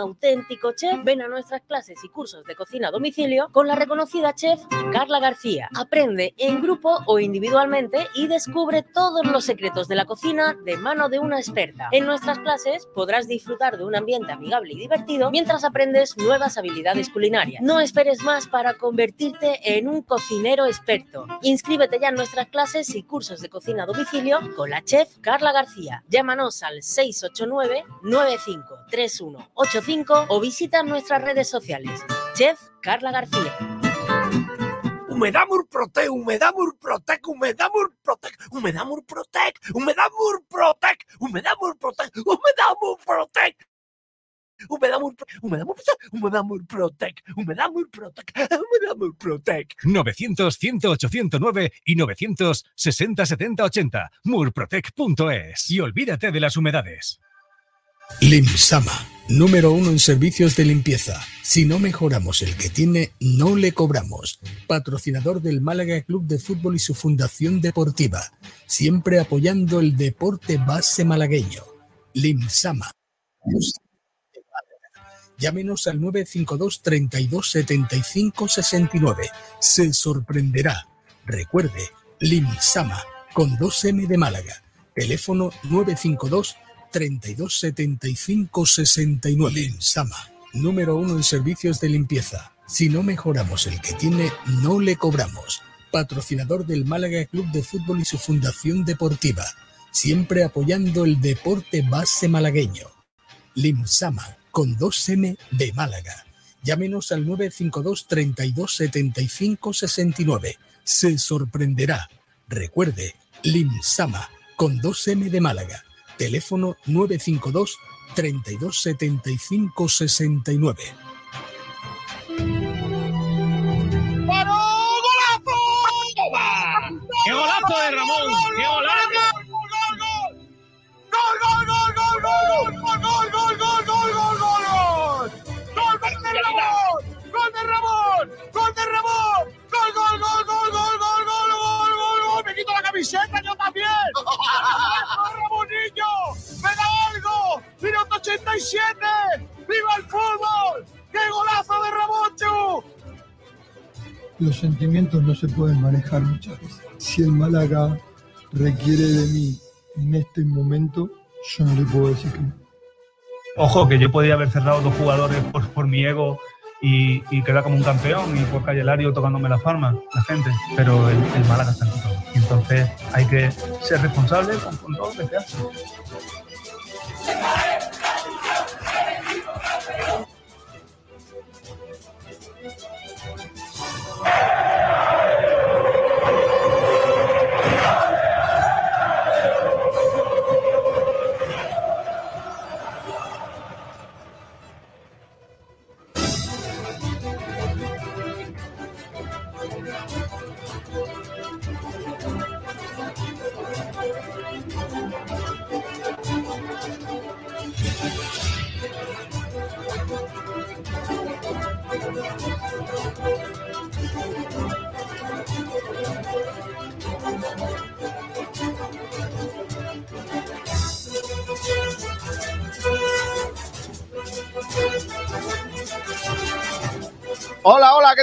auténtico chef, ven a nuestras clases y cursos de cocina a domicilio con la reconocida chef Carla García. Aprende en grupo o individualmente y descubre todos los secretos de la cocina de mano de una experta. En nuestras clases podrás disfrutar de un ambiente amigable y divertido mientras aprendes nuevas habilidades culinarias. No esperes más para convertirte en un cocinero experto. Inscríbete ya en nuestras clases y cursos de cocina a domicilio con la chef Carla García. Llámanos al 689 953185 o visita nuestras redes sociales. Chef Carla García. Humedad Murprotec, Humedad Murprotec, Humedad Murprotec, Humedad Murprotec, Humedad Murprotec, Humedad Murprotec, Humedad Murprotec. Humedad Murprotec, Humedad Murprotec, Humedad Murprotec, Humedad Murprotec, Humedad Murprotec. 900 108 109 y 960 70 80. Murprotec.es. Y olvídate de las humedades. Limsama, número uno en servicios de limpieza. Si no mejoramos el que tiene, no le cobramos. Patrocinador del Málaga Club de Fútbol y su fundación deportiva. Siempre apoyando el deporte base malagueño. Limsama. Llámenos al 952 32 75 69. Se sorprenderá. Recuerde, Limsama, con 2M de Málaga. Teléfono 952 32 75 69. Limsama, número uno en servicios de limpieza. Si no mejoramos el que tiene, no le cobramos. Patrocinador del Málaga Club de Fútbol y su fundación deportiva. Siempre apoyando el deporte base malagueño. Limsama, con 2M de Málaga. Llámenos al 952 32 75 69. Se sorprenderá. Recuerde, Limsama, con 2M de Málaga teléfono 952 3275 69. ¡Paró! ¡Golazo! ¡Toma! ¡Qué golazo de Ramón! ¡Qué golazo! ¡Gol de Ramón! ¡Gol de Ramón! ¡Gol, gol, gol, gol, gol, gol! Camiseta yo también! ¡Ramonillo! ¡Me da algo! ¡Minuto 87! ¡Viva el fútbol! ¡Qué golazo de Ramón, Chu! Los sentimientos no se pueden manejar muchas veces. Si el Málaga requiere de mí en este momento, yo no le puedo decir que no. Ojo, que yo podía haber cerrado dos jugadores por, por mi ego y, y quedar como un campeón y por Calle Lario tocándome las palmas, la gente. Pero el, el Málaga está en todo. Entonces hay que ser responsable con, con todo lo que se hace.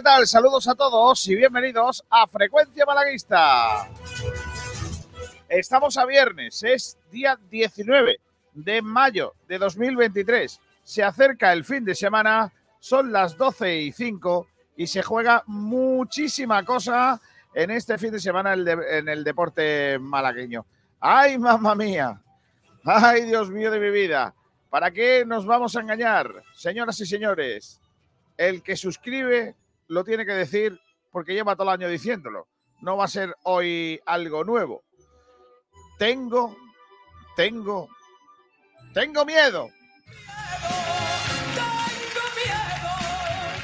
¿Qué tal? Saludos a todos y bienvenidos a Frecuencia Malaguista. Estamos a viernes, es día 19 de mayo de 2023. Se acerca el fin de semana, son las 12 y 5 y se juega muchísima cosa en este fin de semana en el deporte malagueño. ¡Ay, mamá mía! ¡Ay, Dios mío de mi vida! ¿Para qué nos vamos a engañar, señoras y señores? El que suscribe lo tiene que decir porque lleva todo el año diciéndolo. No va a ser hoy algo nuevo. Tengo, tengo, tengo miedo.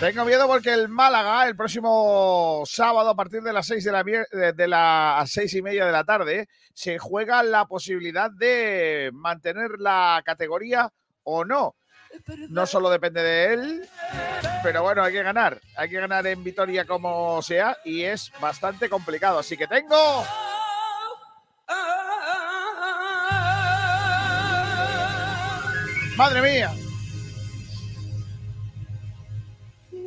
Tengo miedo porque el Málaga el próximo sábado a partir de las seis de la de las seis y media de la tarde se juega la posibilidad de mantener la categoría o no. No solo depende de él, pero bueno, hay que ganar. Hay que ganar en Vitoria como sea y es bastante complicado. Así que tengo. Madre mía.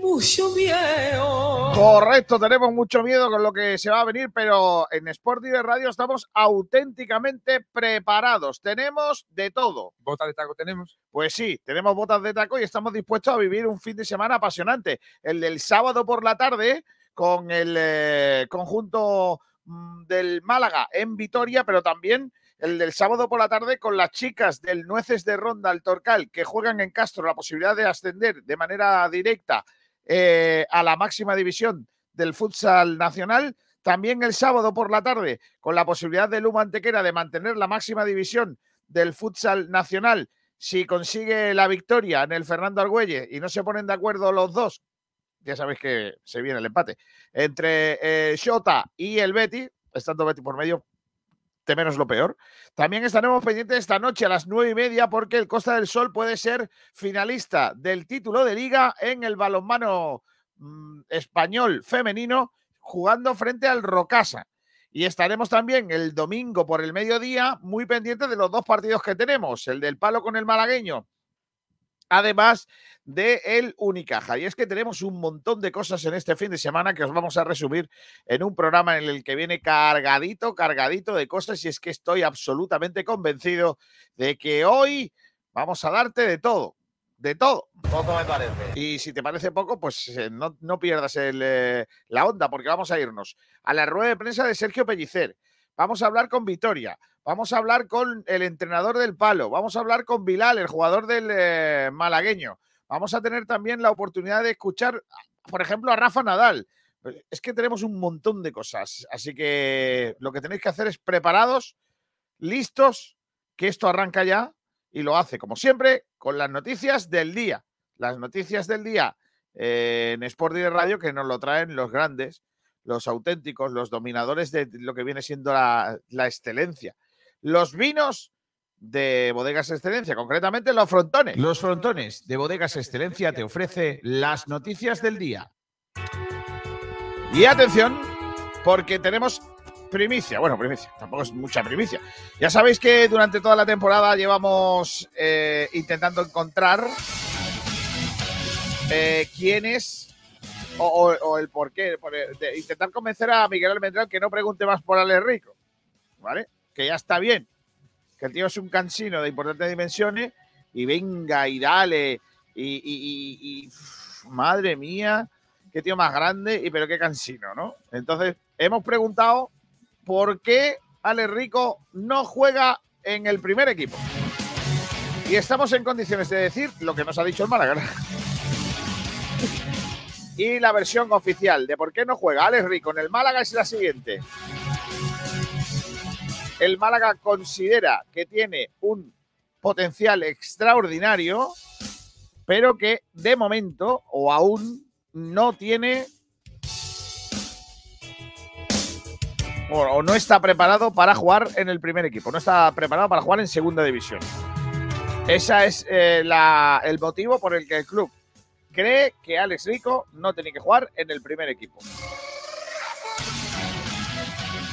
Mucho miedo. Correcto, tenemos mucho miedo con lo que se va a venir, pero en Sport de Radio estamos auténticamente preparados. Tenemos de todo. ¿Botas de taco tenemos? Pues sí, tenemos botas de taco y estamos dispuestos a vivir un fin de semana apasionante. El del sábado por la tarde con el eh, conjunto mm, del Málaga en Vitoria, pero también el del sábado por la tarde con las chicas del Nueces de Ronda al Torcal que juegan en Castro la posibilidad de ascender de manera directa eh, a la máxima división del futsal nacional. También el sábado por la tarde con la posibilidad de Luma Antequera de mantener la máxima división del futsal nacional si consigue la victoria en el Fernando Argüelle y no se ponen de acuerdo los dos, ya sabéis que se viene el empate, entre eh, Shota y el Betty, estando Betty por medio, de menos lo peor. También estaremos pendientes esta noche a las nueve y media porque el Costa del Sol puede ser finalista del título de liga en el balonmano mm, español femenino jugando frente al Rocasa. Y estaremos también el domingo por el mediodía muy pendientes de los dos partidos que tenemos, el del palo con el malagueño, además de el Unicaja. Y es que tenemos un montón de cosas en este fin de semana que os vamos a resumir en un programa en el que viene cargadito, cargadito de cosas y es que estoy absolutamente convencido de que hoy vamos a darte de todo, de todo. Poco me parece. Y si te parece poco, pues eh, no, no pierdas el, eh, la onda, porque vamos a irnos a la rueda de prensa de Sergio Pellicer. Vamos a hablar con Vitoria. Vamos a hablar con el entrenador del palo. Vamos a hablar con Bilal, el jugador del eh, malagueño. Vamos a tener también la oportunidad de escuchar, por ejemplo, a Rafa Nadal. Es que tenemos un montón de cosas. Así que lo que tenéis que hacer es preparados, listos, que esto arranca ya y lo hace, como siempre, con las noticias del día. Las noticias del día eh, en Sport Direct Radio que nos lo traen los grandes, los auténticos, los dominadores de lo que viene siendo la, la excelencia. Los vinos de Bodegas Excelencia, concretamente los frontones. Los frontones de Bodegas Excelencia te ofrece las noticias del día. Y atención, porque tenemos primicia. Bueno, primicia, tampoco es mucha primicia. Ya sabéis que durante toda la temporada llevamos eh, intentando encontrar eh, quién es o, el por qué. por intentar convencer a Miguel Almendral que no pregunte más por Ale Rico. ¿Vale? Que ya está bien. Que el tío es un cansino de importantes dimensiones y venga y dale. Y, madre mía, qué tío más grande y pero qué cansino, ¿no? Entonces, hemos preguntado por qué Ale Rico no juega en el primer equipo. Y estamos en condiciones de decir lo que nos ha dicho el Málaga. Y la versión oficial de por qué no juega Alex Rico en el Málaga es la siguiente. El Málaga considera que tiene un potencial extraordinario, pero que de momento o aún no tiene o, no está preparado para jugar en el primer equipo, no está preparado para jugar en segunda división. Ese es eh, el motivo por el que el club cree que Alex Rico no tiene que jugar en el primer equipo.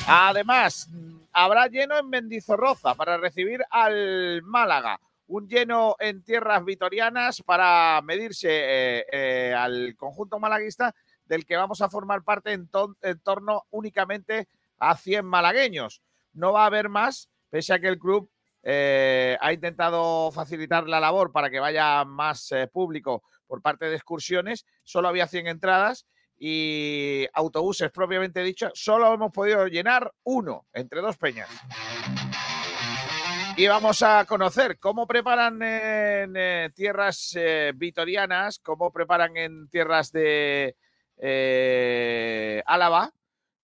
Además, habrá lleno en Mendizorroza para recibir al Málaga. Un lleno en tierras vitorianas para medirse eh, eh, al conjunto malaguista del que vamos a formar parte en, to- en torno únicamente a 100 malagueños. No va a haber más, pese a que el club eh, ha intentado facilitar la labor para que vaya más público por parte de excursiones. Solo había 100 entradas y autobuses propiamente dicho, solo hemos podido llenar uno entre dos peñas. Y vamos a conocer cómo preparan en eh, tierras eh, vitorianas, cómo preparan en tierras de eh, Álava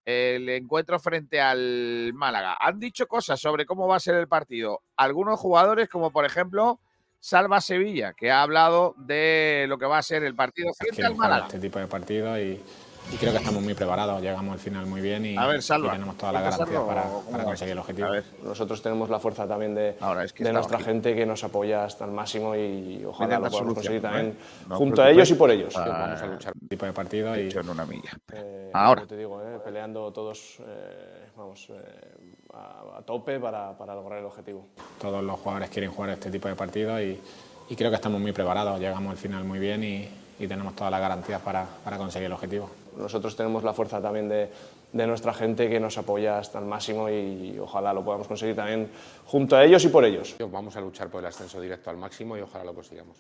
el encuentro frente al Málaga. Han dicho cosas sobre cómo va a ser el partido. Algunos jugadores, como por ejemplo Salva Sevilla, que ha hablado de lo que va a ser el partido frente al Málaga. este tipo de partidos y, y creo que estamos muy preparados. Llegamos al final muy bien y, A ver, Salva, y tenemos toda la ¿quieres garantía para, para conseguir el objetivo. Nosotros tenemos la fuerza también de, Ahora, es que de nuestra aquí. gente que nos apoya hasta el máximo y ojalá lo podamos solución, conseguir ¿no? también No os junto a ellos y por ellos. Ah, vamos a luchar. Este tipo de partidos y Hecho en una milla. Eh, Ahora. como te digo, eh, peleando todos eh, vamos, eh, a, a tope para, para lograr el objetivo. todos los jugadores quieren jugar este tipo de partidos y, y creo que estamos muy preparados. Llegamos al final muy bien y, y tenemos todas las garantías para, para conseguir el objetivo. Nosotros tenemos la fuerza también de, de nuestra gente que nos apoya hasta el máximo y ojalá lo podamos conseguir también junto a ellos y por ellos. Vamos a luchar por el ascenso directo al máximo y ojalá lo consigamos.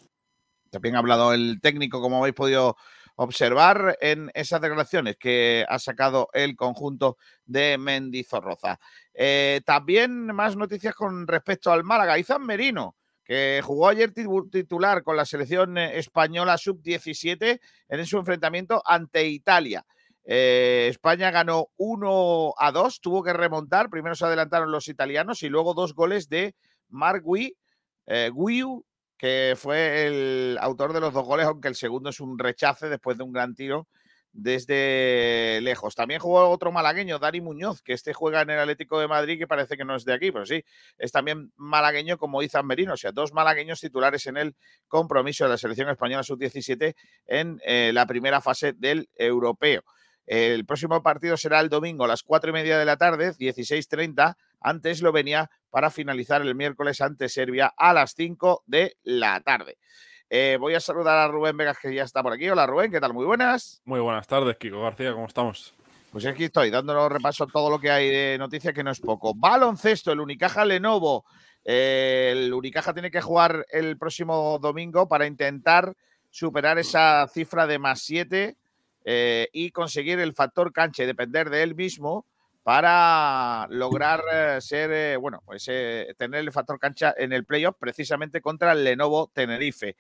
También ha hablado el técnico, como habéis podido observar en esas declaraciones que ha sacado el conjunto de Mendizorroza. Eh, también más noticias con respecto al Málaga. Izan Merino, que jugó ayer titular con la selección española sub-17 en su enfrentamiento ante Italia. Eh, España ganó 1 a 2, tuvo que remontar. Primero se adelantaron los italianos y luego dos goles de Marc Gui, eh, Guiu que fue el autor de los dos goles, aunque el segundo es un rechace después de un gran tiro desde lejos. También jugó otro malagueño, Dani Muñoz, que este juega en el Atlético de Madrid, que parece que no es de aquí, pero sí, es también malagueño como Izan Merino, o sea, dos malagueños titulares en el compromiso de la selección española sub-17 en eh, la primera fase del europeo. El próximo partido será el domingo a las cuatro y media de la tarde, 16.30, ante Eslovenia, para finalizar el miércoles ante Serbia a las 5 de la tarde. Eh, voy a saludar a Rubén Vegas, que ya está por aquí. Hola Rubén, ¿qué tal? Muy buenas. Muy buenas tardes, Kiko García, ¿cómo estamos? Pues aquí estoy, dándonos repaso a todo lo que hay de noticias, que no es poco. Baloncesto, el Unicaja Lenovo. Eh, el Unicaja tiene que jugar el próximo domingo para intentar superar esa cifra de más 7 eh, y conseguir el factor cancha y depender de él mismo para lograr eh, ser, eh, bueno, pues tener el factor cancha en el playoff precisamente contra el Lenovo Tenerife.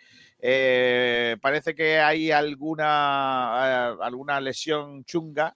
parece que hay alguna, alguna lesión chunga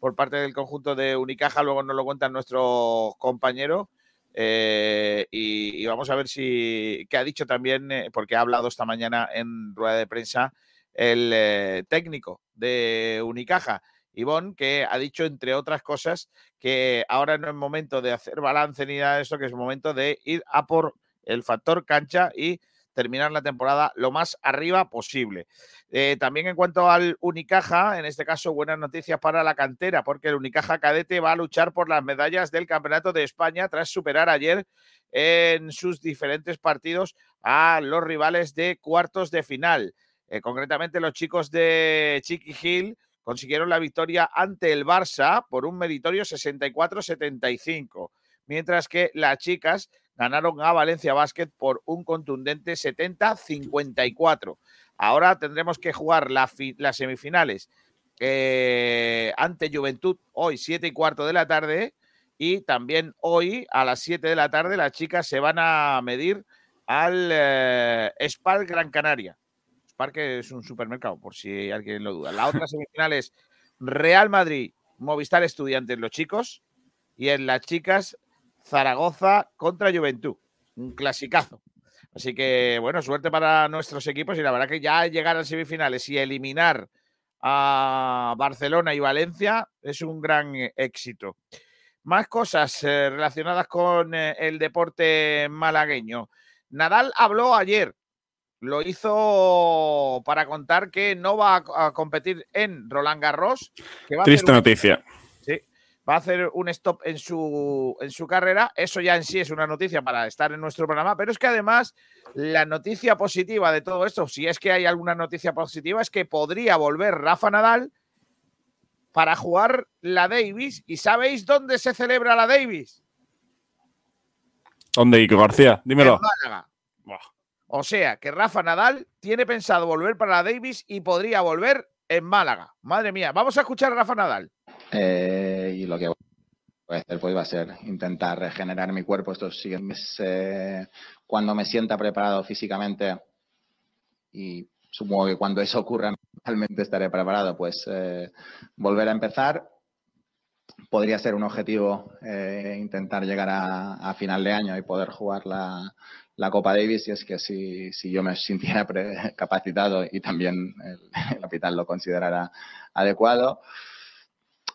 por parte del conjunto de Unicaja, luego nos lo cuentan nuestros compañeros. y, vamos a ver si, que ha dicho también, porque ha hablado esta mañana en rueda de prensa, el eh, técnico de Unicaja, Ivón, que ha dicho, entre otras cosas, que ahora no es momento de hacer balance ni nada de eso, que es momento de ir a por el factor cancha y terminar la temporada lo más arriba posible. Eh, también en cuanto al Unicaja, en este caso buenas noticias para la cantera, porque el Unicaja cadete va a luchar por las medallas del Campeonato de España tras superar ayer en sus diferentes partidos a los rivales de cuartos de final. Eh, concretamente, los chicos de Chiqui Hill consiguieron la victoria ante el Barça por un meritorio 64-75, mientras que las chicas ganaron a Valencia Basket por un contundente 70-54. Ahora tendremos que jugar las semifinales eh, ante Juventud hoy, 7 y cuarto de la tarde. Y también hoy, a las 7 de la tarde, las chicas se van a medir al eh, Gran Canaria. Parque es un supermercado, por si alguien lo duda. La otra semifinal es Real Madrid, Movistar Estudiantes, los chicos, y en las chicas, Zaragoza contra Juventud. Un clasicazo. Así que, bueno, suerte para nuestros equipos y la verdad que ya llegar a semifinales y eliminar a Barcelona y Valencia es un gran éxito. Más cosas eh, relacionadas con eh, el deporte malagueño. Nadal habló ayer lo hizo para contar que no va a, competir en Roland Garros. Triste noticia. Sí, va a hacer un stop en su, en su carrera. Eso ya en sí es una noticia para estar en nuestro programa, pero es que además la noticia positiva de todo esto, si es que hay alguna noticia positiva, es que podría volver Rafa Nadal para jugar la Davis. ¿Y sabéis dónde se celebra la Davis? ¿Dónde, Ico García? Dímelo. En Málaga. O sea que Rafa Nadal tiene pensado volver para la Davis y podría volver en Málaga. Madre mía, vamos a escuchar a Rafa Nadal. Eh, y lo que voy a hacer pues va a ser intentar regenerar mi cuerpo estos siguientes eh, cuando me sienta preparado físicamente y supongo que cuando eso ocurra realmente estaré preparado pues eh, volver a empezar podría ser un objetivo intentar llegar a, final de año y poder jugar la, la Copa Davis y es que si, si yo me sintiera capacitado y también el, hospital lo considerara adecuado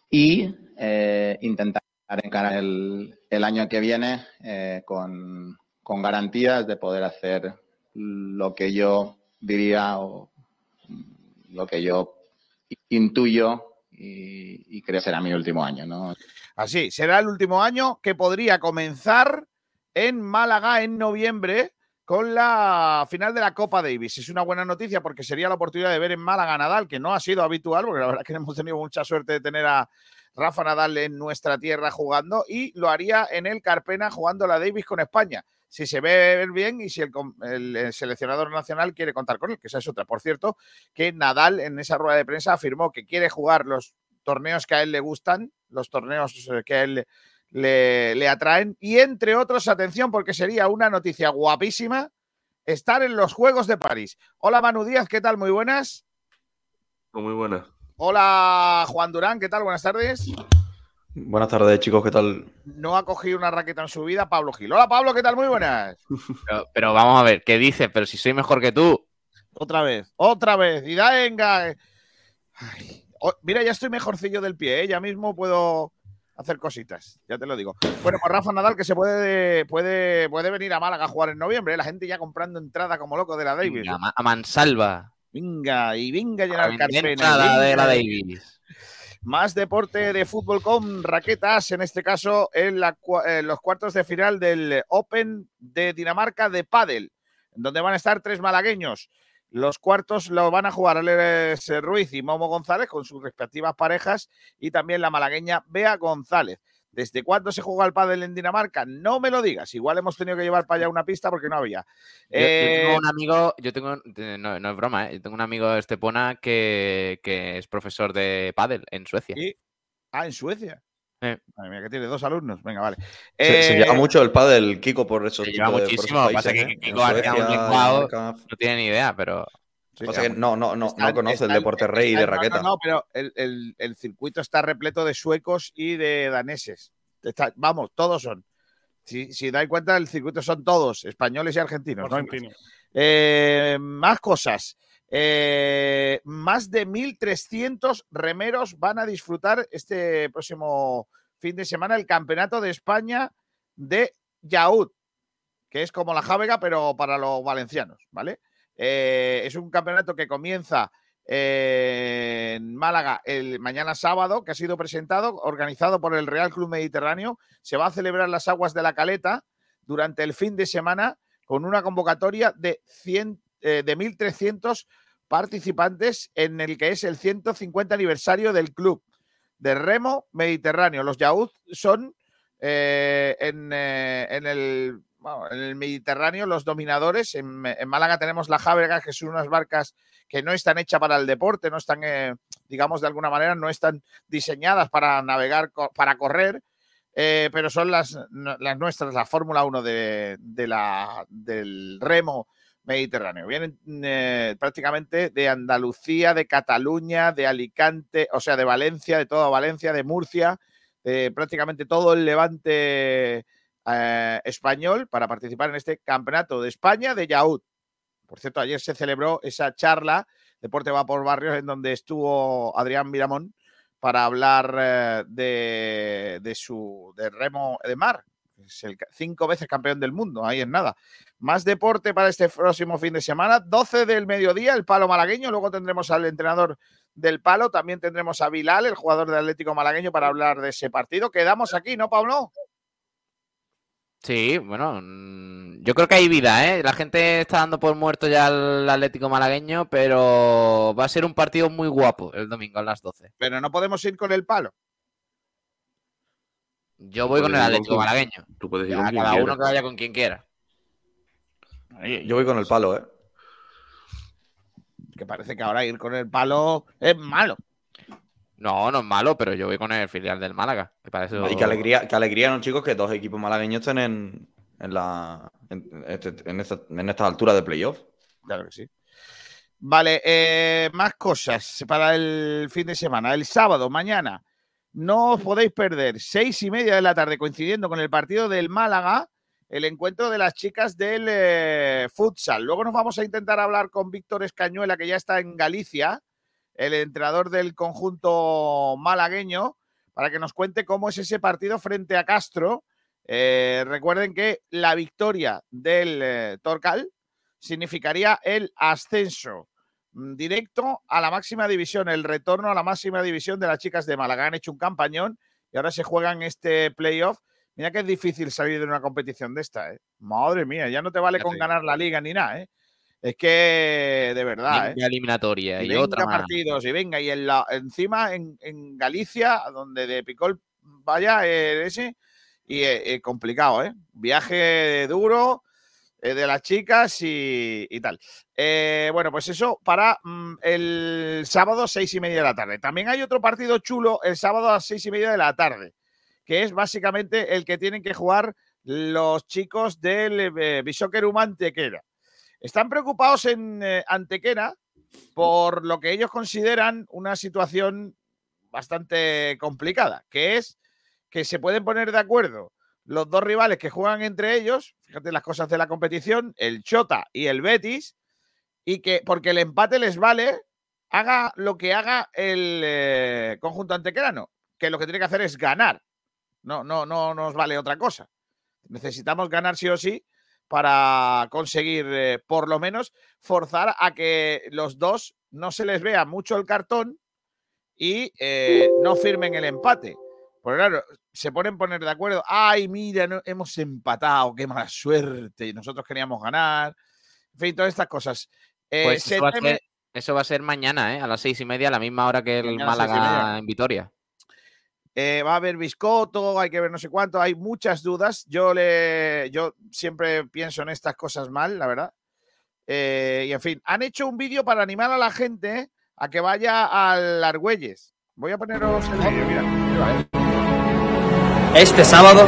y eh, intentar encarar el, el, año que viene eh, con, con, garantías de poder hacer lo que yo diría o lo que yo intuyo y, y creo será mi último año. ¿no? Así, será el último año que podría comenzar en Málaga en noviembre con la final de la Copa Davis. Es una buena noticia porque sería la oportunidad de ver en Málaga Nadal, que no ha sido habitual, porque la verdad es que hemos tenido mucha suerte de tener a Rafa Nadal en nuestra tierra jugando y lo haría en el Carpena jugando la Davis con España. Si se ve bien y si el, el seleccionador nacional quiere contar con él, que esa es otra. Por cierto, que Nadal en esa rueda de prensa afirmó que quiere jugar los torneos que a él le gustan, los torneos que a él le, le, atraen. Y entre otros, atención, porque sería una noticia guapísima estar en los Juegos de París. Hola Manu Díaz, ¿qué tal? Muy buenas. Muy buenas. Hola Juan Durán, ¿qué tal? Buenas tardes. Buenas tardes, chicos, ¿qué tal? No ha cogido una raqueta en su vida Pablo Gil. Hola Pablo, ¿qué tal? Muy buenas. Pero, pero vamos a ver, ¿qué dices? Pero si soy mejor que tú. Otra vez, otra vez. Y da, venga. Ay. Oh, mira, ya estoy mejorcillo del pie, ¿eh? ya mismo puedo hacer cositas, ya te lo digo. Bueno, pues Rafa Nadal que se puede, puede, puede venir a Málaga a jugar en noviembre, ¿eh? la gente ya comprando entrada como loco de la Davis. Venga, a mansalva. Venga, y venga a llenar Carpena. Entrada de la Davis. Más deporte de fútbol con raquetas, en este caso en, la, en los cuartos de final del Open de Dinamarca de Padel, donde van a estar tres malagueños. Los cuartos lo van a jugar Alex Ruiz y Momo González con sus respectivas parejas y también la malagueña Bea González. ¿Desde cuándo se juega el pádel en Dinamarca? No me lo digas. Igual hemos tenido que llevar para allá una pista porque no había. Yo, eh... yo tengo un amigo, yo tengo, no, no es broma, ¿eh? yo tengo un amigo de Estepona que, que es profesor de pádel en Suecia. ¿Y? Ah, en Suecia. Eh. Madre mía, que tiene dos alumnos. Venga, vale. Se, Eh, se lleva mucho el pádel, Kiko, por eso. Se lleva muchísimo. Pasa que Kiko no tiene ni idea, pero. Sí, pasa que no, no, no, está- no conoce el está- deporte rey está- de no, no, raqueta. No, pero el, el- el circuito está repleto de suecos y de daneses. Está- vamos, todos son. Si, si dais cuenta, el circuito son todos, españoles y argentinos. no hay más. Argentino. Eh, más cosas. Eh, más de 1.300 remeros van a disfrutar este próximo fin de semana el Campeonato de España de Yaúd, que es como la Jávega, pero para los valencianos, ¿vale? Eh, es un campeonato que comienza eh, en Málaga el mañana sábado, que ha sido presentado, organizado por el Real Club Mediterráneo. Se va a celebrar las aguas de la Caleta durante el fin de semana con una convocatoria de, 100, eh, de 1.300 participantes en el que es el 150 aniversario del club de remo mediterráneo. Los Yaúd son eh, en, eh, en el, Mediterráneo los dominadores. En, Málaga tenemos la Jábrega, que son unas barcas que no están hechas para el deporte, no están, eh, digamos, de alguna manera, no están diseñadas para navegar, para correr, pero son las, nuestras, la Fórmula 1 de, de la, del remo mediterráneo. Vienen eh, prácticamente de Andalucía, de Cataluña, de Alicante, o sea, de Valencia, de toda Valencia, de Murcia, de prácticamente todo el levante eh, español para participar en este campeonato de España de Yaúd. Por cierto, ayer se celebró esa charla Deporte va por barrios en donde estuvo Adrián Miramón para hablar eh, de, de su de remo de mar. Es el cinco veces campeón del mundo, ahí es nada. Más deporte para este próximo fin de semana. 12 del mediodía, el palo malagueño. Luego tendremos al entrenador del palo. También tendremos a Bilal, el jugador del Atlético Malagueño, para hablar de ese partido. Quedamos aquí, ¿no, Pablo? Sí, bueno, mm, yo creo que hay vida, ¿eh? La gente está dando por muerto ya al Atlético malagueño, pero va a ser un partido muy guapo el domingo a las 12. Pero no podemos ir con el palo. Yo voy con el Atlético malagueño. Tú puedes ir Ya, con quien cada uno quieras. que vaya con quien quiera. Yo voy con el palo, ¿eh? Que parece que ahora ir con el palo es malo. No, no es malo, pero yo voy con el filial del Málaga. Que. Y qué alegría, qué alegría, ¿no, chicos? Que dos equipos malagueños estén en, en, la, en, este- en esta, en estas alturas de playoff. Claro que sí. Vale, eh, más cosas para el fin de semana. El sábado, mañana, no os podéis perder, seis y media de la tarde, coincidiendo con el partido del Málaga, el encuentro de las chicas del eh, futsal. Luego nos vamos a intentar hablar con Víctor Escañuela, que ya está en Galicia, el entrenador del conjunto malagueño, para que nos cuente cómo es ese partido frente a Castro. Eh, recuerden que la victoria del eh, Torcal significaría el ascenso directo a la máxima división, el retorno a la máxima división de las chicas de Málaga. Han hecho un campañón y ahora se juegan este playoff Mira que es difícil salir de una competición de esta, ¿eh? Madre mía, ya no te vale Ya con te ganar la liga ni nada, ¿eh? Es que, de verdad, ¿eh? Eliminatoria y y venga otra partidos, y venga, y en la- encima en, en Galicia, donde de Picol vaya eh, ese, y complicado, ¿eh? Viaje duro eh, de las chicas y, y tal. Eh, bueno, pues eso para mm, el sábado, seis y media de la tarde. También hay otro partido chulo el sábado a seis y media de la tarde, que es básicamente el que tienen que jugar los chicos del eh, Bishokerum Antequera. Están preocupados en eh, Antequera por lo que ellos consideran una situación bastante complicada, que es que se pueden poner de acuerdo los dos rivales que juegan entre ellos, fíjate las cosas de la competición, el Chota y el Betis, y que porque el empate les vale, haga lo que haga el eh, conjunto antequerano, que lo que tiene que hacer es ganar. No, no, no nos vale otra cosa. Necesitamos ganar sí o sí para conseguir, eh, por lo menos, forzar a que los dos no se les vea mucho el cartón y eh, no firmen el empate. Porque claro, se ponen poner de acuerdo. Ay, mira, no- hemos empatado, qué mala suerte. Y nosotros queríamos ganar. En fin, todas estas cosas. Eh, Pues eso, va a teme- ser, eso va a ser mañana, ¿eh? A las seis y media, a la misma hora que el Mañana Málaga en Vitoria. Eh, va a haber biscoto, hay que ver no sé cuánto, hay muchas dudas. Yo le, yo siempre pienso en estas cosas mal, la verdad. Eh, y en fin, han hecho un vídeo para animar a la gente a que vaya al Argüelles. Voy a poneros el vídeo, mira. Este sábado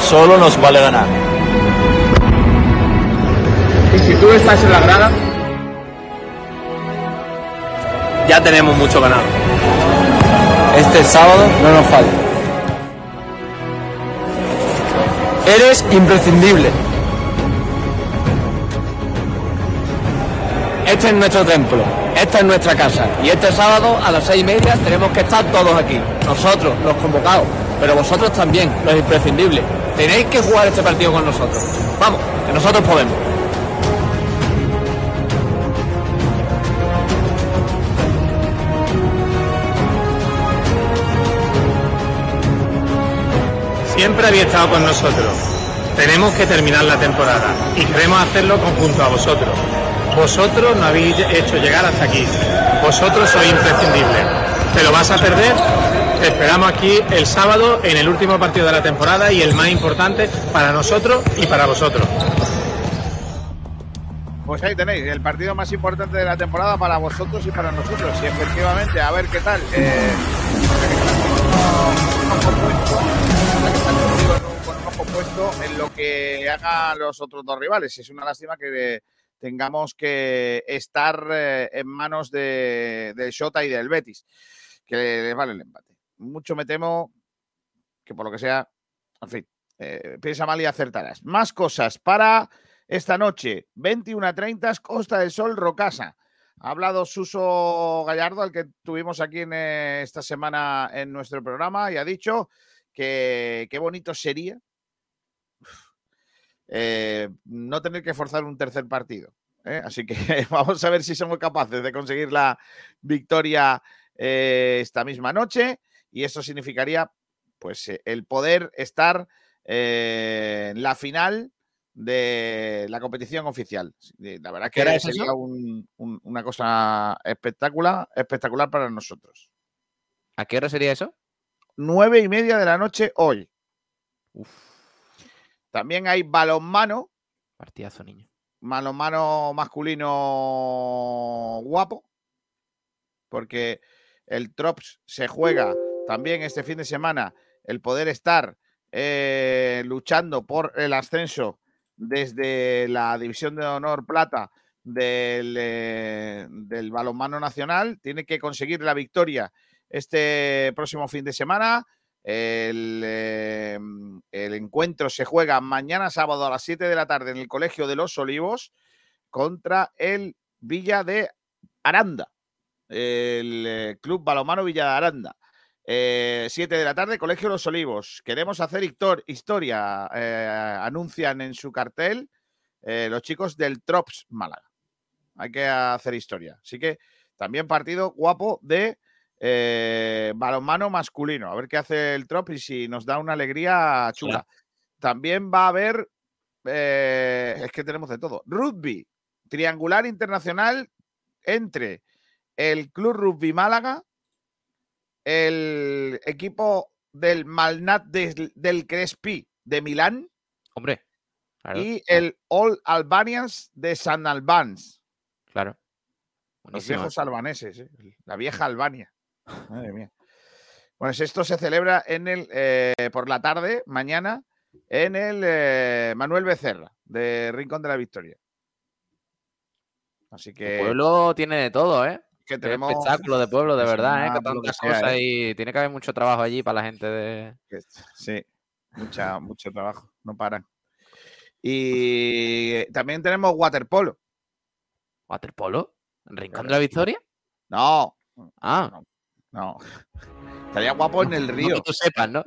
solo nos vale ganar. Y si tú estás en la grada, ya tenemos mucho ganado. Este sábado no nos falta. Eres imprescindible. Este es nuestro templo, esta es nuestra casa. Y este sábado a las seis y media tenemos que estar todos aquí. Nosotros, los convocados. Pero vosotros también, los imprescindibles. Tenéis que jugar este partido con nosotros. Vamos, que nosotros podemos. Siempre habéis estado con nosotros. Tenemos que terminar la temporada y queremos hacerlo conjunto a vosotros. Vosotros nos habéis hecho llegar hasta aquí. Vosotros sois imprescindibles. ¿Te lo vas a perder? Te esperamos aquí el sábado en el último partido de la temporada y el más importante para nosotros y para vosotros. Pues ahí tenéis, el partido más importante de la temporada para vosotros y para nosotros. Y efectivamente, a ver qué tal. Eh, con un ojo puesto en lo que hagan los otros dos rivales. Es una lástima que tengamos que estar eh, en manos de, del Shota y del Betis, que les vale el empate. Mucho me temo que por lo que sea, en fin, eh, piensa mal y acertarás. Más cosas para esta noche, 21.30, Costa del Sol, Rocasa. Ha hablado Suso Gallardo, al que tuvimos aquí en, eh, esta semana en nuestro programa, y ha dicho que qué bonito sería eh, no tener que forzar un tercer partido. ¿eh? Así que vamos a ver si somos capaces de conseguir la victoria eh, esta misma noche. Y eso significaría, pues, el poder estar en la final de la competición oficial. La verdad ¿Qué hora que es sería eso? un- un- una cosa espectacular, espectacular para nosotros. ¿A qué hora sería eso? Nueve y media de la noche hoy. También hay balonmano, Partidazo, niño. balonmano masculino guapo, porque el Trops se juega también este fin de semana el poder estar eh, luchando por el ascenso desde la División de Honor Plata del, eh, del balonmano nacional. Tiene que conseguir la victoria este próximo fin de semana. El, eh, el encuentro se juega mañana sábado a las 7 de la tarde en el Colegio de los Olivos contra el Villa de Aranda, el eh, Club Balomano Villa de Aranda. 7 de la tarde, Colegio Los Olivos. Queremos hacer histor- historia, eh, anuncian en su cartel eh, los chicos del Trops Málaga. Hay que hacer historia. Así que también partido guapo de eh, balonmano masculino. A ver qué hace el Trop y si nos da una alegría chula. También va a haber, eh, es que tenemos de todo, rugby, triangular internacional entre el Club Rugby Málaga, el equipo del Malnat del, del Crespi de Milán Hombre. Claro. y el All Albanians de San Albans. Claro. Los Buenísimo. viejos albaneses, ¿eh? la vieja Albania. Madre mía. Bueno, pues esto se celebra en el, eh, por la tarde, mañana, en el eh, Manuel Becerra, de Rincón de la Victoria. Así que. El pueblo tiene de todo, ¿eh? que espectáculo de pueblo, de verdad, ¿eh? Que sea, cosas ¿eh? y tiene que haber mucho trabajo allí para la gente de... Sí, mucha, mucho trabajo, no paran. Y también tenemos waterpolo. ¿Waterpolo? ¿En Rincón de la Victoria? No, Ah, no. Estaría guapo en el no río. que tú sepas, ¿no?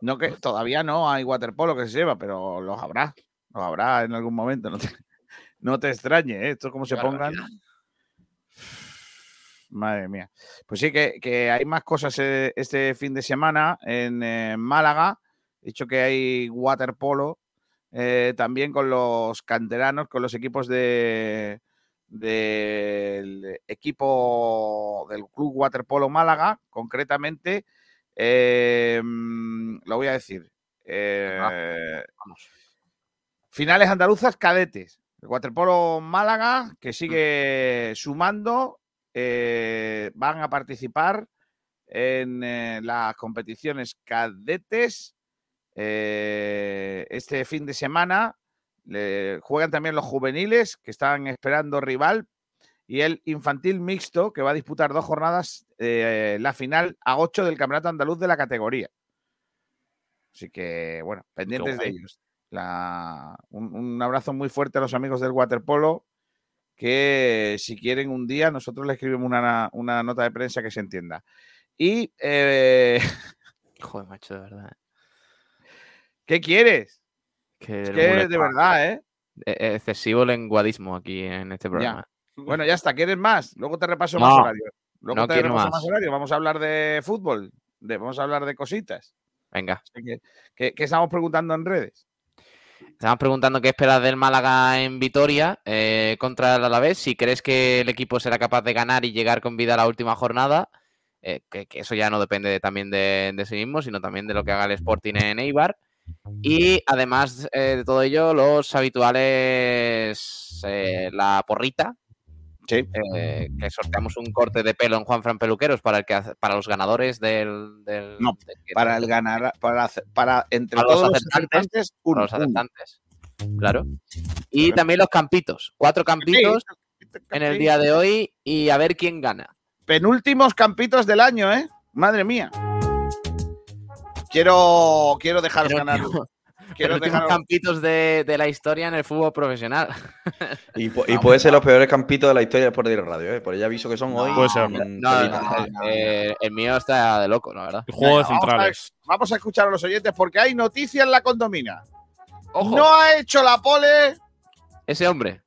No que todavía no hay waterpolo que se lleva, pero los habrá. Los habrá en algún momento. No te, no te extrañe, ¿eh? Esto como se pongan. Madre mía. Pues sí, que, que hay más cosas eh, este fin de semana en eh, Málaga. He dicho que hay waterpolo eh, también con los canteranos, con los equipos de del equipo del Club Waterpolo Málaga, concretamente, eh, mm, lo voy a decir. eh, Finales andaluzas cadetes. El Waterpolo Málaga, que sigue sumando, eh, van a participar en eh, las competiciones cadetes eh, este fin de semana. Le- juegan también los juveniles, que están esperando rival, y el infantil mixto, que va a disputar dos jornadas, eh, la final a 8 del Campeonato Andaluz de la categoría. Así que, bueno, pendientes de ellos. La- un, un abrazo muy fuerte a los amigos del waterpolo, que si quieren un día, nosotros le escribimos una, una nota de prensa que se entienda. Y, eh, Joder, macho, de verdad. ¿qué quieres? Que Es que de verdad, ¿eh? e- excesivo lenguadismo aquí en este programa. Bueno, ya está. ¿Quieres más? Luego te repaso No, más horario. Luego no te repaso más. horario. Vamos a hablar de fútbol. de- vamos a hablar de cositas. Venga. ¿Qué, qué estamos preguntando en redes? Estamos preguntando qué esperas del Málaga en Vitoria eh, contra el Alavés. Si crees que el equipo será capaz de ganar y llegar con vida a la última jornada, eh, que, que eso ya no depende de- también de, de sí mismo, sino también de lo que haga el Sporting en Eibar. Y además eh, de todo ello, los habituales, eh, la porrita. eh, que sorteamos un corte de pelo en Juan Fran Peluqueros para, el que, para los ganadores del. del- No, del para el ganar, para, para entre para los todos los acertantes, uno, los uno. acertantes. Claro. Y también los campitos. Cuatro campitos en el día de hoy y a ver quién gana. Penúltimos campitos del año, ¿eh? Madre mía. Quiero, quiero dejaros ganar. Quiero Los dejaros- campitos de, de la historia en el fútbol profesional. Y, pu- y puede ser los peores campitos de la historia después de ir radio, ¿eh? Por ella aviso que son hoy. Puede ser. No, telita. no, eh, el mío está de loco, la verdad. El juego de Venga, vamos a- centrales. Vamos a escuchar a los oyentes porque hay noticias en la condomina. Ojo. No ha hecho la pole, Ese hombre.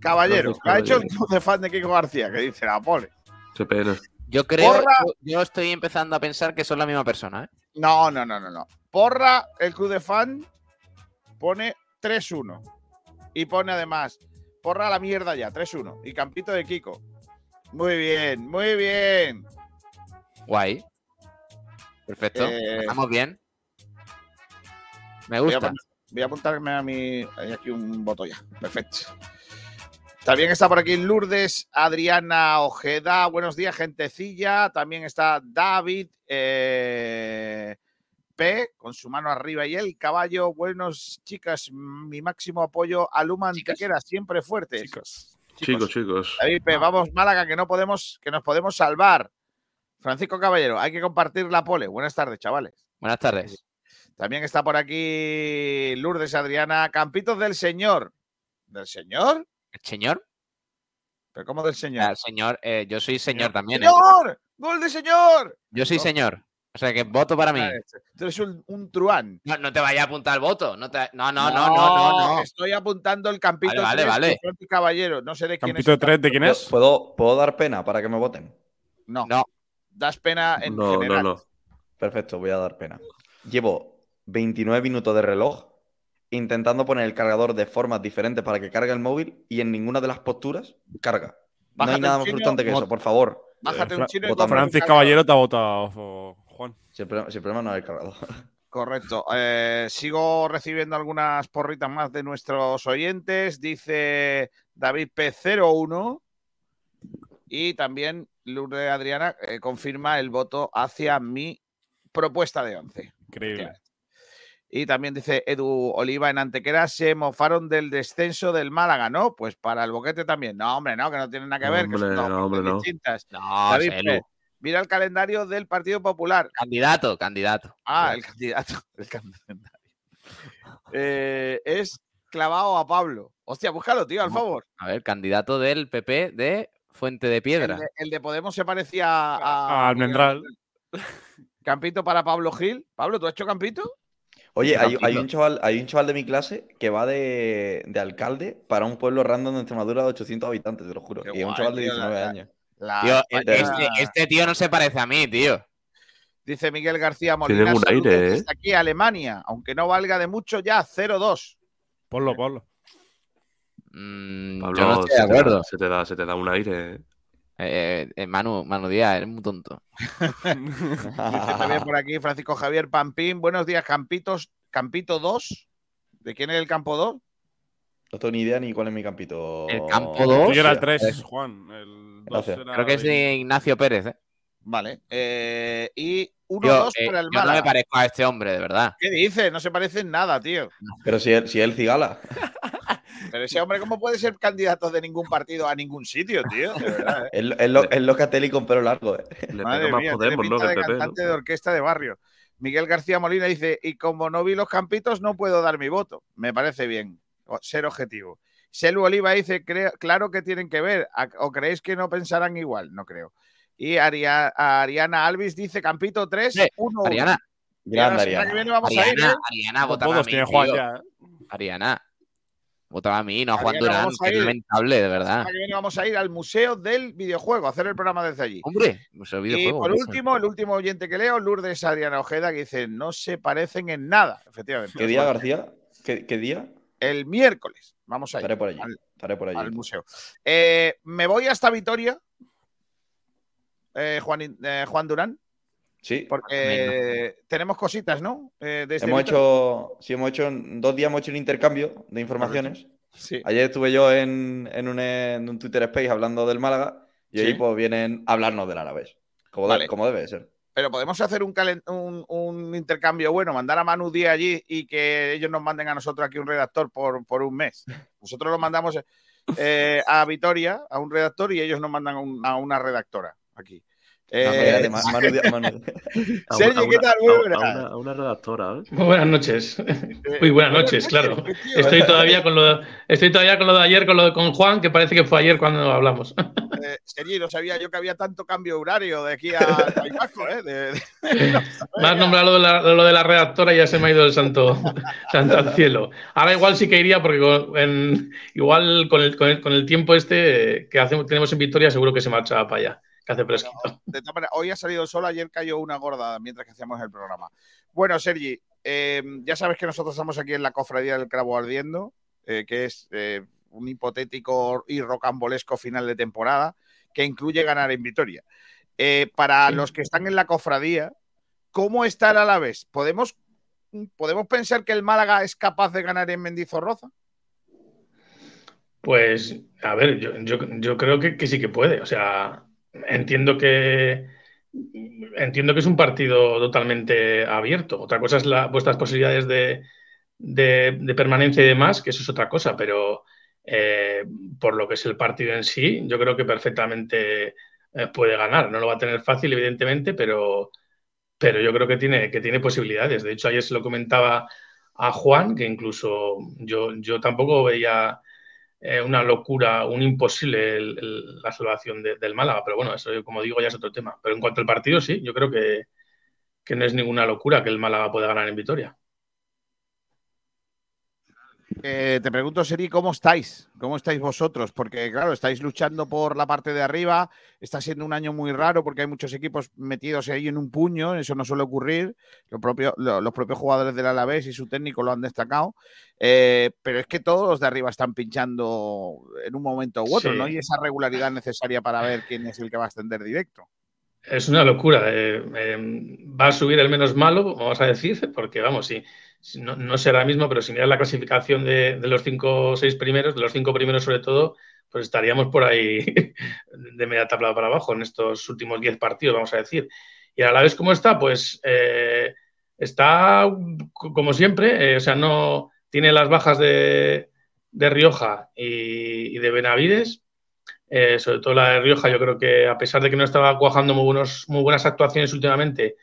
caballero. Ha hecho el caballeros. club de fan de Kiko García, que dice la pole. Qué pena. Yo creo, Porra. yo estoy empezando a pensar que son la misma persona, ¿eh? No, no, no, no, no. Porra, el club de fan, pone 3-1. Y pone además, porra a la mierda ya, 3-1. Y campito de Kiko. Muy bien, muy bien. Guay. Perfecto. Eh, Estamos bien. Me Voy a, gusta. voy a apuntarme a mi. Hay aquí un voto ya. Perfecto. También está por aquí Lourdes Adriana Ojeda. Buenos días, gentecilla. También está David eh, P con su mano arriba y el caballo. Buenos chicas, mi máximo apoyo a Luma Antequera, siempre fuertes. Chicos, chicos. David P, vamos Málaga, que no podemos, que nos podemos salvar. Francisco Caballero, hay que compartir la pole. Buenas tardes, chavales. Buenas tardes. También está por aquí Lourdes Adriana, Campitos del Señor. ¿Del Señor? ¿El señor? ¿Pero cómo del Señor? Ah, señor, eh, yo soy señor también, ¿eh? ¡Señor! ¡Gol de Señor! Yo soy No. señor. O sea que voto para mí. Este. Tú eres un, un truán. No, no te vayas a apuntar el voto. No, te- no, no, no, no, no, no. Estoy apuntando el Campito Vale, vale, 3 vale. Caballero. No sé de quién Campito es. de tres, ¿de quién es? ¿Puedo, ¿Puedo dar pena para que me voten? No. No. das pena en No, no, general. no. Perfecto, voy a dar pena. Llevo 29 minutos de reloj intentando poner el cargador de formas diferentes para que cargue el móvil y en ninguna de las posturas carga. No hay nada un más frustrante que eso, por favor. Bájate un Fra- chino un Francis. Caballero te ha votado, Juan. Si el, problema, si el problema no es el cargador. Correcto. Eh, sigo recibiendo algunas porritas más de nuestros oyentes. Dice David P01. Y también Lourdes Adriana eh, confirma el voto hacia mi propuesta de 11. Increíble. Y también dice Edu Oliva en Antequera se mofaron del descenso del Málaga, ¿no? Pues para el boquete también. No, hombre, no, que no tiene nada que ver, que son Hombre, dos no, hombre, no. distintas. No, David. P, mira el calendario del Partido Popular. Candidato, candidato. Ah, el candidato. El calendario. Eh, es clavado a Pablo. Hostia, búscalo, tío, al favor. A ver, candidato del PP de Fuente de El Piedra. de, el de Podemos se parecía a. A Almendral. Campito para Pablo Gil. Pablo, ¿tú has hecho campito? Oye, hay, un chaval, hay un chaval de mi clase que va de, de alcalde para un pueblo random de Extremadura de 800 habitantes, te lo juro. Qué y es un chaval de tío, la- 19 la- años. La Tío, España- este, este tío no se parece a mí, tío. Dice Miguel García Tiene Molina. buen saludos aire, ¿eh? aquí a Alemania, aunque no valga de mucho ya, 0-2. Ponlo, ponlo. Mm, Pablo, yo no estoy de se, te da, acuerdo. se, te da, se te da un aire. ¿Eh? Eh, Manu, Manu Díaz, eres muy tonto. También por aquí Francisco Javier Pampín. Buenos días, Campitos. Campito 2. ¿De quién es el campo 2? No tengo ni idea ni cuál es mi campito. El campo El dos. tuyo era el Sí, 3, es- Juan. El 2 Gracias. era Creo que es de Ignacio Pérez, ¿eh? Vale. eh, y 1-2 Tío, eh, para el yo no me Málaga. parezco a este hombre, de verdad. ¿Qué dice? No se parece en nada, tío. Pero si él, si él cigala. Pero ese hombre, ¿cómo puede ser candidato de ningún partido a ningún sitio, tío? De verdad, ¿eh? Es lo- es lo- es Locatelli con pelo largo. ¿eh? Le Madre más mía, Podemos, ¿no? pinta de cantante de orquesta de barrio. Miguel García Molina dice, y como no vi los campitos, no puedo dar mi voto. Me parece bien, ser objetivo. Selu Oliva dice, "Cre- claro que tienen que ver, ¿A- ¿o creéis que no pensarán igual? No creo. Y Aria- Ariana Alvis dice, Campito 3, Sí, 1 Ariana, Grande, la semana que Ariana. viene vamos a ir, Ariana, ¿eh? Ariana, Juan ya. ¿eh? Ariana, votaba a mí, no a Juan Durán, a que es ir. lamentable, de verdad. semana que viene vamos a ir al Museo del Videojuego, a hacer el programa desde allí. Hombre, pues el Y videojuego. por último, el último oyente que leo, Lourdes Adriana Ojeda, que dice, no se parecen en nada, efectivamente. ¿Qué día, García? ¿Qué, qué día? El miércoles. Vamos a ir Estaré por allí. al, Estaré por allí. al museo. Eh, me voy hasta Vitoria, eh, Juan, eh, Juan Durán, Sí. porque tenemos cositas, ¿no? Eh, desde Hemos hecho, sí, hemos hecho, dos días hemos hecho un intercambio de informaciones. Sí. Ayer estuve yo en, en un, en un Twitter Space hablando del Málaga y hoy pues vienen a hablarnos del Alavés. Como, de- Vale. como debe de ser. Pero podemos hacer un, un, un intercambio bueno, mandar a Manu Díaz allí y que ellos nos manden a nosotros aquí un redactor por, por un mes. Nosotros lo mandamos eh, a Vitoria, a un redactor, y ellos nos mandan a, un- a una redactora aquí. Eh, espérate, Ma- Manu Díaz- Manu- A Sergi, una- ¿qué tal? Muy a- a buenas. una, a una redactora, ¿eh? Muy buenas noches. Muy buenas noches, claro. tío. Estoy todavía con lo, estoy todavía con lo de ayer, con lo de con Juan, que parece que fue ayer cuando hablamos. Eh, Sergi, no sabía yo que había tanto cambio horario de aquí al País Vasco, ¿eh? De- has nombrado lo de, la, lo de la redactora y ya se me ha ido el santo, santo al cielo. Ahora igual sí que iría porque con- en- igual con el, con, el, con el tiempo este eh, que hacemos, tenemos en Victoria seguro que se marcha para allá, que hace fresquito. de todas maneras, hoy ha salido el sol, ayer cayó una gorda mientras que hacíamos el programa. Bueno, Sergi, eh, ya sabes que nosotros estamos aquí en la cofradía del Cravo Ardiendo, eh, que es eh, un hipotético y rocambolesco final de temporada que incluye ganar en Vitoria. Eh, para los que están en la cofradía, ¿cómo está el Alavés? ¿Podemos, ¿Podemos pensar que el Málaga es capaz de ganar en Mendizorroza? Pues, a ver, yo, yo, yo creo que, que sí que puede. O sea, entiendo que entiendo que es un partido totalmente abierto. Otra cosa es la, vuestras posibilidades de, de- permanencia y demás, que eso es otra cosa, pero eh, por lo que es el partido en sí, yo creo que perfectamente eh, puede ganar. No lo va a tener fácil, evidentemente, pero, pero yo creo que tiene, que tiene posibilidades. De hecho, ayer se lo comentaba a Juan, que incluso yo, yo tampoco veía eh, una locura, un imposible el- la salvación de- del Málaga, pero bueno, eso como digo ya es otro tema. Pero en cuanto al partido, sí, yo creo que, que no es ninguna locura que el Málaga pueda ganar en Vitoria. Eh, te pregunto, Seri, ¿cómo estáis? ¿Cómo estáis vosotros? Porque, claro, estáis luchando por la parte de arriba. Está siendo un año muy raro porque hay muchos equipos metidos ahí en un puño. Eso no suele ocurrir. Lo propio- lo- los propios jugadores del Alavés y su técnico lo han destacado. Eh, pero es que todos los de arriba están pinchando en un momento u otro. Sí. No hay esa regularidad necesaria para ver quién es el que va a ascender directo. Es una locura. eh, va a subir el menos malo, vamos a decir, porque vamos, si no, no será mismo, pero si miras la clasificación de, de los cinco seis primeros, de los cinco primeros sobre todo, pues estaríamos por ahí de media tabla para abajo en estos últimos diez partidos, vamos a decir. Y a la vez, ¿cómo está? Pues eh, está como siempre, eh, o sea, no tiene las bajas de, de Rioja y, y de Benavides. Eh, sobre todo la de Rioja, yo creo que a pesar de que no estaba cuajando muy, buenos, muy buenas actuaciones últimamente,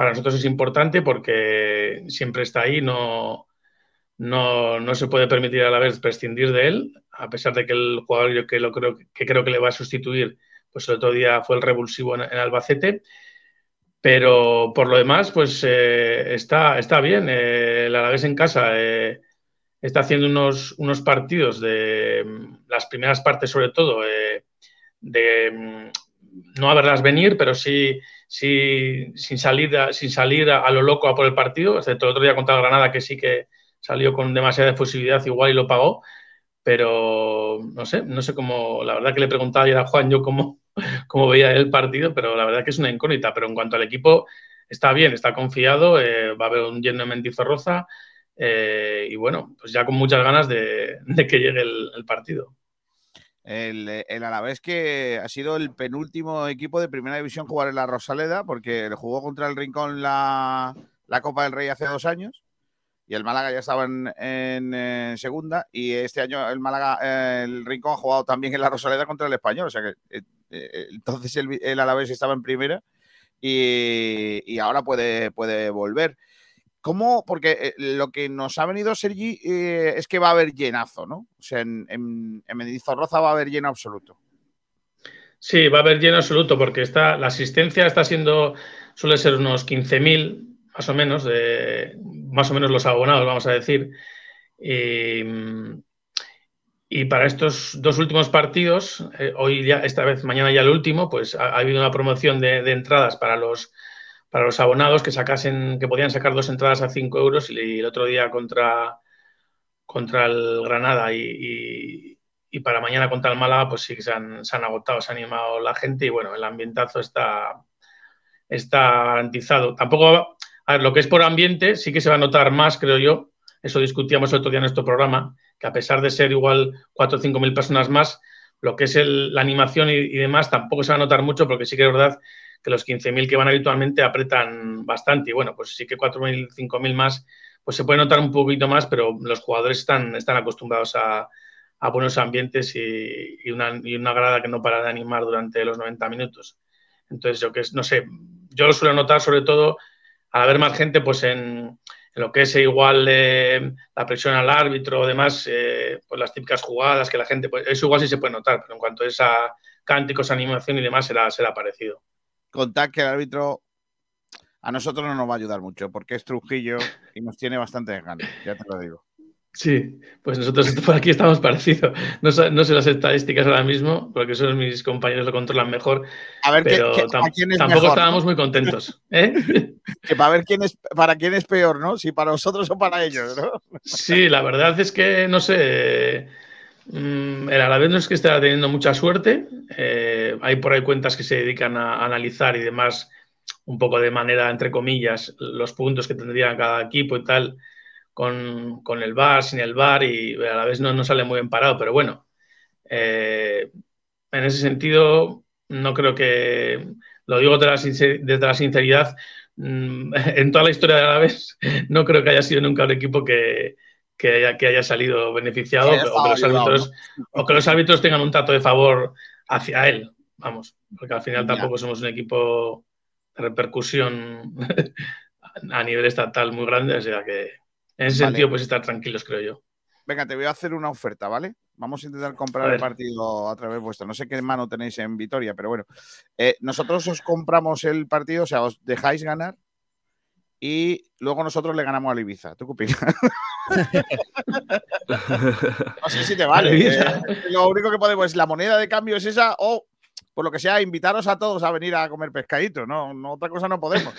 para nosotros es importante porque siempre está ahí, no, no, no se puede permitir a la vez prescindir de él, a pesar de que el jugador yo que, lo creo, que creo que le va a sustituir, pues el otro día fue el revulsivo en, Albacete. Pero por lo demás, pues eh, está, está bien. Eh, el Alavés en casa eh, está haciendo unos, unos partidos de mm, las primeras partes, sobre todo, de no haberlas venir, pero sí, sí sin salir, a, sin salir a, a lo loco a por el partido, excepto el otro día contra Granada, que sí que salió con demasiada efusividad igual y lo pagó. Pero no sé, no sé cómo, la verdad que le preguntaba ayer a Juan yo cómo, cómo veía el partido, pero la verdad que es una incógnita. Pero en cuanto al equipo, está bien, está confiado, eh, va a haber un lleno de Mendizorroza eh, y bueno, pues ya con muchas ganas de, que llegue el partido. El, el Alavés que ha sido el penúltimo equipo de primera división jugar en la Rosaleda porque jugó contra el Rincón la, la Copa del Rey hace dos años y el Málaga ya estaba en, eh, segunda y este año el Málaga, eh, el Rincón ha jugado también en la Rosaleda contra el Español, o sea que eh, eh, entonces el, el, Alavés estaba en primera y, y ahora puede, puede volver. ¿Cómo? Porque eh, lo que nos ha venido Sergi eh, es que va a haber llenazo, ¿no? O sea, en, en, en va a haber lleno absoluto. Sí, va a haber lleno absoluto porque está, la asistencia está siendo, suele ser unos 15.000 más o menos, de, más o menos los abonados, vamos a decir. Y, para estos dos últimos partidos, eh, hoy ya, esta vez, mañana ya el último, pues ha, ha habido una promoción de, entradas para los, para los abonados que sacasen, que podían sacar dos entradas a 5 euros y, el otro día contra, contra el Granada y, y, y, para mañana contra el Málaga, pues sí que se han, se han agotado, se ha animado la gente y bueno, el ambientazo está, está garantizado. Tampoco, a ver, lo que es por ambiente sí que se va a notar más, creo yo. Eso discutíamos el otro día en nuestro programa, que a pesar de ser igual 4 o 5 mil personas más, lo que es el, la animación y, y, demás tampoco se va a notar mucho porque sí que es verdad que los 15.000 que van habitualmente apretan bastante y bueno, pues sí que 4.000, 5.000 más, pues se puede notar un poquito más, pero los jugadores están, están acostumbrados a, a buenos ambientes y, y, una, y una grada que no para de animar durante los 90 minutos. Entonces, yo que no sé, yo lo suelo notar sobre todo al haber más gente, pues en, en lo que es igual eh, la presión al árbitro o demás, eh, pues las típicas jugadas que la gente, pues eso igual sí se puede notar, pero en cuanto a esa cánticos, animación y demás, será, será parecido. Contar que el árbitro a nosotros no nos va a ayudar mucho porque es Trujillo y nos tiene bastante ganas, ya te lo digo. Sí, pues nosotros por aquí estamos parecidos. No, sé, no sé las estadísticas ahora mismo, porque esos mis compañeros lo controlan mejor. A ver, pero ¿qué, qué, tam quién es tampoco mejor, estábamos ¿no? muy contentos. ¿eh? que para ver quién es, para quién es peor, ¿no? Si para nosotros o para ellos, ¿no? Sí, la verdad es que no sé. Mm, El Alavés no es que esté teniendo mucha suerte. Eh, hay por ahí cuentas que se dedican a analizar y demás, un poco de manera, entre comillas, los puntos que tendría cada equipo y tal con, con, el bar, sin el bar, y a la vez no, no sale muy bien parado, pero bueno, eh, en ese sentido, no creo que, lo digo desde la, desde la sinceridad, mmm, en toda la historia de la vez, no creo que haya sido nunca un equipo que, que, haya, que haya, salido beneficiado o, que los árbitros, ¿no? o que los árbitros tengan un trato de favor hacia él, vamos, porque al final tampoco somos un equipo de repercusión a nivel estatal muy grande, o sea que en ese vale. sentido, pues estar tranquilos, creo yo. Venga, te voy a hacer una oferta, ¿vale? Vamos a intentar comprar el partido a través vuestra. No sé qué mano tenéis en Vitoria, pero bueno. Eh, nosotros os compramos el partido, o sea, os dejáis ganar y luego nosotros le ganamos al Ibiza. ¿Tú qué opinas? No sé si te vale. Eh, lo único que podemos es la moneda de cambio es esa o, por lo que sea, invitaros a todos a venir a comer pescadito. No, no otra cosa no podemos.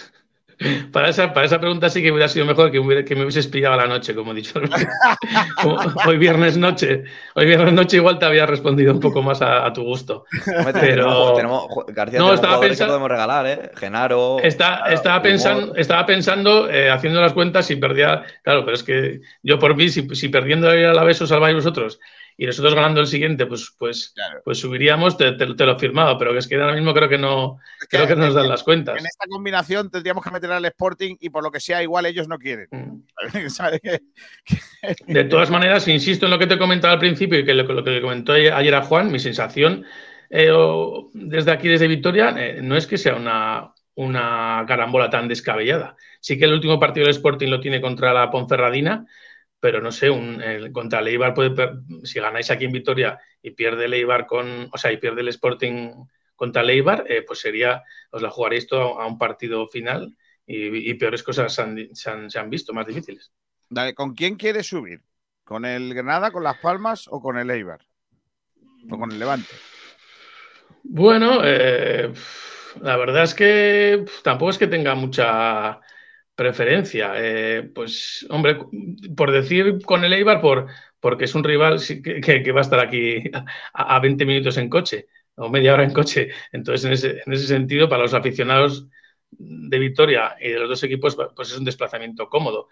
Para esa, para esa pregunta sí que hubiera sido mejor que, hubiera- que me hubieses pillado a la noche, como he dicho. Como hoy viernes noche. Hoy viernes noche igual te había respondido un poco más a, a tu gusto. Pero tenemos, tenemos- García, No, estaba pensando- que podemos regalar, ¿eh? Genaro. Está- claro, estaba, pensando, estaba pensando, eh, haciendo las cuentas, si perdía. Claro, pero es que yo por mí, si, si perdiendo a la vez os salváis vosotros y nosotros ganando el siguiente, pues, pues, pues subiríamos, te, te- te lo firmado. Pero es que ahora mismo creo que no, creo que nos dan las cuentas. En esta combinación tendríamos que meter al Sporting y por lo que sea, igual ellos no quieren. Mm. De todas maneras, insisto en lo que te he comentado al principio y que lo, lo que le comentó ayer a Juan, mi sensación eh, o- desde aquí, desde Victoria, eh, no es que sea una, una carambola tan descabellada. Sí que el último partido del Sporting lo tiene contra la Ponferradina, pero no sé, un, el- contra el Eibar puede, si ganáis aquí en Victoria y pierde el Eibar con, o sea, y pierde el Sporting contra el Eibar, eh, pues sería, os la jugaréis todo a un partido final y, y peores cosas se han, se han- se han visto, más difíciles. Dale, ¿con quién quieres subir? ¿Con el Granada, con Las Palmas o con el Eibar? ¿O con el Levante? Bueno, eh, la verdad es que tampoco es que tenga mucha preferencia. Eh, pues, hombre, por decir con el Eibar, por, porque es un rival sí que, que- que va a estar aquí a, a 20 minutos en coche o media hora en coche. Entonces, en ese, en ese sentido, para los aficionados de Victoria y de los dos equipos, pues es un desplazamiento cómodo.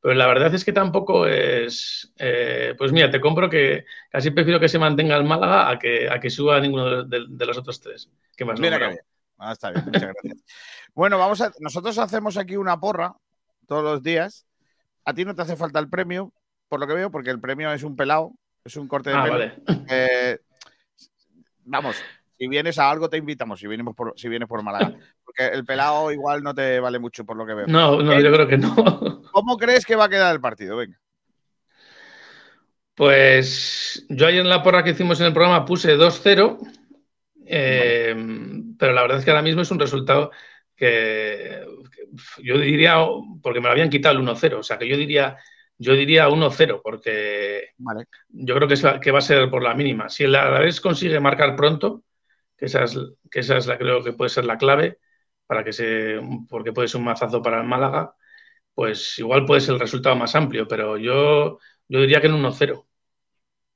Pero la verdad es que tampoco es. eh, pues mira, te compro que casi prefiero que se mantenga el Málaga a que, a que suba ninguno de, de- de los otros tres. que más Mira que bien. Ah, está bien, muchas gracias. Bueno, vamos a. Nosotros hacemos aquí una porra todos los días. A ti no te hace falta el premio, por lo que veo, porque el premio es un pelado, es un corte de Ah, pelo. vale. Eh, vamos, si vienes a algo te invitamos, si vienes por, si vienes por Málaga. Porque el pelado igual no te vale mucho, por lo que veo. No, no, yo creo que no. ¿Cómo crees que va a quedar el partido? Venga. Pues yo ayer en la porra que hicimos en el programa puse 2-0, eh, pero la verdad es que ahora mismo es un resultado que, que yo diría, porque me lo habían quitado el 1-0, o sea que yo diría, yo diría 1-0, porque yo creo que, es- que va a ser por la mínima. Si el Alavés consigue marcar pronto, que esa es, que esa es la creo que puede ser la clave, para que se, porque puede ser un mazazo para el Málaga, pues igual puede ser el resultado más amplio, pero yo, yo diría que en 1-0.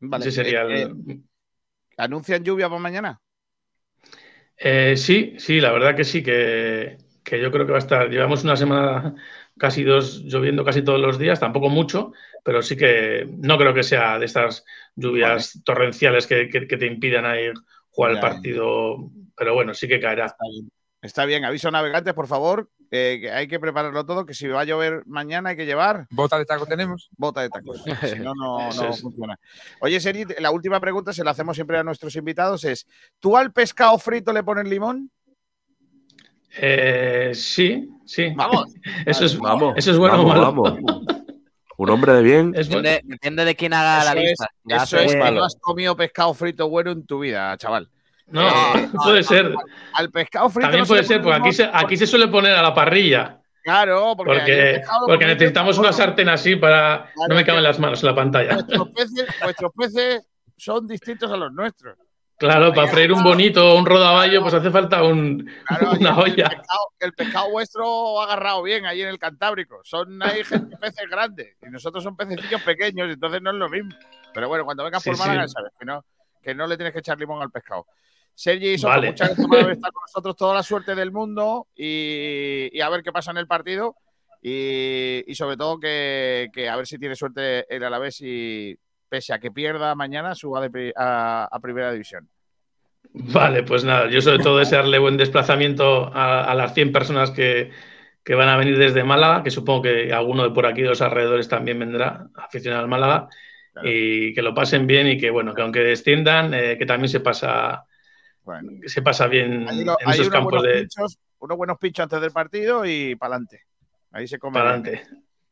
Vale, Ese sería eh, el, ¿Anuncian lluvia para mañana? Eh, sí, sí, la verdad que sí, que, que yo creo que va a estar. Llevamos una semana, casi dos, lloviendo casi todos los días, tampoco mucho, pero sí que no creo que sea de estas lluvias torrenciales que, que- que te impidan ahí jugar el partido. Pero bueno, sí que caerá. Está bien, aviso a navegantes, por favor, eh, que hay que prepararlo todo, que si va a llover mañana hay que llevar. ¿Bota de taco tenemos? Bota de tacos. si no, no, no es. funciona. Oye, Seri, la última pregunta se la hacemos siempre a nuestros invitados es, ¿tú al pescado frito le pones limón? Eh, sí, sí. Vamos. Eso es, Vamos, eso es bueno o vamos, malo. vamos. Un hombre de bien. Es bueno. Depende, depende de quién haga la Eso es, lista. La eso es que no has comido pescado frito bueno en tu vida, chaval. No, Eh, puede ser. Al pescado frito También no puede ser, porque aquí se, aquí se suele poner a la parrilla. Claro, porque, el Porque, necesitamos una sartén así para. Claro, No me caben las manos en la pantalla. Vuestros peces, son distintos a los nuestros. Claro, para freír un bonito o un rodaballo, pues hace falta un, una El olla. pescado, el pescado vuestro ha agarrado bien ahí en el Cantábrico. Son ahí gente, peces grandes y nosotros son pececillos pequeños, entonces no es lo mismo. Pero bueno, cuando vengas Sí, por Málaga, sí. sabes que no, que no le tienes que echar limón al pescado. Sergi, Soto, Vale. muchas gracias por estado con nosotros. Toda la suerte del mundo y, y a ver qué pasa en el partido. Y, y sobre todo que, que a ver si tiene suerte el Alavés y pese a que pierda mañana, suba de a, a primera división. Vale, pues nada, yo sobre todo desearle buen desplazamiento a, a las 100 personas que, que van a venir desde Málaga, que supongo que alguno de por aquí de los alrededores también vendrá aficionado al Málaga, y que lo pasen bien y que bueno, que aunque desciendan, eh, que también se pasa, que se pasa bien Hay, lo- en hay esos unos, campos de pinchos, unos buenos pinchos antes del partido y para adelante. Ahí se come. para adelante.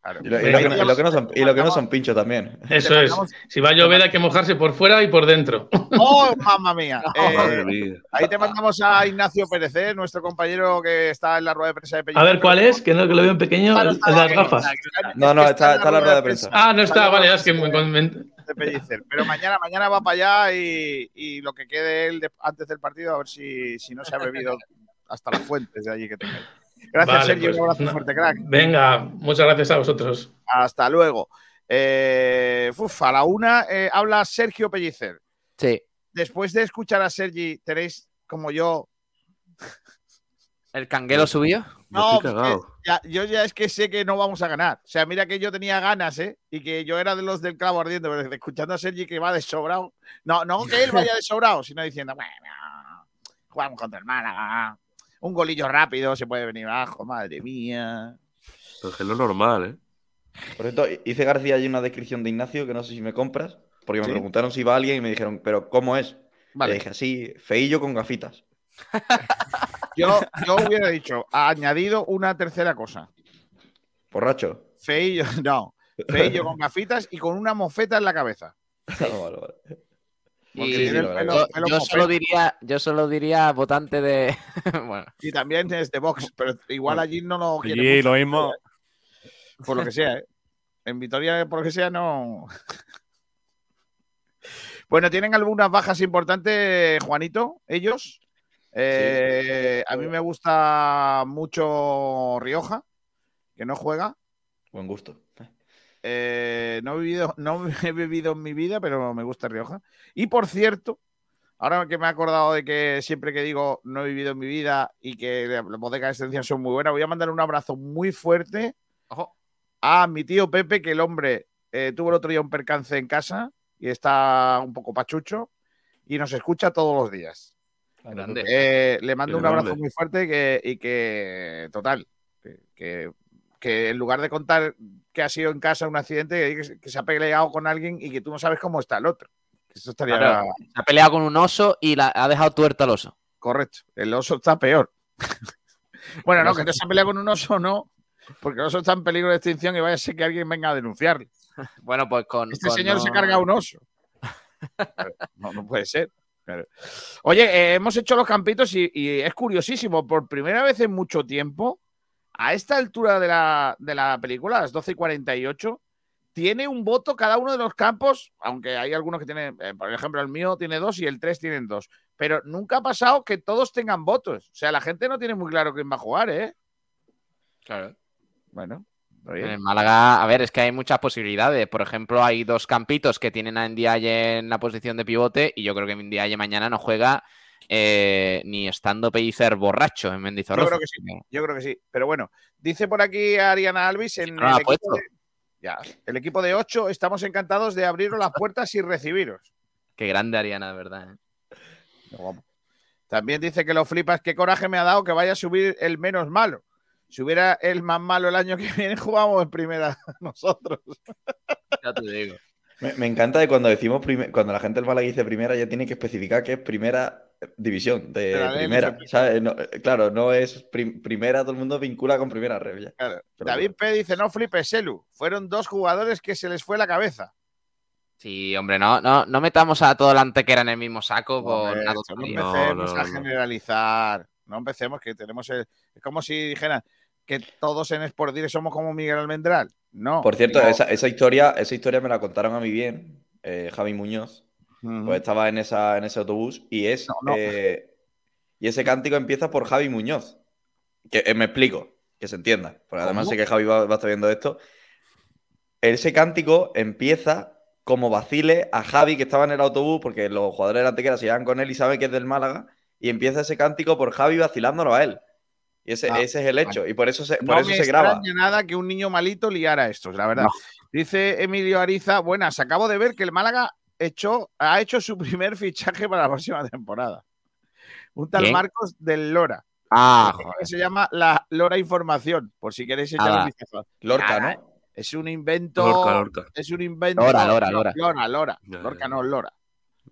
Claro. Y lo, y lo que, no, y lo que no son, y lo que no son pinchos también. Eso es. Si va a llover hay que mojarse por fuera y por dentro. ¡Oh, mamma mía! Eh, Madre mía. ahí te mandamos a Ignacio Pérez, ¿eh? nuestro compañero que está en la rueda de prensa de Pellicer. A ver cuál es, que no que lo veo en pequeño, las gafas. No, no, está, está en la rueda de prensa. Ah, no está, vale, es que me, me- de Pellicer. Pero mañana, mañana va para allá y, y lo que quede él de- antes del partido, a ver si, si no se ha bebido hasta las fuentes de allí que tengáis. Gracias, Vale, Sergio. pues, un abrazo no. fuerte, crack. Venga, muchas gracias a vosotros. Hasta luego. Eh, uf, a la una eh, habla Sergio Pellicer. Sí. Después de escuchar a Sergi, tenéis como yo. ¿El canguelo subió? No, ya- yo ya es que sé que no vamos a ganar. O sea, mira que yo tenía ganas, ¿eh? Y que yo era de los del clavo ardiente, pero escuchando a Sergi que va de sobrado. No, no que él vaya de sobrado, sino diciendo, bueno, jugamos contra el Málaga. Un golillo rápido se puede venir abajo, madre mía. Pero es lo normal, ¿eh? Por cierto, hice García allí una descripción de Ignacio que no sé si me compras, porque me Sí. preguntaron si iba alguien y me dijeron, ¿pero cómo es? Vale. Le dije, así, feillo con gafitas. Yo, yo hubiera dicho, ha añadido una tercera cosa. Borracho. Feillo, no. Feillo con gafitas y con una mofeta en la cabeza. No, vale, vale. Porque Y tiene el pelo- yo, pelo yo mofeta. solo diría, yo solo diría votante de. bueno, Y también es de Vox, pero igual allí no lo quiere. Sí, mucho. lo mismo. Por lo que sea, ¿eh? En Vitoria, por lo que sea, no. Bueno, ¿tienen algunas bajas importantes, Juanito? ¿Ellos? Eh, A mí me gusta mucho Rioja, que no juega. Buen gusto. Eh, no, he vivido, no he vivido en mi vida, pero me gusta Rioja. Y por cierto, ahora que me he acordado de que siempre que digo no he vivido en mi vida y que las bodegas de extensión son muy buenas, voy a mandar un abrazo muy fuerte a mi tío Pepe, que el hombre eh, tuvo el otro día un percance en casa y está un poco pachucho y nos escucha todos los días. Grande. Eh, le mando Qué un abrazo grande. muy fuerte que, y que, total, que, que, que en lugar de contar que ha sido en casa un accidente, que, que se ha peleado con alguien y que tú no sabes cómo está el otro. Eso estaría Claro, se ha peleado con un oso y la, ha dejado tuerto al oso. correcto. El oso está peor. bueno, no, que no se ha peleado con un oso, no, porque el oso está en peligro de extinción y vaya a ser que alguien venga a denunciarlo. Bueno, pues con. Este con señor no- se carga un oso. No, no puede ser. Claro. Oye, eh, hemos hecho los campitos y, y es curiosísimo. Por primera vez en mucho tiempo, a esta altura de la, de la película, a las 12 y 48, tiene un voto cada uno de los campos, aunque hay algunos que tienen, eh, por ejemplo, el mío tiene dos y el tres tienen dos. Pero nunca ha pasado que todos tengan votos. O sea, la gente no tiene muy claro quién va a jugar, ¿eh? Claro. Bueno, En el Málaga, a ver, es que hay muchas posibilidades. Por ejemplo, hay dos campitos que tienen a Ndiaye en la posición de pivote y yo creo que Ndiaye mañana no juega eh, ni estando Pellicer borracho en Yo Mendizorroza. creo que sí, yo creo que sí. Pero bueno, dice por aquí Ariana Alvis en no el, equipo de, ya, el equipo de 8, estamos encantados de abriros las puertas y recibiros. Qué grande Ariana, de verdad. ¿eh? También dice que lo flipas, qué coraje me ha dado que vaya a subir el menos malo. Si hubiera el más malo el año que viene, jugamos en primera nosotros. Ya te digo. Me, me encanta de cuando decimos cuando la gente del Málaga dice primera, ya tiene que especificar que es primera división, de, primera. LFP. ¿sabes? No, eh, claro, no es prim- primera, todo el mundo vincula con primera. Claro. Pero David P. dice, no flipes, Elu. Fueron dos jugadores que se les fue la cabeza. Sí, hombre, no, no, no metamos a todo el antequera en el mismo saco por Hombre, nada no empecemos no, a generalizar. No empecemos, que tenemos el... Es como si dijeran que todos en Sport Direct somos como Miguel Almendral. No. Por cierto, no. esa, esa historia, esa historia me la contaron a mí bien, eh, Javi Muñoz. Pues estaba en, esa, en ese autobús y es. no. eh, y ese cántico empieza por Javi Muñoz. Que eh, me explico, que se entienda. Porque además ¿Cómo? sé que Javi va, va a estar viendo esto. Ese cántico empieza como vacile a Javi que estaba en el autobús, porque los jugadores de la Antequera se llevan con él y saben que es del Málaga. Y empieza ese cántico por Javi vacilándolo a él. Y ese, Ah, ese es el hecho. Y por eso se, por no eso me se graba. nada que un niño malito liara estos, la verdad. No. Dice Emilio Ariza, buenas, acabo de ver que el Málaga echó- ha hecho su primer fichaje para la próxima temporada. Un tal. Marcos del Lora. Ah, que joder. se llama la Lora Información, por si queréis echar un vistazo. Lorca, ¿no? Es un invento. Lorca, Lorca. Es un invento. Lora, Lora, Lora. Lora, Lora. Lorca no, Lora.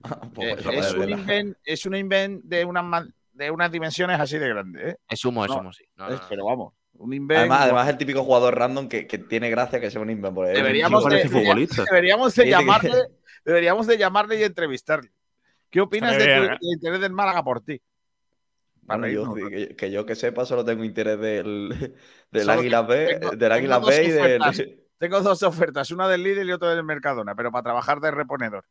Pues, Eh, es, un invent, es un invent de unas, ma- de unas dimensiones así de grandes. ¿eh? Es humo, es No, humo, sí. No, Es- no, no. pero vamos, Un invent. Además, además es el típico jugador random que, que tiene gracia que sea un invent. porque es un deberíamos, de, deberíamos de llamarle, deberíamos de llamarle y entrevistarle. ¿Qué opinas de tu- ¿eh? del interés del Málaga por ti? Bueno, yo, que, que yo que sepa, solo tengo interés del, del Águila B, tengo- del Águila dos B y del. ofertas. Tengo dos ofertas, una del líder y otra del Mercadona, pero para trabajar de reponedor.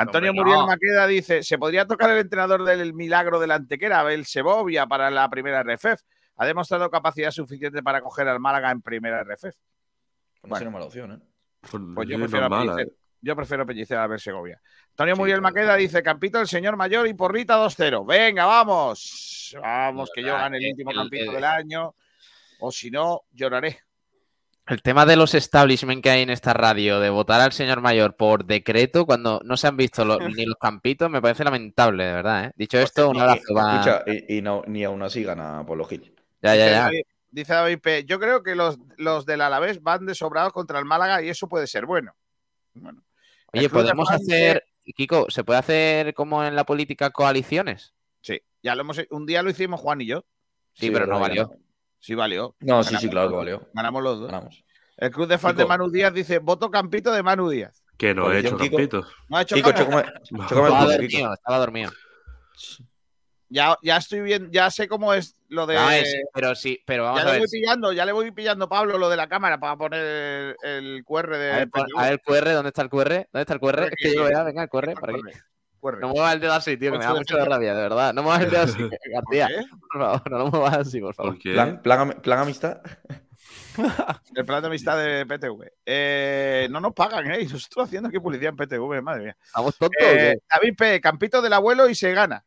Antonio Hombre, Muriel no. Maqueda dice: ¿Se podría tocar el entrenador del milagro de la Antequera, Abel Segovia, para la primera RFF? Ha demostrado capacidad suficiente para coger al Málaga en primera RFF. No sería mala opción, ¿eh? Pues yo Sí, prefiero, a normal, Pellicer, ¿eh? yo prefiero Pellicer a ver Segovia. Antonio Muriel Maqueda dice: Campito, el señor mayor y porrita 2-0. Venga, vamos. Vamos, que yo gane el último campito el- del año. O si no, lloraré. El tema de los establishment que hay en esta radio, de votar al señor mayor por decreto cuando no se han visto los- ni los campitos, me parece lamentable, de verdad. ¿eh? Dicho esto, un abrazo. va- Escucha, y, y no, ni aún así gana por los Gil. Ya, ya, Dice ya. Dice David P. Yo creo que los, los del Alavés van de sobrados contra el Málaga y eso puede ser bueno. Bueno. Oye, podemos de- hacer, Kiko, ¿se puede hacer como en la política coaliciones? Sí, ya lo hemos un día lo hicimos Juan y yo. Sí, pero no valió. Sí valió. No, sí, Ganamos sí, claro que valió. Ganamos los dos. Ganamos. El club de fans de Kiko. Manu Díaz dice, voto campito de Manu Díaz. Que no he hecho Kiko. campitos. No ha hecho Kiko, No. chócame el Estaba dormido, estaba dormido. Ya, ya estoy bien, ya sé cómo es lo de. Ah, es- pero sí, pero vamos ya a le ver. voy pillando, ya le voy pillando, Pablo, lo de la cámara para poner el, el QR de. A ver, a ver, el QR, ¿dónde está el QR? ¿Dónde está el QR? Es que yo vea, venga, el QR, por aquí. QR. No muevas el dedo así, tío, que me da mucho de rabia, de verdad. No muevas el dedo así, García. qué? Por favor, no lo muevas así, por favor. ¿Por qué? Plan, plan, am- plan amistad. El plan de amistad de PTV. Eh, no nos pagan, ¿eh? Yo estoy haciendo aquí publicidad en PTV, madre mía. ¿Estamos tontos Eh? David P. Campito del abuelo y se gana.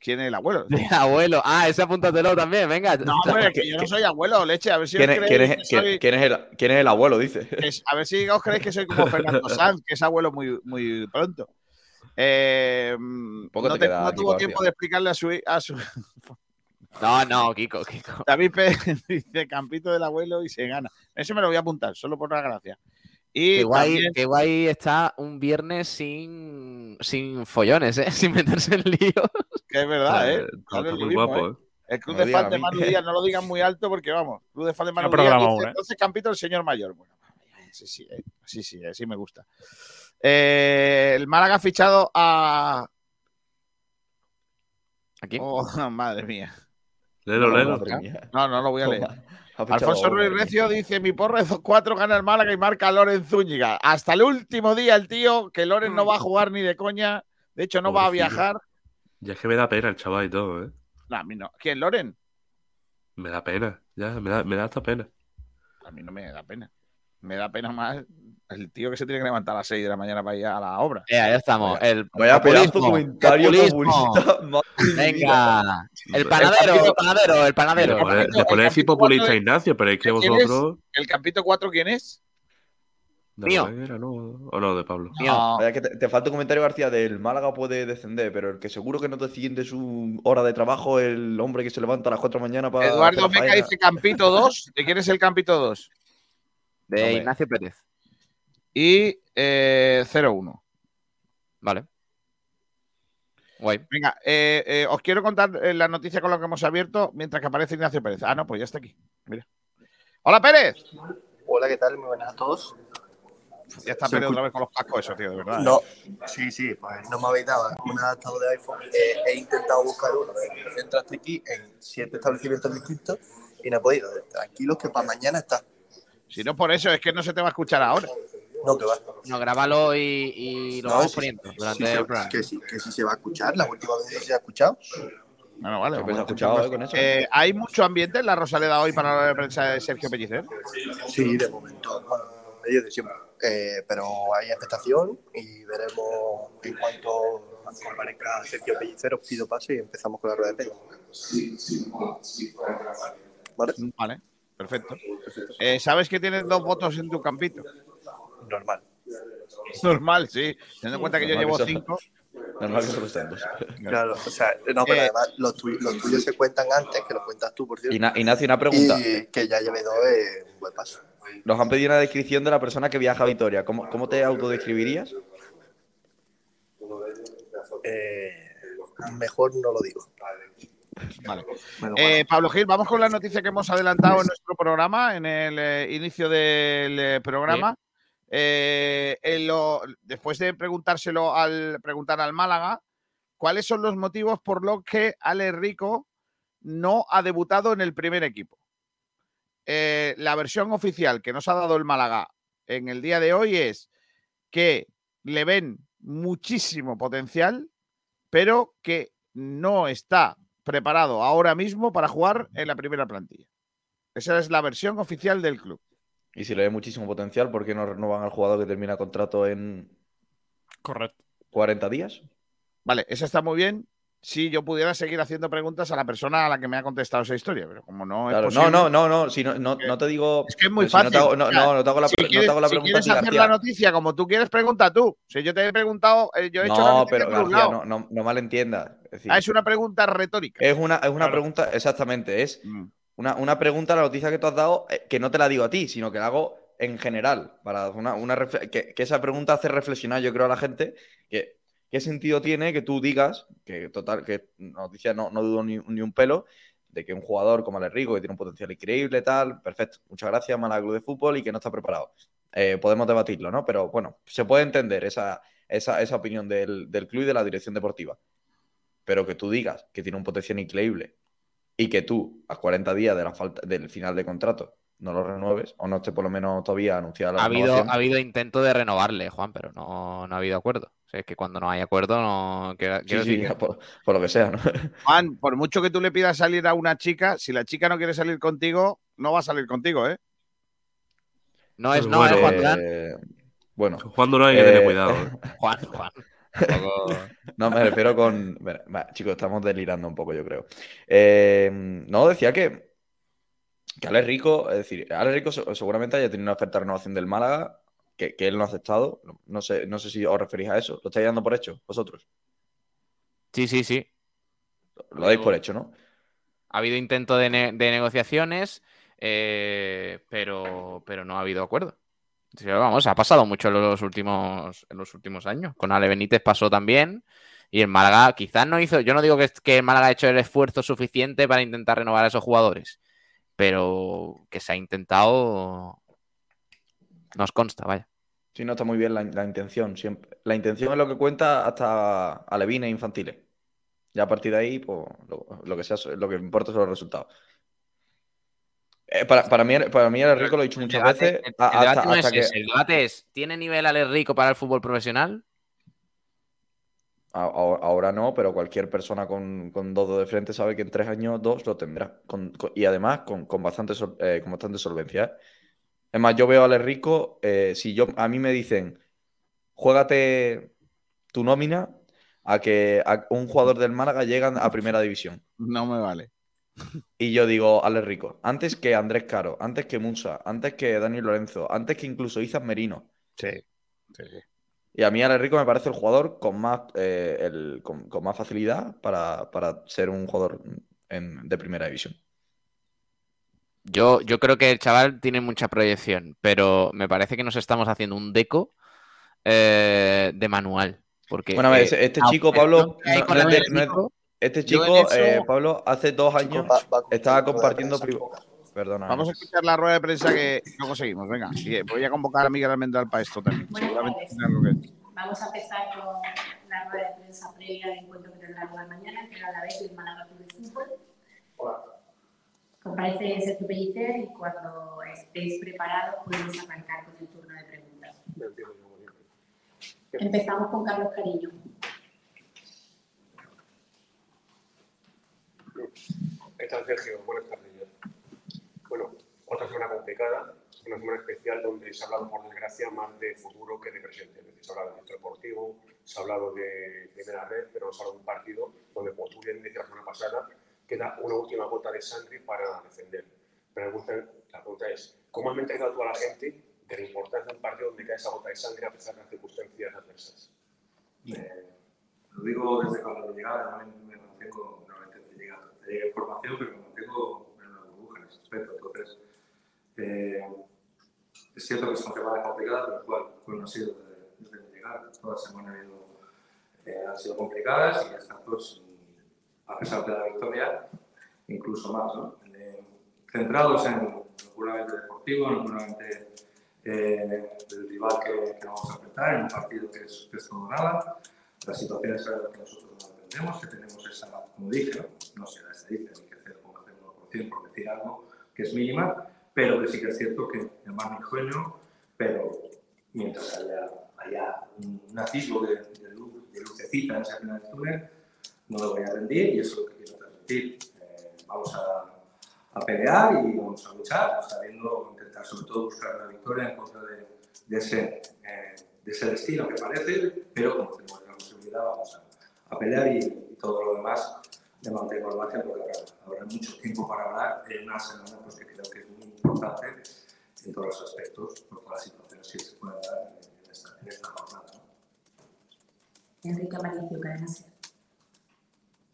¿Quién es el abuelo? Abuelo. Ah, ese apúntatelo también, venga. No, hombre, que yo no soy abuelo, leche. A ver si ¿Quién os es, creéis quién es- que soy- quién- quién es el, quién es el abuelo? Dice. es- a ver si os creéis que soy como Fernando Sanz, que es abuelo muy, muy pronto. Eh, Poco no, te te- queda, no Kiko tuvo tiempo de explicarle a su, a su No, no, Kiko, Kiko. David P. dice Campito del abuelo y se gana. Eso me lo voy a apuntar, solo por la gracia. Y Qué guay, también- qué guay está un viernes sin, sin follones, ¿eh? Sin meterse en líos. que es verdad, ¿eh? Está- muy mismo, guapo, ¿eh? ¿eh? El club No de fans de. Manu Díaz, no lo digan muy alto porque vamos. Club de fans de Manu No programa Díaz. aún, dice, ¿eh? Entonces, Campito, el señor mayor. Bueno, sí, sí, eh, sí, sí, eh, sí me gusta. Eh, el Málaga ha fichado a. ¿Aquí? Oh, madre mía. Lelo, No, lelo. No, no lo voy a leer. Ha fichado Alfonso Ruiz Recio dice: Mi porro de 2-4 gana el Málaga y marca a Loren Zúñiga. Hasta el último día, el tío, que Loren no va a jugar ni de coña. De hecho, no va a viajar. Ya es que me da pena el chaval y todo, ¿eh? No, a mí no. ¿Quién, Loren? Me da pena. Ya, me da, me da hasta pena. A mí no me da pena. Me da pena más el tío que se tiene que levantar a las 6 de la mañana para ir a la obra. Eh, ahí estamos. El Vaya pedazo populismo, comentario populismo. populista. Venga. El panadero, el panadero, el panadero. Le decir populista a Ignacio, pero es que vosotros. ¿El Campito 4 quién es? De Mío. Balaguer, ¿no? O no, de Pablo. No. Vaya que te, te falta un comentario, García, del Málaga puede descender, pero el que seguro que no te siguiente su hora de trabajo, el hombre que se levanta a las 4 de la mañana para. Eduardo Meca dice Campito 2. ¿De quién es el Campito 2? De Hombre. Ignacio Pérez. Y eh, 0-1. Vale. Guay. Venga, eh, eh, os quiero contar eh, la noticia con la que hemos abierto mientras que aparece Ignacio Pérez. Ah, no, pues ya está aquí. Mira. Hola Pérez. Hola, ¿qué tal? Muy buenas a todos. Ya está Pérez otra vez con los cascos, eso, tío, de verdad. No, sí, sí, pues no me habéis dado un adaptador de iPhone. Eh, he intentado buscar uno en Entraste aquí en siete establecimientos distintos y no he podido. Tranquilos que para mañana está. Si no por eso, es que no se te va a escuchar ahora. No, que va. No, grábalo y, y lo No, vamos sí, poniendo sí, durante sí, el programa. que sí, que sí se va a escuchar. Las últimas veces se ha escuchado. Bueno, vale. Creo que vamos se ha a escuchado, eh, con eso. Eh, ¿Hay mucho ambiente en la Rosaleda hoy para la prensa de Sergio Pellicer? Sí, de momento. Bueno, medio de siempre. Eh, pero hay expectación y veremos en cuanto comparezca Sergio Pellicero, pido pase y empezamos con la rueda de prensa. ¿Vale? Vale, perfecto. Eh, ¿Sabes que tienes dos votos en tu campito? Normal. Normal, sí. Teniendo en cuenta que yo llevo que cinco. Normal que solo estén dos. Claro, o sea, no, pero Eh, además los, tuy- los tuyos se cuentan antes, que los cuentas tú, por cierto. Igna- Ignacio, una pregunta. Y que ya lleve dos es un buen paso. Nos han pedido una descripción de la persona que viaja a Vitoria. ¿Cómo, cómo te autodescribirías? Eh, mejor no lo digo. Vale. Eh, Pablo Gil, vamos con la noticia que hemos adelantado en nuestro programa, en el eh, inicio del eh, programa. Lo- después de preguntárselo al preguntar al Málaga, ¿cuáles son los motivos por los que Ale Rico no ha debutado en el primer equipo? La versión oficial que nos ha dado el Málaga en el día de hoy es que le ven muchísimo potencial, pero que no está preparado ahora mismo para jugar en la primera plantilla. Esa es la versión oficial del club. Y si le ve muchísimo potencial, ¿por qué no renovan al jugador que termina contrato en Correcto. 40 días? Vale, eso está muy bien. Si yo pudiera seguir haciendo preguntas a la persona a la que me ha contestado esa historia, pero como no Claro, es no, posible. no, no, no, si no, no, no te digo. Es que es muy si no fácil. te hago- no, no, no te hago la, si no quieres, te hago la si pregunta quieres a ti, hacer la noticia como tú quieres, pregunta tú. Si yo te he preguntado, eh, yo he hecho la No, pero por un García, lado. no, no, no malentiendas. Es, decir, Ah, es una pregunta retórica. es una, es una pregunta, exactamente, es Mm. una, una pregunta, la noticia que tú has dado, eh, que no te la digo a ti, sino que la hago en general, para una, una que, que esa pregunta hace reflexionar, yo creo, a la gente, que qué sentido tiene que tú digas, que total, que noticia no, no dudo ni, un pelo, de que un jugador como Ale Rico, que tiene un potencial increíble, tal, perfecto, muchas gracias, Málaga Club de Fútbol y que no está preparado. Eh, podemos debatirlo, ¿no? Pero bueno, se puede entender esa, esa, esa opinión del, del club y de la dirección deportiva. Pero que tú digas que tiene un potencial increíble y que tú, a 40 días de la falta, del final de contrato, no lo renueves o no esté por lo menos todavía anunciada la Ha habido, ha habido intento de renovarle, Juan, pero no, no ha habido acuerdo. O sea, es que cuando no hay acuerdo, no. Quiero, Sí, quiero sí, decir que- por, por lo que sea, ¿no? Juan, por mucho que tú le pidas salir a una chica, si la chica no quiere salir contigo, no va a salir contigo, ¿eh? No es Pues no, bueno, ¿eh, Juan Durán? eh, bueno. Juan Durán hay que tener cuidado, ¿eh? Juan, Juan. No, me refiero con. Bueno, chicos, estamos delirando un poco, yo creo. Eh, no, decía que. Que Ale Rico, es decir, Ale Rico se- seguramente haya tenido una oferta de renovación del Málaga que, que él no ha aceptado. No, sé, no sé si os referís a eso. ¿Lo estáis dando por hecho vosotros? Sí, sí, sí. Lo dais por hecho, ¿no? Ha habido intento de, ne- de negociaciones, eh, pero, pero no ha habido acuerdo. Vamos, ha pasado mucho en los últimos, en los últimos años. Con Ale Benítez pasó también. Y el Málaga quizás no hizo. Yo no digo que, que el Málaga ha hecho el esfuerzo suficiente para intentar renovar a esos jugadores. Pero que se ha intentado. Nos consta, vaya. Sí, no está muy bien la, la intención. Siempre. La intención es lo que cuenta hasta alevines infantiles. Ya a partir de ahí, pues lo, lo que sea, lo que importa son los resultados. Eh, para, para mí, para mí, el rico lo he dicho muchas debate- veces. el- a- el debate hasta- no es hasta que- ese, el debate es: ¿tiene nivel Ale Rico para el fútbol profesional? Ahora no, pero cualquier persona con, con dos dedos de frente sabe que en tres años, dos lo tendrá. Con- con- y además con, con bastante, sol- eh, con bastante solvencia. ¿eh? Es más, yo veo a Ale Rico, eh, si yo, a mí me dicen, juégate tu nómina a que a un jugador del Málaga llega a primera división. No me vale. Y yo digo, Ale Rico, antes que Andrés Caro, antes que Musa, antes que Dani Lorenzo, antes que incluso Izas Merino. Sí, sí, sí. Y a mí Ale Rico me parece el jugador con más, eh, el- con, con más facilidad para, para ser un jugador en- de primera división. Yo, yo creo que el chaval tiene mucha proyección, pero me parece que nos estamos haciendo un deco eh, de manual. Porque, Bueno, a ver, eh, este, chico, Pablo, que hay no- con no es el de- no es- Rico- este chico, eso- eh, Pablo, hace dos años va- va con estaba compartiendo... Perdona. Vamos a escuchar la rueda de prensa que luego seguimos. Venga, eh, voy a convocar a Miguel Almendral para esto también. Seguramente que. Vamos a empezar con la rueda de prensa previa al encuentro que tendrá lugar mañana entre la Alavés y el Málaga Club de Fútbol. Comparece Sergio Pellicer y cuando estéis preparados podemos arrancar con el turno de preguntas. Empezamos con Carlos Cariño. ¿Qué tal, Sergio? Buenas tardes. Otra semana complicada, una semana especial donde se ha hablado, por desgracia, más de futuro que de presente. Se ha hablado de centro deportivo, se ha hablado de primera red, pero no se ha hablado de un partido donde, como tú bien decías la semana pasada, queda una última gota de sangre para defender. Pero la pregunta, la pregunta es, ¿cómo has mentalizado tú a la gente de la importancia de un partido donde cae esa gota de sangre a pesar de las circunstancias adversas? Eh, lo digo desde cuando llegaba, me mantengo, normalmente te llega, te llega información, pero me mantengo en una burbuja en aspecto. Entonces, eh, es cierto que son semanas complicadas, pero igual, pues no ha sido desde, llegada. Todas semanas eh, han sido complicadas y ya está, pues, a pesar de la victoria, incluso más, ¿no? Eh, centrados en lo puramente deportivo, en lo puramente eh, del rival que, que vamos a enfrentar, en un partido que es, que es todo nada. Las situaciones en las que nosotros no entendemos, que tenemos esa, como dije, no, no sé estadística ni que 0,01% por decir algo que es mínima, pero que sí que es cierto que el más mi sueño, pero mientras haya, un atisbo de, de, lucecita en ese final del túnel, no lo voy a rendir y eso es lo que quiero transmitir. Eh, vamos a, pelear y vamos a luchar, sabiendo intentar sobre todo buscar la victoria en contra de, de ese, eh, de ese destino que parece, pero como tenemos la posibilidad vamos a, pelear y, todo lo demás me mantengo al margen porque habrá, habrá mucho tiempo para hablar en una semana pues, que creo que es muy importante en todos los aspectos, por todas las situaciones que se pueden dar en esta, en esta jornada. ¿no? Enrique Aparicio, Cadena Ser.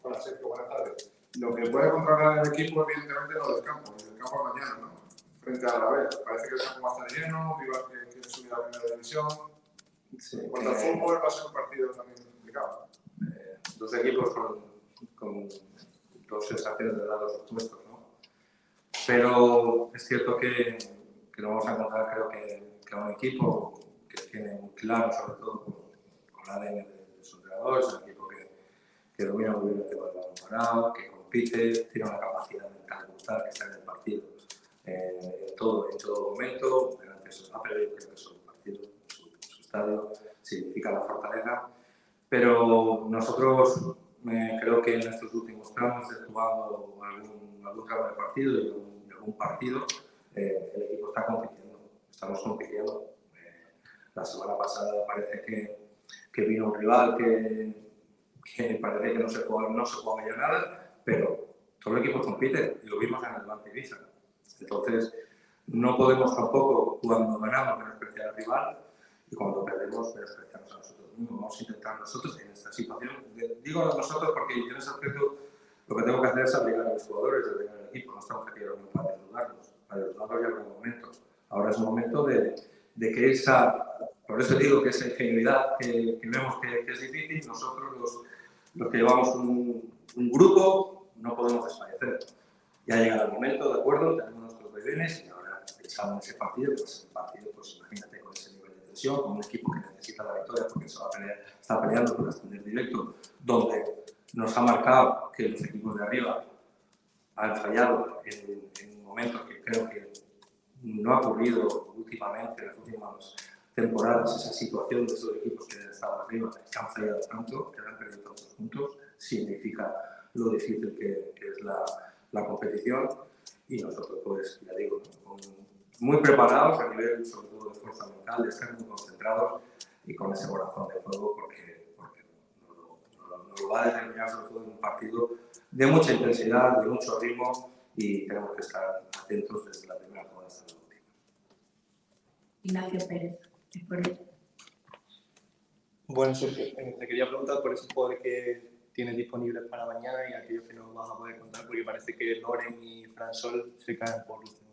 Hola Sergio, buenas tardes. Lo que puede controlar el equipo, evidentemente, es lo del campo, y el campo mañana, ¿no? Frente a la vez. Parece que el campo va a estar lleno, Viva que quiere subir a la primera división. Sí, en cuanto al eh, fútbol, va a ser un partido también complicado. eh, dos equipos con, con dos sensaciones de lados opuestos, ¿no? Pero es cierto que, que lo vamos a encontrar, creo que, que un equipo que tiene muy claro, sobre todo con, la ADN de, de sus jugadores, un equipo que, que domina muy bien el tema del balón que compite, tiene una capacidad mental brutal que está en el partido eh, en, todo, en todo momento, delante de su ha perdido creo que su partido, su, su estadio, significa la fortaleza, pero nosotros creo que en estos últimos tramos, jugando algún, algún tramo de partido y algún, partido, eh, el equipo está compitiendo, estamos compitiendo. Eh, la semana pasada parece que, que vino un rival que, que parece que no se puede, no se hallar nada, pero todo el equipo compite y lo vimos en el Ibiza. Entonces, no podemos tampoco, cuando ganamos, menospreciar al rival y cuando perdemos, menospreciarnos a nosotros Vamos a intentar nosotros en esta situación, digo nosotros porque yo en ese aspecto lo que tengo que hacer es obligar a los jugadores, obligar al equipo, no estamos aquí reunidos para desnudarnos, para desnudarnos ya en algún momento. Ahora es un momento de, de, que esa, por eso digo que esa ingenuidad que, que vemos que, que, es difícil, nosotros los, los que llevamos un, un grupo no podemos desfallecer. Ya llega el momento, ¿de acuerdo? Tenemos nuestros deberes y ahora pensamos en ese partido, pues el partido, pues imagínate con tensión, con un equipo que necesita la victoria porque se va a pelear, está peleando por ascender directo, donde nos ha marcado que los equipos de arriba han fallado en, en momentos que creo que no ha ocurrido últimamente, en las últimas temporadas, esa situación de esos equipos que estado arriba, que han fallado tanto, que han perdido tantos puntos, significa lo difícil que, que es la, la, competición y nosotros, pues, ya digo, ¿no? Muy preparados a nivel, sobre todo, de fuerza mental, de estar muy concentrados y con ese corazón de fuego, porque, porque nos, lo, va a determinar, sobre todo, en un partido de mucha intensidad, de mucho ritmo y tenemos que estar atentos desde la primera jugada hasta la última. Ignacio Pérez, por ello. Bueno, Sergio, eh, te quería preguntar por esos jugadores que tienes disponibles para mañana y aquellos que no vas a poder contar, porque parece que Loren y Fransol se caen por último.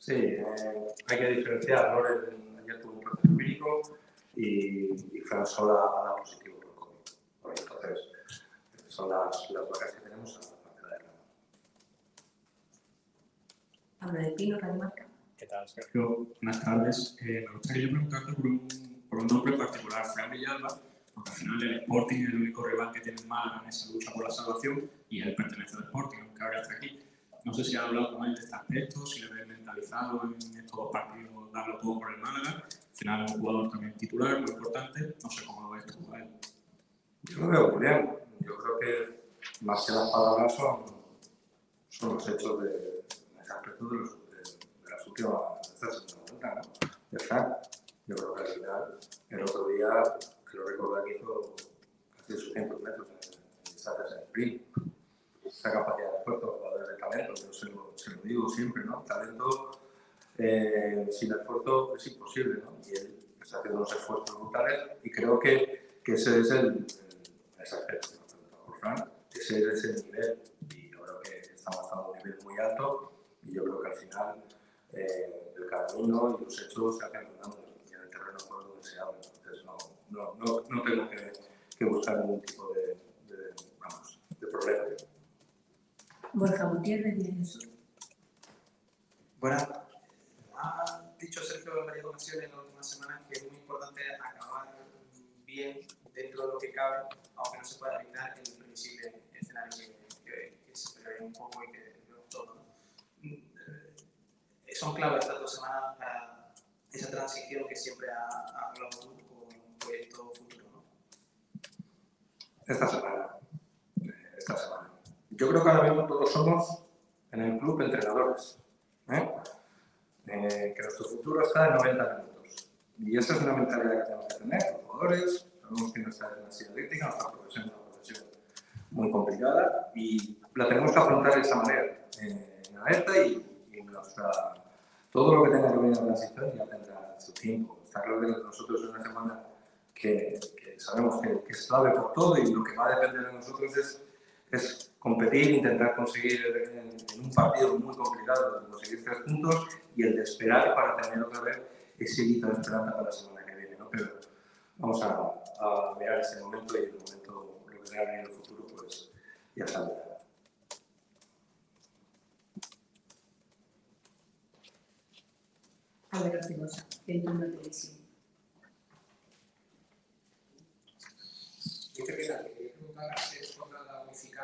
Sí, eh, hay que diferenciar. Loren ayer tuvo un proceso clínico y, y Fransol ha dado positivo por COVID. Entonces, son las, las vacas que tenemos a la parte de la Pablo de Pino, Radio Marca. ¿Qué tal, Sergio? Buenas tardes. Eh, me gustaría preguntarte por un, por un nombre particular, Fran Villalba, porque al final el Sporting es el único rival que tiene más en esa lucha por la salvación y él pertenece al Sporting, aunque ahora está aquí. No sé si ha hablado con él de este aspecto, si le ves mentalizado en estos dos partidos, darlo todo por el Málaga. Al final es un jugador también titular, muy importante. No sé cómo lo ves tú a. Yo lo veo muy bien. Yo creo que más que las palabras son, son los hechos de, de ese aspecto de, los, de, de las últimas, esta ¿no? De Frank. Yo creo que al final, el otro día, creo recordar que hizo casi 800 metros en, en distancias en sprint. Esa capacidad de esfuerzo, jugadores de talento, yo se lo, se digo siempre, ¿no? Talento eh, sin esfuerzo es imposible, ¿no? Y él está haciendo unos esfuerzos brutales y creo que, que ese es el, el ese por ese es el nivel y yo creo que estamos a un nivel muy alto y yo creo que al final eh, el camino y los hechos se hacen y en el terreno de juego deseable. Entonces no, no, no, tengo que, buscar ningún tipo de, de problema. Borja Gutiérrez, Diario Sur. Buenas. Ha dicho Sergio en varias ocasiones en las últimas semanas que es muy importante acabar bien dentro de lo que cabe, aunque no se pueda evitar el imprevisible escenario que, que, que se prevé un poco y que vemos todo. ¿no? Eh, Son clave estas dos semanas para esa transición que siempre ha, ha hablado tú con un proyecto futuro. ¿no? Esta semana. Esta semana. Yo creo que ahora mismo todos somos en el club entrenadores. ¿eh? Eh, que nuestro futuro está en 90 minutos. Y esa es una mentalidad que tenemos que tener, los jugadores. Sabemos que nuestra gimnasia atlética, nuestra profesión es una profesión muy complicada y la tenemos que afrontar de esa manera, eh, en alerta y, y nuestra, todo lo que tenga que ver en la transición ya tendrá su tiempo. Está claro que nosotros es una semana que, que sabemos que, que es clave por todo y lo que va a depender de nosotros es, es competir, intentar conseguir en, en un partido muy complicado, conseguir tres puntos y el de esperar para tener otra vez ese hito de esperanza para la semana que viene. ¿no? Pero vamos a, a mirar este momento y el momento, lo que sea en el futuro, pues ya saldrá. Álvaro Ortigosa, Centro de Televisión. Yo te quería quería preguntar si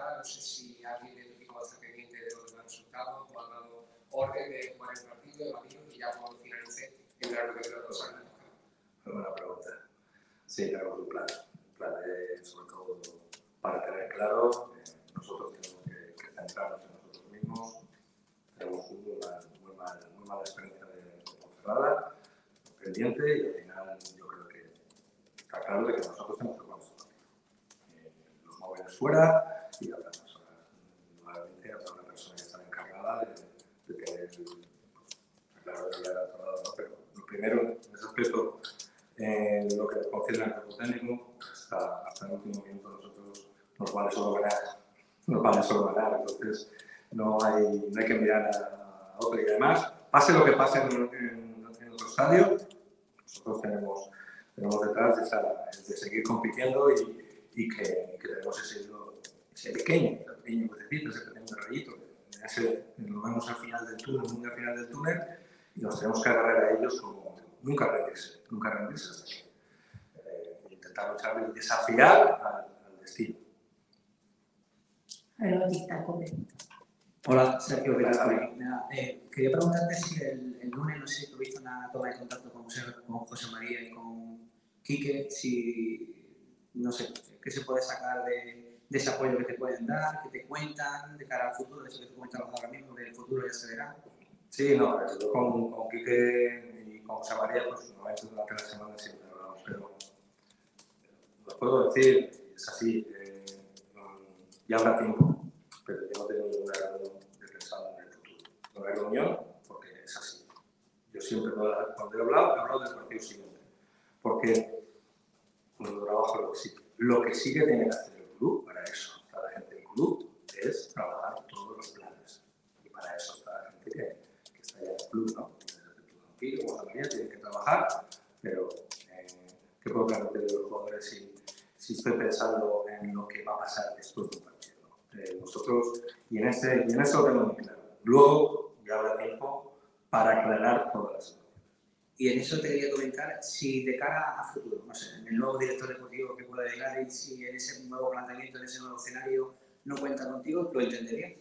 unificada, no sé si alguien del equipo va a estar pendiente de los resultados o ha dado orden de jugar el partido, imagino, y ya cuando finalice entrar lo que los dos años. Muy buena pregunta. Sí, tenemos un plan. Un plan de, sobre todo para tener claro, eh, nosotros tenemos que, que centrarnos en nosotros mismos. Tenemos una muy mala, muy experiencia de, de Ponferrada, pendiente, y al final yo creo que está claro de que nosotros tenemos que jugar este partido. Eh, los móviles fuera y habrá personas, nuevamente habrá una persona que está encargada de, de tener, claro ya era otro lado, ¿no? pero lo primero, en ese aspecto, eh, lo que concierne al cuerpo técnico, hasta, hasta el último minuto nosotros nos vale solo ganar, nos vale solo ganar, entonces no hay, no hay que mirar a, a otro y además, pase lo que pase en, en, en otro estadio, nosotros tenemos, tenemos detrás de, esa, de seguir compitiendo y, y que, que tenemos ese, ese pequeño, ese pequeño cuerpecito, ese pequeño rayito, ese, lo vemos al final del túnel, muy al final del túnel, y nos tenemos que agarrar a ellos como nunca rendirse, nunca rendirse hasta que eh, intentar luchar y desafiar al, al destino. Hola, Sergio Villarreal. Nada, eh, quería preguntarte si el, el lunes, no sé si tuviste una toma de contacto con José, con José María y con Quique, si, no sé, qué se puede sacar de, de ese apoyo que te pueden dar, que te cuentan de cara al futuro, de eso que tú comentabas ahora mismo, del futuro ya se verá. Sí, no, con, con Quique y con José María, pues normalmente durante la semana siempre hablamos, pero os puedo decir, es así, eh, ya habrá tiempo, pero yo no tengo ninguna reunión de pensar en el futuro. No hay reunión porque es así. Yo siempre cuando he hablado, he hablado del partido siguiente, porque nuestro trabajo lo que sigue. Lo que sigue tiene que hacer el para eso está la gente del club, es trabajar todos los planes. Y para eso está la gente que, está allá en el club, ¿no? Aquí, como María, tienen que trabajar, pero eh, ¿qué puedo plantear de los jugadores si, si estoy pensando en lo que va a pasar después de un partido? Eh, nosotros, y en, ese, y en eso tengo claro. Luego ya habrá tiempo para aclarar todas las cosas. Y en eso te quería comentar si de cara a futuro, no sé, en el nuevo director deportivo que pueda llegar y si en ese nuevo planteamiento, en ese nuevo escenario no cuenta contigo, ¿lo entenderías?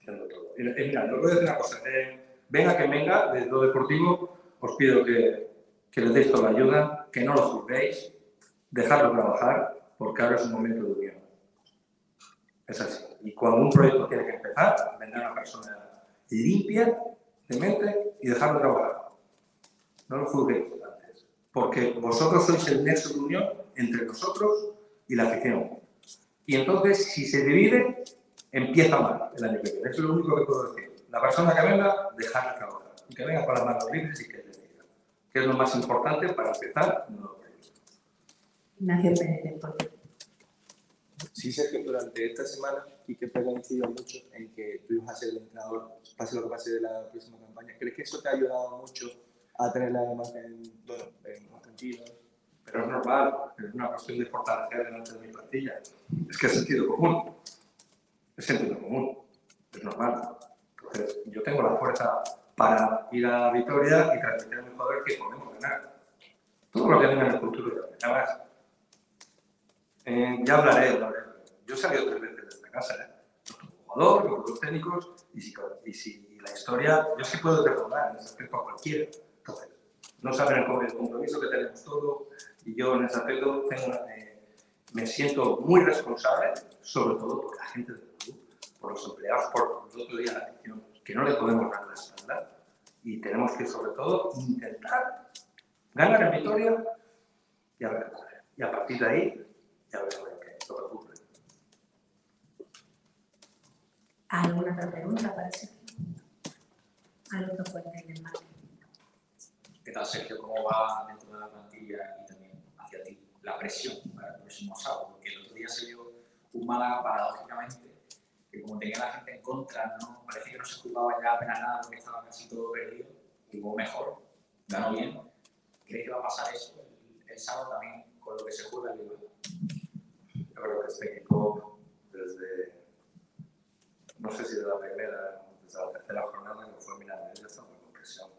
Entiendo todo. Y mira, os voy a decir una cosa. Eh, venga que venga, desde lo deportivo, os pido que, que les deis toda la ayuda, que no los juzguéis, dejadlo trabajar, porque ahora es un momento de unión. Es así. Y cuando un proyecto tiene que empezar, vendrá una persona limpia de mente y dejarlo trabajar. No lo juzguéis antes, porque vosotros sois el nexo de unión entre nosotros y la afición. Y entonces, si se divide, empieza mal el año que viene. Eso es lo único que puedo decir. La persona que venga, dejarla trabajar. Y que venga con las manos libres y que decida. Que es lo más importante para empezar proyecto. Ignacio Pérez, Deporte. Sí, Sergio, durante esta semana Quique Pérez ha incidido mucho en que tú ibas a ser el entrenador, pase lo que pase de la próxima campaña. ¿Crees que eso te ha ayudado mucho a tener la imagen bueno, más tranquila? Pero es normal, es una cuestión de fortalecer delante de mi plantilla. Es que es sentido común. Es sentido común. Es normal. Entonces, yo tengo la fuerza para ir a Vitoria y transmitir a mi jugador que podemos ganar. Todo lo que tenga en el futuro. Además, eh, ya hablaré, hablaré. Yo he salido tres veces de esta casa, ¿eh? Como jugador, como jugadores técnicos, y si, y si la historia, yo sí puedo recordar en ese aspecto a cualquiera. No saben el, el compromiso que tenemos todos, y yo en ese aspecto eh, me siento muy responsable, sobre todo por la gente del club, por los empleados, por el otro día la afición, que no le podemos dar la espalda, y tenemos que, sobre todo, intentar ganar en Vitoria y a, ver, y a partir de ahí, ya veremos lo que que ocurre. ¿Alguna otra pregunta para Sergio? Alberto Fuentes del Mar. ¿Qué tal, Sergio? ¿Cómo va dentro de la plantilla y también hacia ti la presión para el próximo sábado? Porque el otro día se vio un Málaga paradójicamente que como tenía la gente en contra, ¿no? parece que no se jugaba ya apenas nada porque estaba casi todo perdido, jugó mejor, ganó bien. ¿Crees que va a pasar eso el, el sábado también con lo que se juega el Liga? Yo creo que este equipo, desde, no sé si de la primera, desde la tercera jornada, que fue Miranda, ya está muy con presión.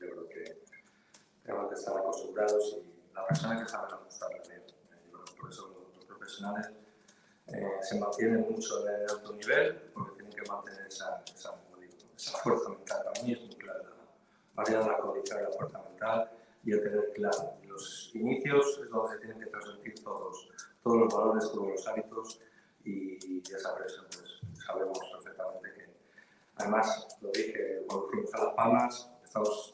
Yo creo que tenemos que estar acostumbrados y la persona que sabe ajustar también. Por eso los, profesionales eh, se mantienen mucho en el alto nivel, porque tienen que mantener esa, esa, esa fuerza mental. Para mí es muy clara la variedad de la condición de la fuerza mental y el tener claro. Los inicios es donde se tienen que transmitir todos, todos los valores, todos los hábitos y, esa presión, pues sabemos perfectamente que, además, lo dije cuando fuimos a Las Palmas, estamos,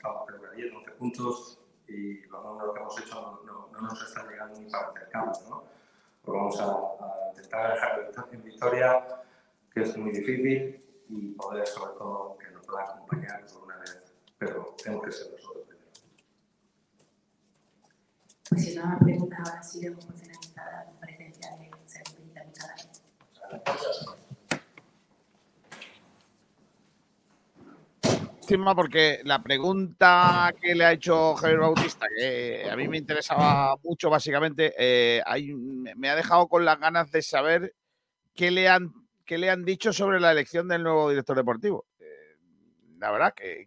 ayer 11 puntos y los números que hemos hecho no, no, no nos están llegando ni para acercarnos, ¿no? Pues vamos a, a intentar dejar en victoria, que es muy difícil, y poder, sobre todo, que nos pueda acompañar por una vez, pero tenemos que ser nosotros primero. Pues si no hay preguntas, ahora sí por finalizada la presencia de Sergio. Muchas gracias. Encima porque la pregunta que le ha hecho Javier Bautista, que a mí me interesaba mucho básicamente, eh, me ha dejado con las ganas de saber qué le han, qué le han dicho sobre la elección del nuevo director deportivo. Eh, la verdad, que-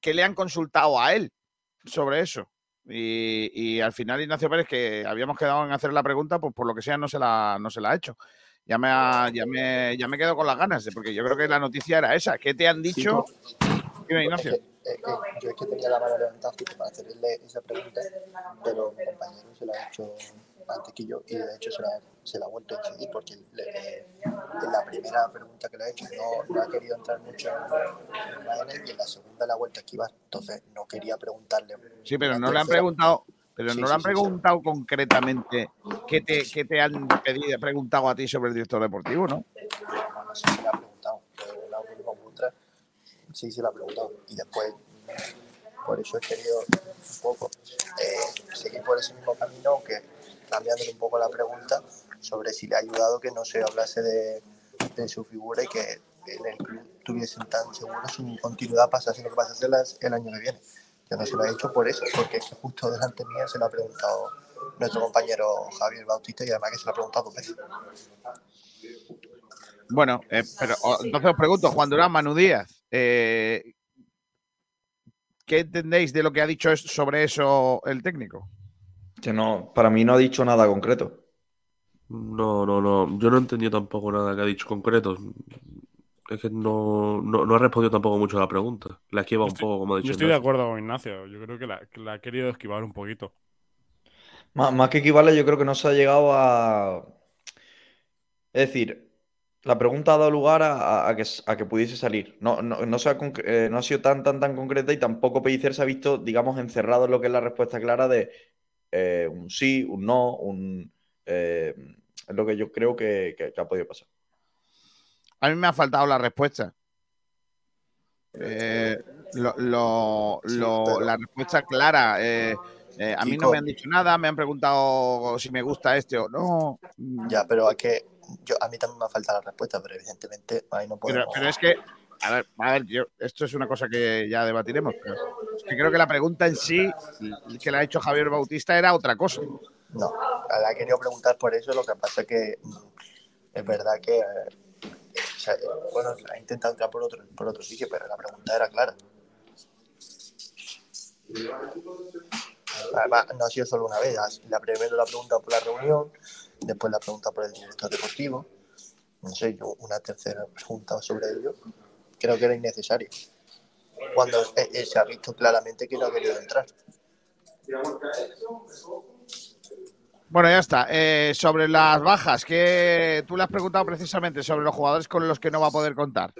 que le han consultado a él sobre eso. Y, y al final Ignacio Pérez, que habíamos quedado en hacer la pregunta, pues por lo que sea no se la, no se la ha hecho. Ya me, ha- ya, me, ya me quedo con las ganas, porque yo creo que la noticia era esa. ¿Qué te han dicho? Dime, Ignacio. Es que, es que yo es que tenía la mano levantada para hacerle esa pregunta, pero mi compañero se la ha hecho antes que yo y de hecho se la, se la ha vuelto a incidir porque le- en la primera pregunta que le ha hecho no, no ha querido entrar mucho en, en y en la segunda la ha vuelto a esquivar. Entonces no quería preguntarle. Sí, pero no le han preguntado, pero Sí, no sí, le han sí, sí. preguntado concretamente qué te, qué te han pedido, preguntado a ti sobre el director deportivo, ¿no? Bueno, sí se la ha preguntado. pero la última ultra sí se la ha preguntado. Y después, por eso he querido un poco eh, seguir por ese mismo camino, aunque cambiándole un poco la pregunta sobre si le ha ayudado que no se hablase de, de su figura y que en el club tuviesen tan seguro su continuidad pasase lo que pasase el año que viene. Yo no se lo he hecho por eso, porque es que justo delante mía se lo ha preguntado nuestro compañero Javier Bautista y además que se lo ha preguntado dos veces. Bueno, eh, pero o- entonces os pregunto, Juan Durán, Manu Díaz, eh, ¿qué entendéis de lo que ha dicho sobre eso el técnico? Que no, para mí no ha dicho nada concreto. No, no, no. Yo no he entendido tampoco nada que ha dicho concreto. Es que no, no, no ha respondido tampoco mucho a la pregunta. La esquiva un poco, como ha dicho Yo estoy de acuerdo con Ignacio. Yo creo que la, que la ha querido esquivar un poquito. Más, más que equivale, yo creo que no se ha llegado a. Es decir, la pregunta ha dado lugar a, a- a que, a que pudiese salir. No, no, no se ha, conc- eh, no ha sido tan, tan, tan concreta y tampoco Pellicer se ha visto, digamos, encerrado en lo que es la respuesta clara de eh, un sí, un no, un. eh, es lo que yo creo que, que- que ha podido pasar. A mí me ha faltado la respuesta. Eh, lo- lo- lo- La respuesta clara. eh, eh, a mí no me han dicho nada, me han preguntado si me gusta este o no. Ya, pero es que yo, a mí también me ha faltado la respuesta, pero evidentemente ahí no Pero, podemos. pero es que, a ver, a ver, yo, esto es una cosa que ya debatiremos. Pero es que creo que la pregunta en sí, que le ha hecho Javier Bautista, era otra cosa. No, la he querido preguntar por eso, lo que pasa es que mm, es verdad que eh, bueno, ha intentado entrar por otro, por otro sitio, pero la pregunta era clara. Además, no ha sido solo una vez. La primero la pregunta por la reunión, después la pregunta por el director deportivo. No sé, yo una tercera pregunta sobre ello. Creo que era innecesario. Cuando eh, eh, se ha visto claramente que no ha querido entrar. Bueno, ya está. Eh, sobre las bajas, que tú le has preguntado precisamente sobre los jugadores con los que no va a poder contar.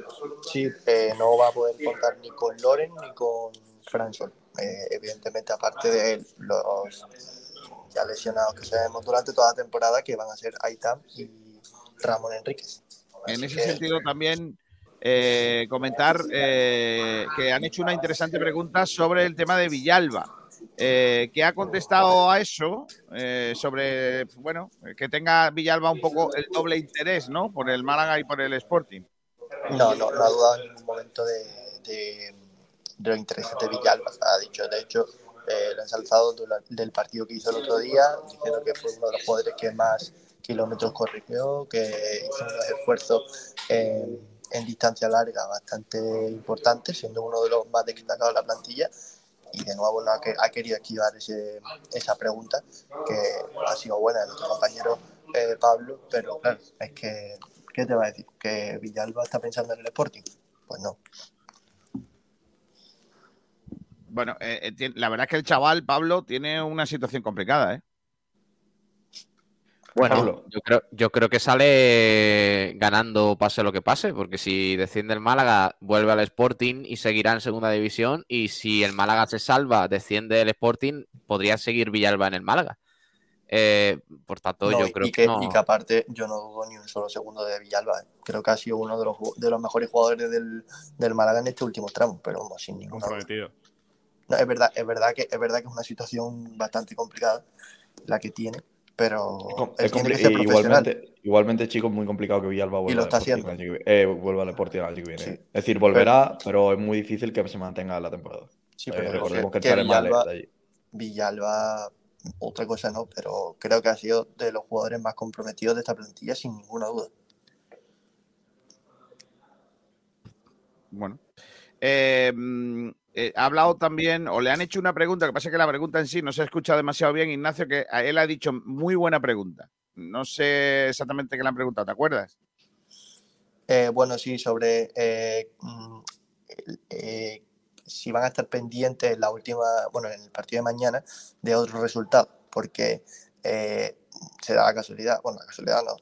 Sí, eh, no va a poder contar ni con Loren ni con Franson. Eh, evidentemente, aparte de los ya lesionados que sabemos durante toda la temporada, que van a ser Aitam y Ramón Enríquez. En ese sentido, también eh, comentar eh, que han hecho una interesante pregunta sobre el tema de Villalba. Eh, que ha contestado a eso eh, sobre, bueno, que tenga Villalba un poco el doble interés, ¿no? Por el Málaga y por el Sporting. No, no, no ha dudado en ningún momento de, de, de los intereses de Villalba. Ha dicho, de hecho, eh, lo ha ensalzado del partido que hizo el otro día, diciendo que fue uno de los jugadores que más kilómetros corrigió, que hizo unos esfuerzos en distancia larga bastante importantes, siendo uno de los más destacados de la plantilla. Y de nuevo ha, que- ha querido esquivar ese, esa pregunta, que ha sido buena de nuestro compañero eh, Pablo, pero claro, es que, ¿qué te va a decir? ¿Que Villalba está pensando en el Sporting? Pues no. Bueno, eh, eh, la verdad es que el chaval, Pablo, tiene una situación complicada, ¿eh? Bueno, Pablo. yo creo, yo creo que sale ganando pase lo que pase, porque si desciende el Málaga, vuelve al Sporting y seguirá en segunda división. Y si el Málaga se salva, desciende el Sporting, podría seguir Villalba en el Málaga. Eh, por tanto, No, yo y- creo y que, que, no. y que aparte yo no dudo ni un solo segundo de Villalba. ¿eh? Creo que ha sido uno de los, de los mejores jugadores del, del Málaga en este último tramo, pero vamos, sin duda. Comprometido. No, es verdad, es verdad que es verdad que es una situación bastante complicada la que tiene, pero Es él tiene compli- que ser y profesional. igualmente, igualmente, chicos, muy complicado que Villalba vuelva lo está haciendo. vi- eh, vuelva al Sporting el año que viene. Es decir, volverá, pero es muy difícil que se mantenga en la temporada. Sí, Eh, pero recordemos que, que el mal Villalba- de allí. Villalba, otra cosa no, pero creo que ha sido de los jugadores más comprometidos de esta plantilla, sin ninguna duda. Bueno. Eh, mm, eh, ha hablado también, o le han hecho una pregunta, que pasa que la pregunta en sí no se ha escuchado demasiado bien, Ignacio, que a él ha dicho muy buena pregunta. No sé exactamente qué le han preguntado, ¿te acuerdas? Eh, bueno, sí, sobre eh, mm, si van a estar pendientes en la última, bueno, en el partido de mañana de otros resultados, porque se da la casualidad, bueno, la casualidad no,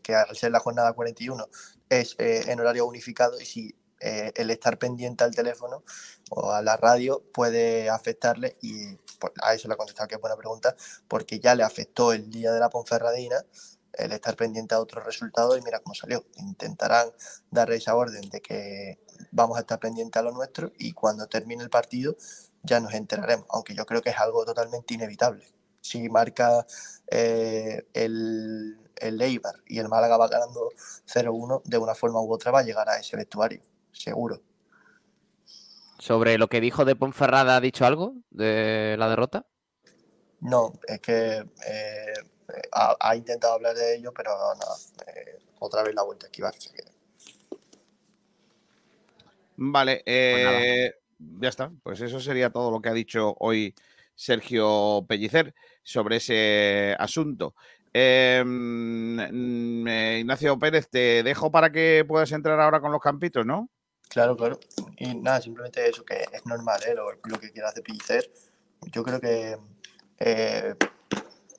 que al ser la jornada 41 es en horario unificado y si eh, el estar pendiente al teléfono o a la radio puede afectarle y pues, a eso le ha contestado que es buena pregunta, porque ya le afectó el día de la Ponferradina el estar pendiente a otros resultados y mira cómo salió. Intentarán darle esa orden de que vamos a estar pendientes a lo nuestro y cuando termine el partido ya nos enteraremos, aunque yo creo que es algo totalmente inevitable. Si marca eh, el, el Eibar y el Málaga va ganando 0-1, de una forma u otra va a llegar a ese vestuario, seguro. Sobre lo que dijo de Ponferrada, ¿ha dicho algo de la derrota? No, es que eh, ha, ha intentado hablar de ello, pero no, eh, otra vez la vuelta a esquivar. así que- Vale, Pues nada. eh, ya está. Pues eso sería todo lo que ha dicho hoy Sergio Pellicer sobre ese asunto. Eh, mm, eh, Ignacio Pérez, te dejo para que puedas entrar ahora con los campitos, ¿no? Claro, claro. Y nada, simplemente eso, que es normal, ¿eh? lo, lo que quiera hacer Pellicer. Yo creo que eh,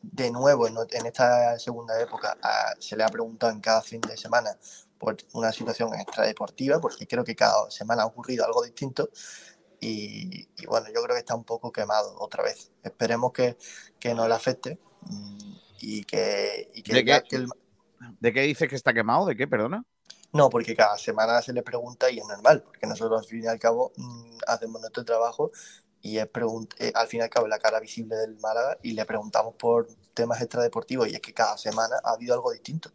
de nuevo en, en esta segunda época a- se le ha preguntado en cada fin de semana por una situación extradeportiva, porque creo que cada semana ha ocurrido algo distinto. Y, y bueno, yo creo que está un poco quemado otra vez. Esperemos que, que no le afecte mm, y que, y que ¿De ya qué? que el- ¿De qué dices que está quemado? ¿De qué? Perdona. No, porque cada semana se le pregunta y es normal, porque nosotros al fin y al cabo mm, hacemos nuestro trabajo y es eh, al fin y al cabo la cara visible del Málaga y le preguntamos por temas extradeportivos y es que cada semana ha habido algo distinto.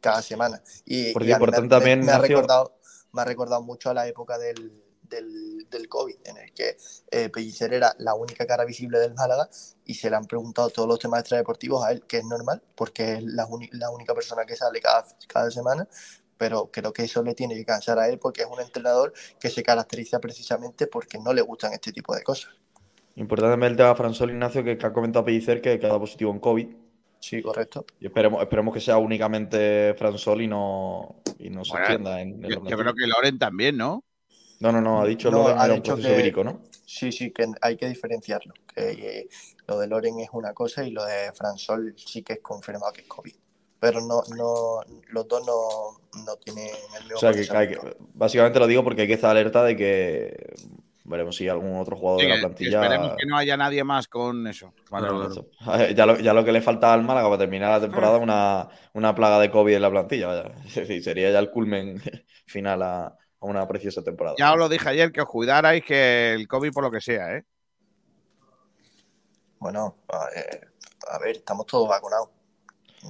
Cada semana. Y, Porque y me- importante me, también, me ha recordado, me ha recordado mucho a la época del, del, del COVID, en el que eh, Pellicer era la única cara visible del Málaga y se le han preguntado todos los temas extradeportivos a él, que es normal, porque es la, la única persona que sale cada, cada semana, pero creo que eso le tiene que cansar a él porque es un entrenador que se caracteriza precisamente porque no le gustan este tipo de cosas. Importante también el tema de Fransol Ignacio, que, que ha comentado Pellicer que queda positivo en COVID. Sí, correcto. Y esperemos, esperemos que sea únicamente Fransol y no, y no se Bueno, extienda en, en Yo, yo creo que Loren también, ¿no? No, no, no, ha dicho No, Loren ha era un dicho proceso que- vírico, ¿no? Sí, sí, que hay que diferenciarlo. Que eh, lo de Loren es una cosa y lo de Fransol sí que es confirmado que es COVID. Pero no, no, los dos no, no tienen el mismo O sea, que, hay básicamente lo digo porque hay que estar alerta de que veremos si algún otro jugador Sí, de la plantilla. esperemos que no haya nadie más con eso. Vale. Ya, lo, ya lo que le falta al Málaga para terminar la temporada es una, una plaga de COVID en la plantilla. vaya. Es decir, sería ya el culmen final a, a una preciosa temporada. Ya os lo dije ayer, que os cuidarais que el COVID por lo que sea, ¿eh? Bueno, a, eh, a ver, estamos todos vacunados.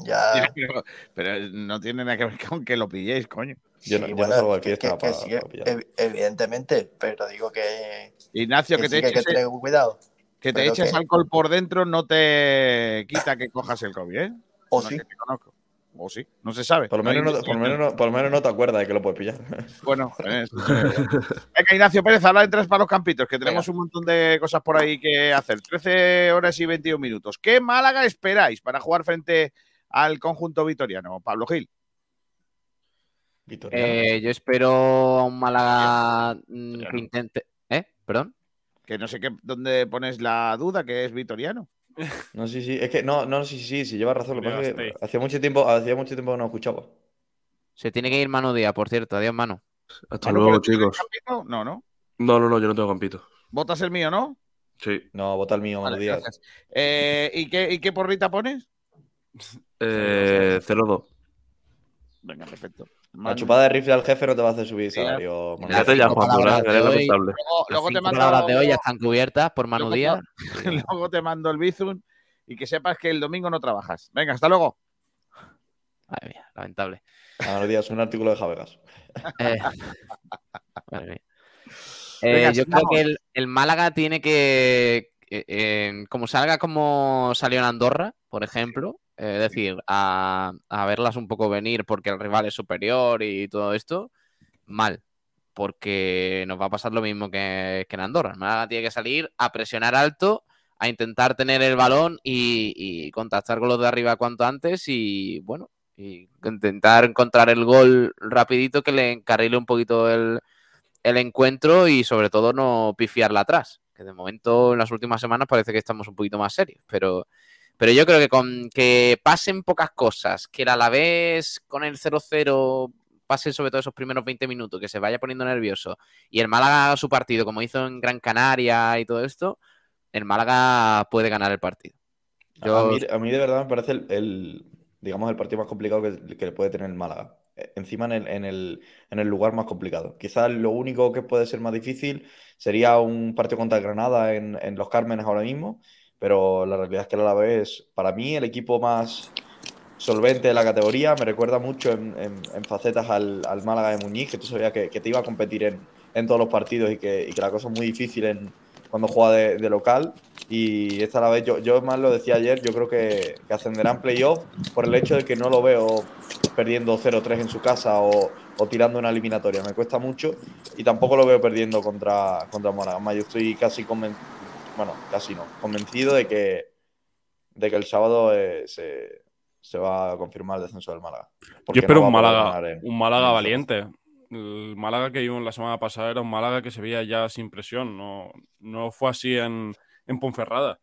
Ya. Pero, pero no tiene nada que ver con que lo pilléis, coño. Sí, bueno, que- que- que sí, ev- evidentemente, pero digo que, Ignacio, que, que te sí que que eches, tener cuidado. que te eches que- alcohol por dentro no te quita que cojas el COVID, ¿eh? O No, sí. que te conozco. O sí, no se sabe. Por lo, No menos no, por, lo menos no, por lo menos no te acuerdas de que lo puedes pillar. Bueno, eh, venga, Ignacio Pérez, ahora entras para los campitos, que tenemos un montón de cosas por ahí que hacer. 13 horas y 21 minutos. ¿Qué Málaga esperáis para jugar frente al conjunto vitoriano? Pablo Gil. Eh, yo espero a un Málaga mm, que intente. ¿Eh? ¿Perdón? Que no sé qué, dónde pones la duda que es vitoriano. No, sí, sí. Es que no, no, sí, sí, sí, llevas razón. Lo que pasa es que hacía mucho tiempo, hacía mucho tiempo que no escuchaba. Se tiene que ir Manu Díaz, por cierto. Adiós, Manu. Hasta luego, chicos. No, no, no. No, no, no, yo no tengo campito. ¿Votas el mío, no? Sí. No, vota el mío, Vale, Manu Díaz. gracias. Eh, ¿y, qué, ¿Y qué porrita pones? Eh, 0-2. Venga, perfecto. La chupada de rifle al jefe no te va a hacer subir salario. Manu. Fíjate ya, Juan Durán, que eres hoy- responsable. Luego, luego te mando, palabras de hoy ya están cubiertas por Manu luego- Díaz. luego te mando el Bizum y que sepas que el domingo no trabajas. Venga, hasta luego. Madre mía, lamentable. Manu Díaz, un artículo de Javegas. Eh, madre mía. Eh, Venga, yo creo que el, el Málaga tiene que, eh, eh, como salga como salió en Andorra, por ejemplo, eh, es decir, a, a verlas un poco venir porque el rival es superior y todo esto, mal, porque nos va a pasar lo mismo que, que en Andorra. Málaga tiene que salir a presionar alto, a intentar tener el balón y, y contactar con los de arriba cuanto antes y, bueno, y intentar encontrar el gol rapidito que le encarrile un poquito el, el encuentro y sobre todo no pifiarla atrás. Que de momento en las últimas semanas parece que estamos un poquito más serios. Pero, pero yo creo que con que pasen pocas cosas, que el Alavés con el 0-0 pase sobre todo esos primeros 20 minutos, que se vaya poniendo nervioso y el Málaga haga su partido como hizo en Gran Canaria y todo esto, el Málaga puede ganar el partido. Yo- A, mí, a mí de verdad me parece el, el, digamos, el partido más complicado que, que puede tener el Málaga. Eh, Encima en el, en el, en el lugar más complicado. Quizás lo único que puede ser más difícil sería un partido contra el Granada en, en Los Cármenes ahora mismo, pero la realidad es que el Alavés, para mí, el equipo más solvente de la categoría, me recuerda mucho en, facetas al, al Málaga de Muñiz, que tú sabías que, que te iba a competir en, en todos los partidos y que, que la cosa es muy difícil en, cuando juega de, local. Y esta la vez, yo, yo más lo decía ayer, yo creo que, que ascenderán playoff por el hecho de que no lo veo perdiendo 0-3 en su casa o, o tirando una eliminatoria. Me cuesta mucho y tampoco lo veo perdiendo contra, contra Málaga. Yo estoy casi convencido, bueno, casi no, convencido de que, de que el sábado eh, se, se va a confirmar el descenso del Málaga. Yo espero no un Málaga, en- un Málaga en valiente. El Málaga que vimos la semana pasada era un Málaga que se veía ya sin presión. No, no fue así en, en Ponferrada.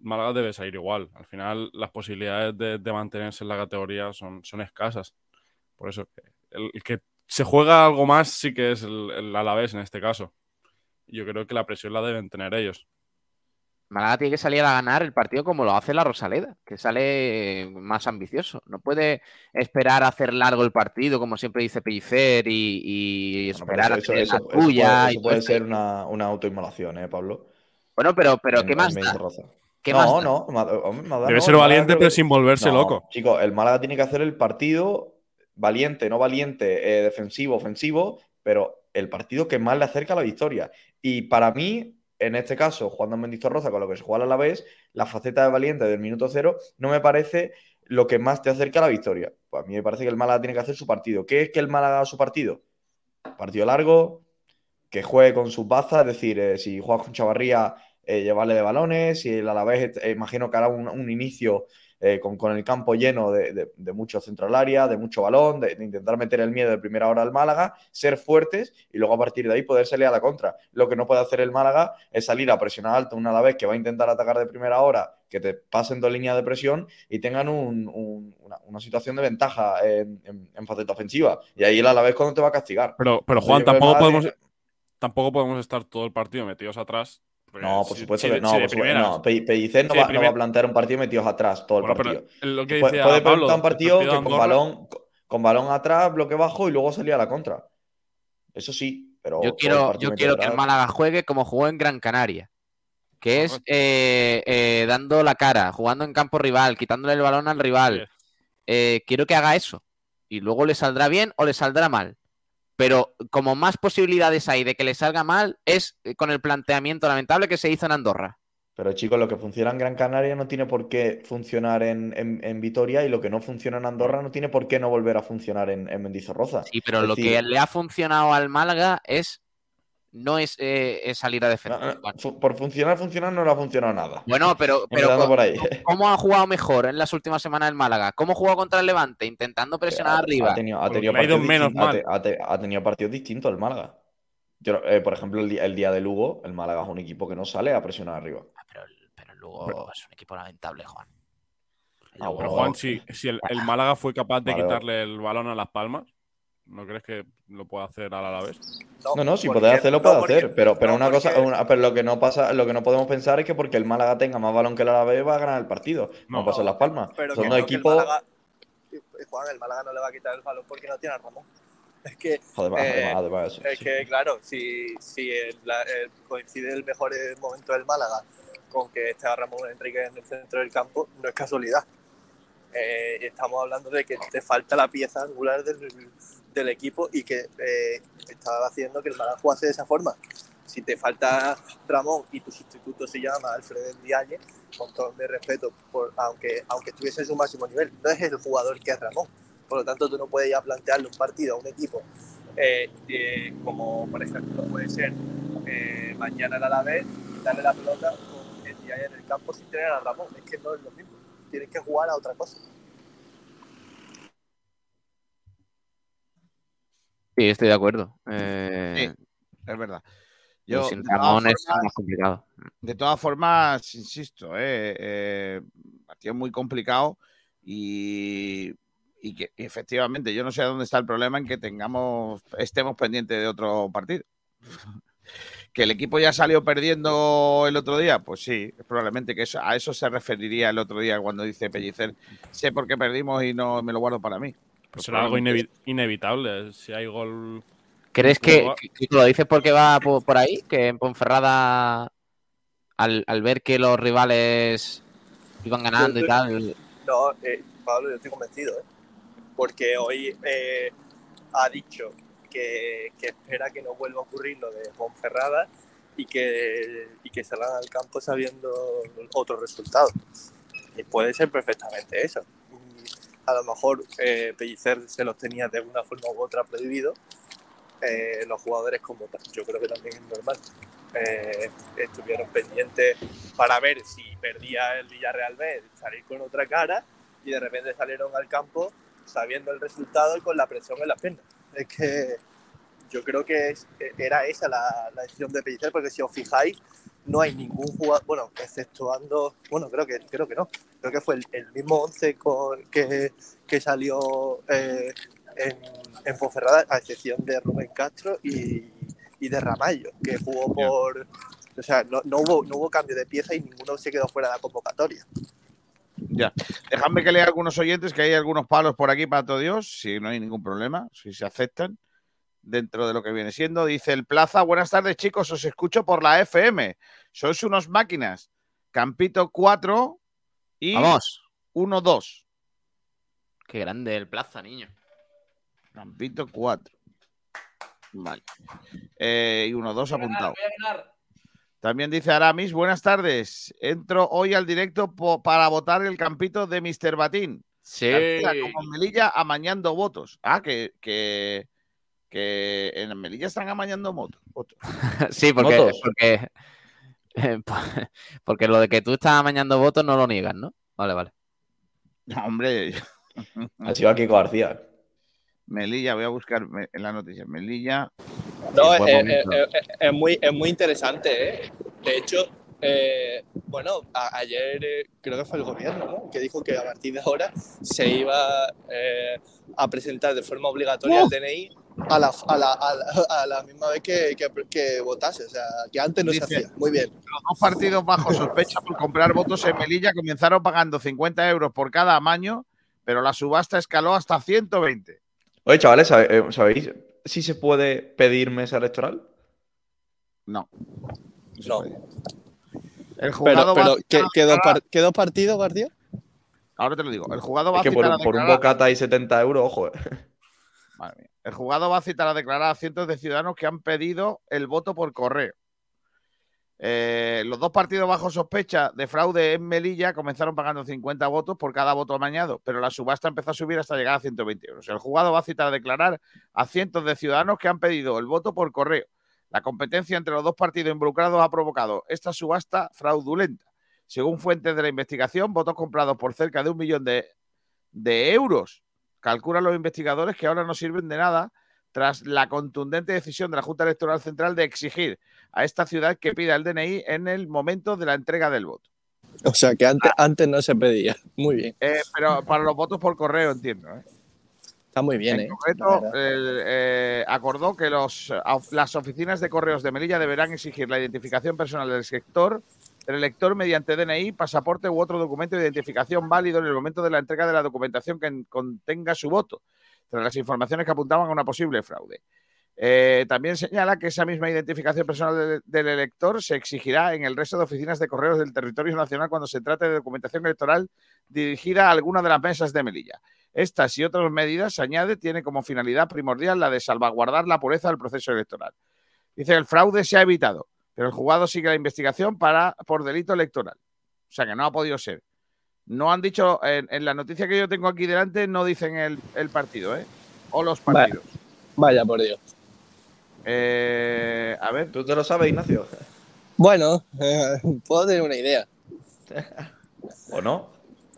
Málaga debe salir igual. Al final, las posibilidades de, de mantenerse en la categoría son, son escasas. Por eso, el, el que se juega algo más sí que es el, el Alavés en este caso. Yo creo que la presión la deben tener ellos. Málaga tiene que salir a ganar el partido como lo hace la Rosaleda, que sale más ambicioso. No puede esperar a hacer largo el partido, como siempre dice Pellicer, y, y Bueno, pero esperar a eso, hacer eso- la eso puede- tuya. eso y puede esto. ser una, una autoinmolación, ¿eh, Pablo? Bueno, pero, pero En- ¿qué más da? ¿Qué no, más da? no, Debe no, ser valiente, pero que- sin volverse No, loco. Chicos, el Málaga tiene que hacer el partido valiente, no valiente, eh, defensivo, ofensivo, pero el partido que más le acerca a la victoria. Y para mí, en este caso, jugando en Mendizorroza con lo que se juega a la vez, la faceta de valiente del minuto cero no me parece lo que más te acerca a la victoria. Pues a mí me parece que el Málaga tiene que hacer su partido. ¿Qué es que el Málaga haga su partido? Partido largo, que juegue con sus bazas, es decir, eh, si juegas con Chavarría, eh, llevarle de balones, si el Alavés, eh, imagino que hará un, un inicio eh, con, con el campo lleno de, de- de mucho centro al área, de mucho balón, de, de intentar meter el miedo de primera hora al Málaga, ser fuertes y luego a partir de ahí poder salir a la contra. Lo que no puede hacer el Málaga es salir a presionar alto una Alavés que va a intentar atacar de primera hora, que te pasen dos líneas de presión y tengan un- un- una, una situación de ventaja en, en- en faceta ofensiva. Y ahí el Alavés cuando te va a castigar. Pero, pero Juan, tampoco podemos, tampoco podemos estar todo el partido metidos atrás. Porque No, por si- supuesto si que no. si de por supuesto- primeras- no. Pe- Pellicer no, si va, no va primer- a plantear un partido metidos atrás todo el Bueno, partido. lo que puede decía puede Pablo, plantear un el partido que con balón, con- balón atrás, bloque bajo y luego salir a la contra. Eso sí, pero. Yo quiero, yo quiero que el Málaga juegue como jugó en Gran Canaria. Que es eh, eh, dando la cara, jugando en campo rival, quitándole el balón al rival. Eh, quiero que haga eso. Y luego le saldrá bien o le saldrá mal. Pero como más posibilidades hay de que le salga mal es eh, con el planteamiento lamentable que se hizo en Andorra. Pero chicos, lo que funciona en Gran Canaria no tiene por qué funcionar en, en- en Vitoria y lo que no funciona en Andorra no tiene por qué no volver a funcionar en, en Mendizorroza. Sí, pero Es lo decir, que le ha funcionado al Málaga es no es, eh, es salir a defender. fu- por funcionar, funcionar no le ha funcionado nada. Bueno, pero, pero co- por ahí. ¿cómo ha jugado mejor en las últimas semanas el Málaga? ¿Cómo jugó contra el Levante? Intentando presionar ha, arriba. ha tenido, ha tenido partidos distin- ha te- ha te- ha tenido partidos distintos el Málaga. Yo, eh, por ejemplo, el día, el día de Lugo, el Málaga es un equipo que no sale a presionar arriba. Pero luego es un equipo lamentable, Juan. Ah, Pero Juan, si, si el, el Málaga fue capaz de Vale, quitarle el balón a Las Palmas, ¿no crees que lo puede hacer al Alavés? No, no, si porque- puede hacerlo, no, puede porque- hacer. Pero, pero no, una cosa, porque- una- pero lo que no pasa, lo que no podemos pensar es que porque el Málaga tenga más balón que el Alavés va a ganar el partido. No, pasa en Las Palmas. Pero Son que dos no, que el equipos. Málaga- Juan, el Málaga no le va a quitar el balón porque no tiene a Ramón. Es que, Joder, va, eh, además, además eso, es sí. que claro, si, si el- la- el- coincide el mejor eh, momento del Málaga con que esté Ramón Enrique en el centro del campo, no es casualidad. Eh, estamos hablando de que te falta la pieza angular del, del equipo y que eh, estaba haciendo que el Málaga jugase de esa forma. Si te falta Ramón y tu sustituto se llama Alfredo Dialle, con todo mi respeto, por, aunque, aunque estuviese en su máximo nivel, no es el jugador que es Ramón. Por lo tanto, tú no puedes ya plantearle un partido a un equipo eh, eh, como, por ejemplo, puede ser mañana el Alavés, darle la pelota con el en el campo sin tener a Ramón. Es que no es lo mismo. Tienes que jugar a otra cosa. Sí, estoy de acuerdo. Eh, Es verdad. Yo, sin de todas Ramón es más complicado. De todas formas, insisto, eh, eh, partido muy complicado y, y que efectivamente yo no sé dónde está el problema en que tengamos, estemos pendientes de otro partido. Que el equipo ya salió perdiendo el otro día, pues sí, probablemente que eso, a eso se referiría el otro día cuando dice Pellicer, sé por qué perdimos y no me lo guardo para mí. Pues será algo inevi- inevitable. Si hay gol. ¿Crees que, que lo dices porque va po- por, ahí? Que en Ponferrada, al, al ver que los rivales iban ganando y tal, No, eh, Pablo, yo estoy convencido, ¿eh? porque hoy eh, ha dicho que, que espera que no vuelva a ocurrir lo de Ponferrada y que, y que salgan al campo sabiendo otros resultados. Y puede ser perfectamente eso. A lo mejor eh, Pellicer se los tenía de una forma u otra prohibido. Eh, los jugadores, como yo creo que también es normal, eh, estuvieron pendientes para ver si perdía el Villarreal B, salir con otra cara y de repente salieron al campo sabiendo el resultado y con la presión en las piernas. Es que yo creo que es- era esa la, la decisión de Pellicer, porque si os fijáis, no hay ningún jugador, bueno, exceptuando, bueno, creo que, creo que no, creo que fue el, el mismo 11 con- que, que salió eh, en, en Ponferrada, a excepción de Rubén Castro y, y de Ramallo, que jugó por... O sea, no, no hubo, no hubo cambio de pieza y ninguno se quedó fuera de la convocatoria. Ya. Dejadme que lea algunos oyentes, que hay algunos palos por aquí para todo Dios, si no hay ningún problema, si se aceptan dentro de lo que viene siendo. Dice el Plaza, buenas tardes chicos, os escucho por la FM. Sois unos máquinas. Campito 4 y Vamos. 1-2. qué grande el plaza, niño. Campito 4. Vale. Eh, y 1-2 apuntado. También dice Aramis, buenas tardes. Entro hoy al directo para votar el campito de Mr. Batín. Sí. García, como en Melilla amañando votos. Ah, que, que, que en Melilla están amañando motos. votos. Sí, porque, Motos. porque, porque lo de que tú estás amañando votos no lo niegas, ¿no? Vale, vale. No, hombre. Ha sido Kiko García. Melilla, voy a buscar en la noticia. Melilla. No, eh, eh, eh, es, muy, es muy interesante, ¿eh? De hecho, eh, bueno, a- ayer eh, creo que fue el gobierno, ¿no? Que dijo que a partir de ahora se iba eh, a presentar de forma obligatoria el DNI a la, a la, a la, a la misma vez que, que, que votase. O sea, que antes no se hacía. Muy bien. Los dos partidos bajo sospecha por comprar votos en Melilla comenzaron pagando 50 euros por cada amaño, pero la subasta escaló hasta 120. Oye, chavales, ¿sabe- eh, ¿sabéis si se puede pedir mesa electoral? No. No. El Pero, a pero citar ¿qué, qué dos declarar- par- qué dos partidos, García? Ahora te lo digo. El juzgado va Es que a por, a por un bocata y 70 euros, ojo. eh. Madre mía. El juzgado va a citar a declarar a cientos de ciudadanos que han pedido el voto por correo. Eh, los dos partidos bajo sospecha de fraude en Melilla comenzaron pagando 50 votos por cada voto amañado, pero la subasta empezó a subir hasta llegar a 120 euros. El juzgado va a citar a declarar a cientos de ciudadanos que han pedido el voto por correo. La competencia entre los dos partidos involucrados ha provocado esta subasta fraudulenta. Según fuentes de la investigación, votos comprados por cerca de un millón de, de euros. Calculan los investigadores que ahora no sirven de nada tras la contundente decisión de la Junta Electoral Central de exigir a esta ciudad que pida el DNI en el momento de la entrega del voto. O sea, que antes, antes no se pedía. Muy bien. Eh, pero para los votos por correo, entiendo. ¿eh? Está muy bien, en ¿eh? concreto, eh, acordó que los, las oficinas de correos de Melilla deberán exigir la identificación personal del sector del elector mediante DNI, pasaporte u otro documento de identificación válido en el momento de la entrega de la documentación que en- contenga su voto, tras las informaciones que apuntaban a una posible fraude. Eh, también señala que esa misma identificación personal del, elector se exigirá en el resto de oficinas de correos del territorio nacional cuando se trate de documentación electoral dirigida a alguna de las mesas de Melilla. Estas y otras medidas, añade, tiene como finalidad primordial la de salvaguardar la pureza del proceso electoral. Dice el fraude se ha evitado, pero el juzgado sigue la investigación para, por delito electoral. O sea que no ha podido ser. No han dicho, en, en la noticia que yo tengo aquí delante, no dicen el, el partido, ¿eh? O los Vaya, partidos. vaya por Dios. Eh, a ver. ¿Tú te lo sabes, Ignacio? Bueno, eh, puedo tener una idea. ¿O no?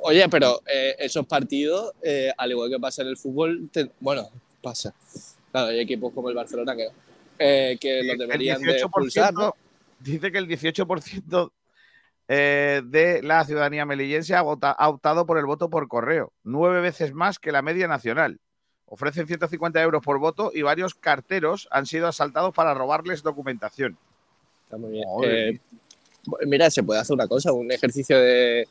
Oye, pero eh, esos partidos, eh, al igual que pasa en el fútbol, te- bueno, pasa. Claro, hay equipos como el Barcelona que, eh, que los deberían de expulsar, ¿no? Dice que el 18% eh, de la ciudadanía melillense ha, vota- ha optado por el voto por correo, nueve veces más que la media nacional. Ofrecen 150 euros por voto y varios carteros han sido asaltados para robarles documentación. Está muy bien. Eh, mira, se puede hacer una cosa, un ejercicio de,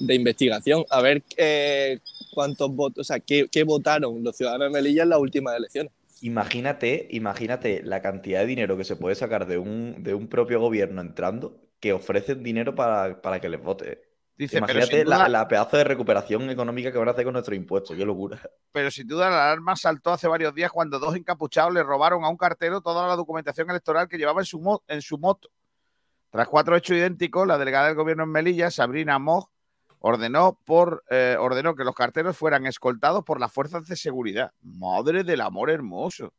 de investigación, a ver eh, cuántos votos, o sea, qué, qué votaron los ciudadanos de Melilla en las últimas elecciones. Imagínate, imagínate la cantidad de dinero que se puede sacar de un, de un propio gobierno entrando que ofrecen dinero para, para que les vote. Dice, Imagínate duda- la, la pedazo de recuperación económica que van a hacer con nuestros impuestos. Qué locura. Pero sin duda la alarma saltó hace varios días cuando dos encapuchados le robaron a un cartero toda la documentación electoral que llevaba en su, en su moto. Tras cuatro hechos idénticos, la delegada del gobierno en Melilla, Sabrina Moj, ordenó, por, eh, ordenó que los carteros fueran escoltados por las fuerzas de seguridad. Madre del amor hermoso.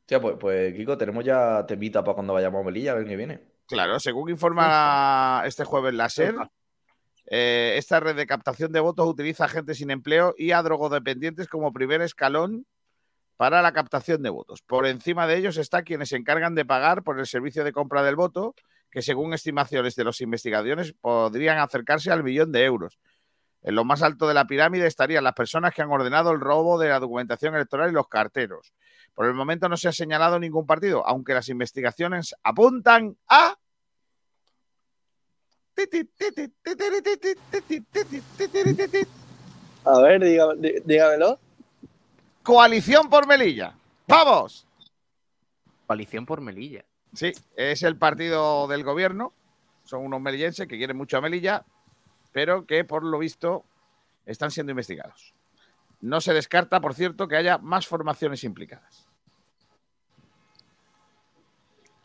Hostia, pues, pues Kiko, tenemos ya temita para cuando vayamos a Melilla, el año que viene. Claro, según informa este jueves la SER, eh, esta red de captación de votos utiliza a gente sin empleo y a drogodependientes como primer escalón para la captación de votos. Por encima de ellos está quienes se encargan de pagar por el servicio de compra del voto, que según estimaciones de los investigadores podrían acercarse al millón de euros. En lo más alto de la pirámide estarían las personas que han ordenado el robo de la documentación electoral y los carteros. Por el momento no se ha señalado ningún partido, aunque las investigaciones apuntan a A ver, dígame- dí- dígamelo. Coalición por Melilla. ¡Vamos! Coalición por Melilla. Sí, es el partido del gobierno. Son unos melillenses que quieren mucho a Melilla, pero que por lo visto están siendo investigados. No se descarta, por cierto, que haya más formaciones implicadas.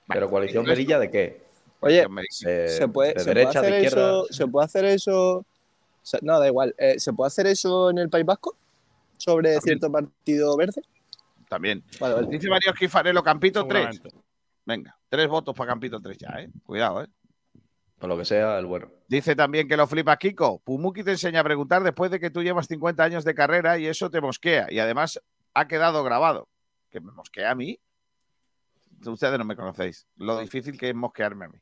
Pero coalición Melilla de qué? Oye, De- se puede, de se puede derecha, de hacer izquierda. eso, se puede hacer eso no, da igual. Eh, ¿Se puede hacer eso en el País Vasco? ¿Sobre cierto partido verde? También. Vale, vale. Dice Mario Esquifarelo, Campito 3. Venga, tres votos para Campito 3 ya, ¿eh? Cuidado, ¿eh? Por lo que sea, el bueno. Dice también que lo flipas, Kiko. Pumuki te enseña a preguntar después de que tú llevas 50 años de carrera y eso te mosquea. Y además ha quedado grabado. ¿Que me mosquea a mí? Ustedes no me conocéis. Lo difícil que es mosquearme a mí.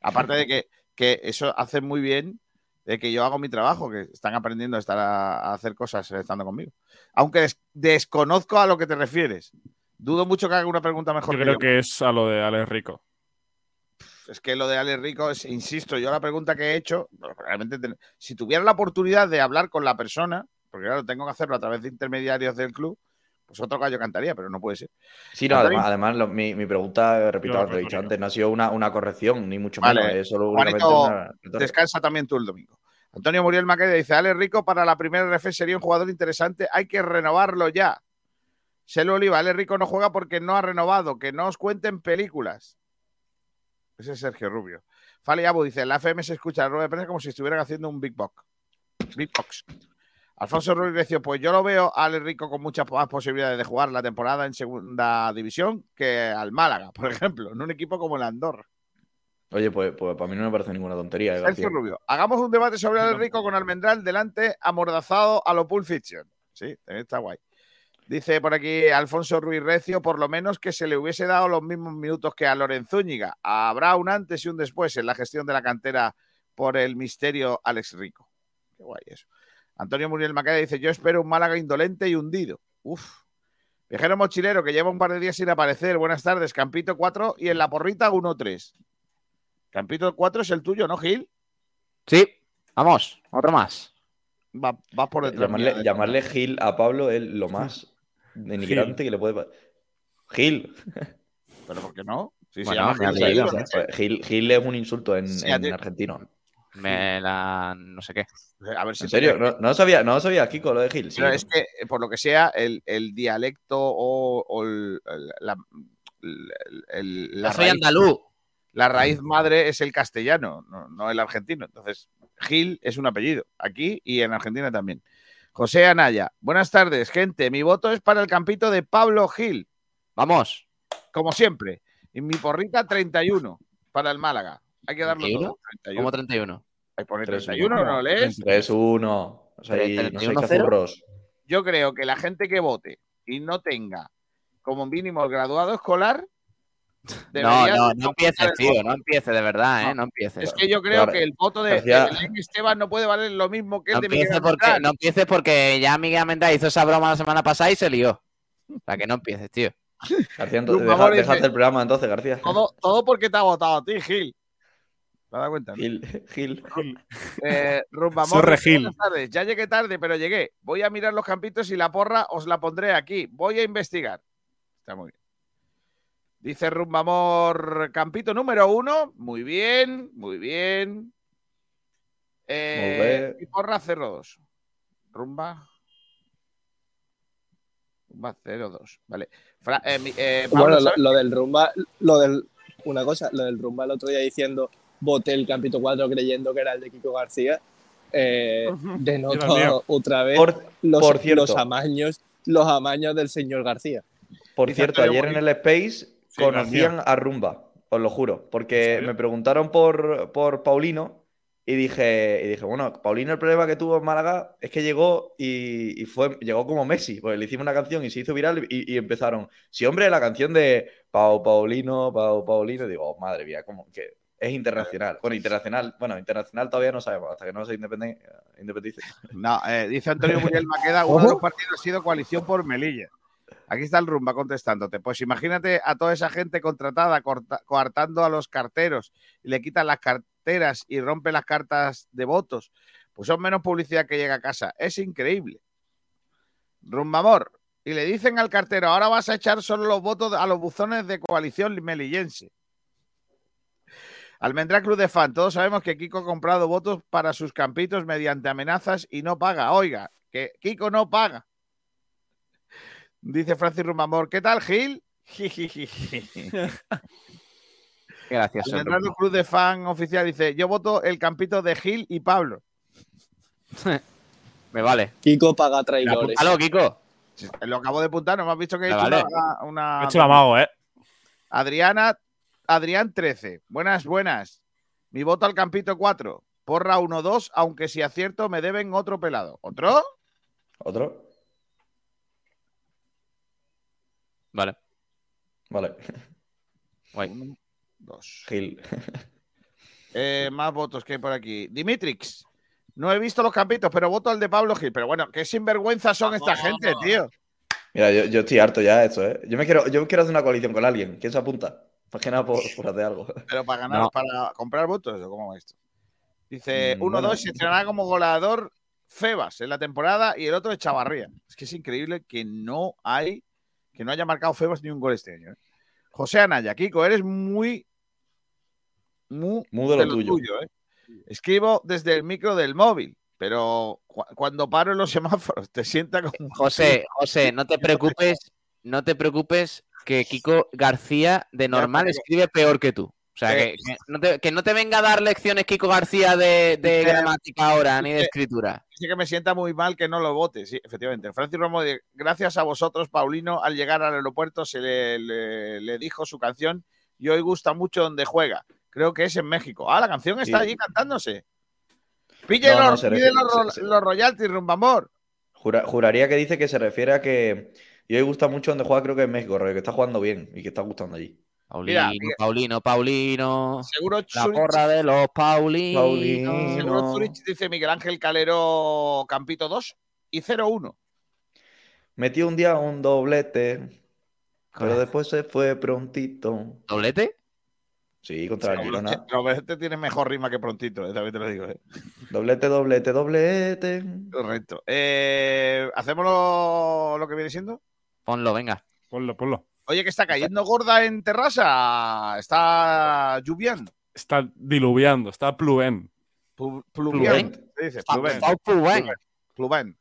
Aparte de que, que eso hace muy bien de que yo hago mi trabajo, que están aprendiendo a, estar a, a hacer cosas estando conmigo. Aunque des- desconozco a lo que te refieres. Dudo mucho que haga una pregunta mejor Yo que creo yo. que es a lo de Alex Rico. Es que lo de Ale Rico es, insisto, yo la pregunta que he hecho, realmente, si tuviera la oportunidad de hablar con la persona, porque claro, tengo que hacerlo a través de intermediarios del club, pues otro gallo cantaría, pero no puede ser. Sí, no, además, además lo- mi, mi pregunta, repito Yo lo que he dicho antes, no ha sido una, una corrección, ni mucho Vale, menos, es solo Juanito, una descansa también tú el domingo. Antonio Muriel Maqueda dice, Ale Rico para la primera RF sería un jugador interesante, hay que renovarlo ya. Selo Oliva, Ale Rico no juega porque no ha renovado, que no os cuenten películas. Ese es Sergio Rubio. Fali Abu dice, la FM se escucha la rueda de prensa como si estuvieran haciendo un Big Box. Big Box. Alfonso Ruiz pues yo lo veo a Ale Rico con muchas más posibilidades de jugar la temporada en segunda división que al Málaga, por ejemplo, en un equipo como el Andorra. Oye, pues, pues para mí no me parece ninguna tontería. eh, Sergio. Rubio, hagamos un debate sobre Ale Rico con Almendral delante amordazado a lo Pulp Fiction. Sí, está guay. Dice por aquí Alfonso Ruiz Recio, por lo menos que se le hubiese dado los mismos minutos que a Lorenzúñiga. Habrá un antes y un después en la gestión de la cantera por el misterio Alex Rico. Qué guay eso. Antonio Muriel Maqueda dice, yo espero un Málaga indolente y hundido. Uf. Viajero mochilero que lleva un par de días sin aparecer. Buenas tardes, Campito 4 y en la porrita 1-3. Campito 4 es el tuyo, ¿no, Gil? Sí, vamos, otro más. Va, vas por detrás. Llamarle, llamarle Gil a Pablo es lo más denigrante que le puede pasar. Gil. ¿Pero por qué no? Sí, se Bueno, llama ha Gil. Gil, Gil es un insulto en, Sí, en argentino. Me la. no sé qué. A ver si ¿En serio? ¿No, no sabía, ¿No sabía, Kiko, lo de Gil? Es que, eh, por lo que sea, el, el dialecto o, o el- la, el- el- la soy raíz- andaluz. La raíz madre es el castellano, no, no el argentino. Entonces, Gil es un apellido, aquí y en Argentina también. José Anaya, buenas tardes, gente. Mi voto es para el campito de Pablo Gil. Vamos. Como siempre. Y mi porrita 31 para el Málaga. Hay que darlo todo. 31? ¿Cómo 31? Hay que poner 3-1. 31, ¿no lees? 3-1. No soy, no soy 31-0. cazurros. Yo creo que la gente que vote y no tenga como mínimo el graduado escolar. No, debería no, no empieces, tío, no empieces, de verdad, ¿eh? No empieces. Es que yo creo Claro. que el voto de, de Belén Esteban no puede valer lo mismo que el No de Miguel empieces, porque, no empieces porque ya Miguel Almendral hizo esa broma la semana pasada y se lió. O sea, que no empieces, tío. García, entonces, deja, favor, deja dice- el programa entonces, García. Todo, todo porque te ha votado a ti, Gil. ¿Te has dado cuenta? Gil, Gil. Eh, Sorre, Gil. buenas tardes. Ya llegué tarde, pero llegué. Voy a mirar los campitos y la porra os la pondré aquí. Voy a investigar. Está muy bien. Dice Rumbamor, campito número uno. Muy bien, muy bien. Eh, Muy y porra 02. Rumba. Rumba 02. Vale. Fra- eh, mi- eh, Pablo, Bueno, lo, del rumba, lo del, una cosa, lo del rumba el otro día diciendo voté el Campito 4 creyendo que era el de Kiko García, eh, mío. otra vez Por- los, por cierto. los amaños, los amaños del señor García. Por cierto, ayer en el Space Sí, conocían a Rumba, os lo juro, ¿En porque me preguntaron por, por Paulino y dije, y dije, bueno, Paulino el problema que tuvo en Málaga es que llegó y, y fue, llegó como Messi, porque le hicimos una canción y se hizo viral y, y empezaron, sí, hombre, la canción de Pau Paulino, Pau Paulino, y digo, oh, madre mía, como que es internacional. Bueno, internacional, bueno, internacional todavía no sabemos, hasta que no se independice. No, eh, dice Antonio Muriel Maqueda, uno de los partidos ha sido coalición por Melilla. Aquí está el rumba contestándote. Pues imagínate a toda esa gente contratada coartando a los carteros y le quitan las carteras y rompe las cartas de votos. Pues son menos publicidad que llega a casa. Es increíble. Rumbamor. Y le dicen al cartero, ahora vas a echar solo los votos a los buzones de coalición melillense. Almendra Club de Fan, todos sabemos que Kiko ha comprado votos para sus campitos mediante amenazas y no paga. Oiga, que Kiko no paga. Dice Francis Rumamor, ¿qué tal, Gil? Gracioso. Almendra Club de Fan oficial dice, yo voto el campito de Gil y Pablo. Me vale. Kiko paga traidores. Aló, Kiko. Lo acabo de apuntar, ¿no me has visto que he hecho vale. una, una- He hecho la mago, ¿eh? Adriana, Adrián 13. Buenas, buenas. Mi voto al Campito 4. Porra 1-2, aunque si acierto me deben otro pelado. ¿Otro? ¿Otro? Vale. Vale. Uno, dos. Gil. Eh, más votos que hay por aquí. Dimitrix. No he visto los campitos, pero voto al de Pablo Gil. Pero bueno, qué sinvergüenza son esta gente, tío. Mira, yo, yo estoy harto ya de esto, ¿eh? Yo, me quiero, yo quiero hacer una coalición con alguien. ¿Quién se apunta? Más que nada por, por hacer algo. Pero para ganar, No. para comprar votos, ¿o cómo va esto? Dice, Mm, 1-2 bueno. se estrenará como goleador Febas en la temporada y el otro es Chavarría. Es que es increíble que no hay, que no haya marcado Febas ni un gol este año. ¿eh? José Anaya, Kiko, eres muy, muy, Muy de lo tuyo. ¿eh? Escribo desde el micro del móvil, pero cu- cuando paro en los semáforos te sienta como... José, José, no te preocupes, no te preocupes que Kiko García de normal escribe peor que tú. O sea, Eh, que, que no te, que no te venga a dar lecciones Kiko García de, gramática ahora, ni de escritura. Dice que me sienta muy mal que no lo vote, sí, efectivamente. Francis Romo, dice, gracias a vosotros, Paulino, al llegar al aeropuerto se le, le- le dijo su canción y hoy gusta mucho donde juega. Creo que es en México. Ah, la canción está Sí. allí cantándose. Pille No, no, los, se pide refiere- los, se- ro- los royalties, Rumbamor. Jura- juraría que dice que se refiere a que. Y hoy gusta mucho donde juega, creo que en México, que está jugando bien y que está gustando allí. Paulino, Mira, Paulino, Paulino. Seguro La Zurich- porra de los Paulinos. Paulino. Seguro Zurich dice Miguel Ángel Calero Campito 2 y 0-1. Metió un día un doblete, pero después se fue prontito. ¿Doblete? Sí, contra el Girona. Roberto tiene mejor rima que prontito, eh, también te lo digo. eh. Doblete, doblete, doblete. Correcto. Eh, ¿Hacemos lo, lo que viene siendo? Ponlo, venga. Ponlo, ponlo. Oye, que está cayendo gorda en terraza. Está lluviando. Está diluviando, está pluven. Plu- Pluviando. Se dice, pluven. Está pluven. Pluven.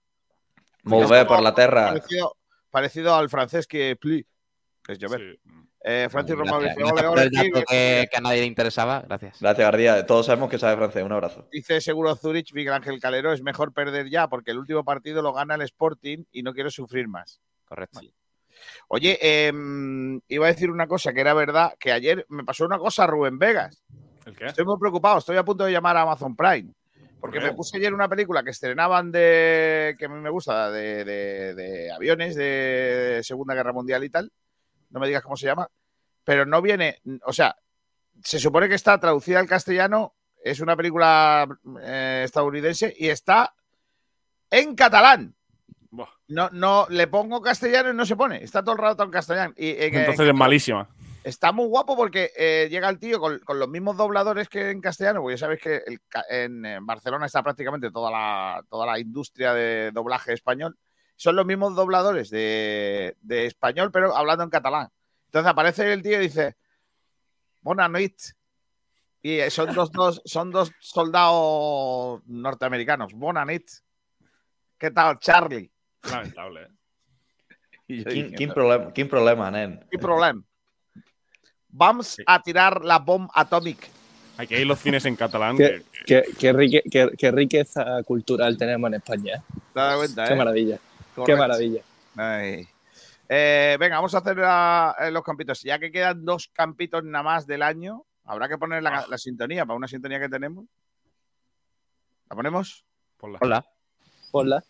Mover por la terra. Parecido, parecido al francés que pli, es llover. Eh, Francis ole, ole, Tigre. que, que a nadie le interesaba. Gracias. Gracias, Gardía. Todos sabemos que sabe francés. Un abrazo. Dice seguro Zurich, Miguel Ángel Calero, es mejor perder ya porque el último partido lo gana el Sporting y no quiero sufrir más. Correcto. Oye, em, iba a decir una cosa que era verdad, que ayer me pasó una cosa a Rubén Vegas. ¿El qué? Estoy muy preocupado, estoy a punto de llamar a Amazon Prime. Porque me puse ayer una película que estrenaban de. que a mí me gusta, de, de- de aviones de Segunda Guerra Mundial y tal. No me digas cómo se llama. Pero no viene. O sea, se supone que está traducida al castellano. Es una película eh, estadounidense y está en catalán. No, no, le pongo castellano y no se pone. Está todo el rato en castellano. Y, eh, Entonces es malísima. Está muy guapo porque eh, llega el tío con, con los mismos dobladores que en castellano, porque ya sabéis que el en, Barcelona está prácticamente toda la, toda la industria de doblaje español. Son los mismos dobladores de, de español, pero hablando en catalán. Entonces aparece el tío y dice, Bona nit. Y eh, son dos, dos- son dos soldados norteamericanos. Bona nit. ¿Qué tal, Charlie? Lamentable, ¿eh? Y yo ¿Quién, dije, quién problema, ¿Quién problema, nen? ¿Qué problema? Vamos a tirar la bomba atómica. Aquí hay los cines en catalán. Qué, que- qué- qué rique- qué- qué riqueza cultural tenemos en España. ¿eh? ¿Te das cuenta, Qué eh? maravilla. Qué maravilla. Ay. Eh, venga, vamos a hacer la- los campitos. Ya que quedan dos campitos nada más del año, habrá que poner la, la sintonía para una sintonía que tenemos. ¿La ponemos? Ponla. Hola. Hola.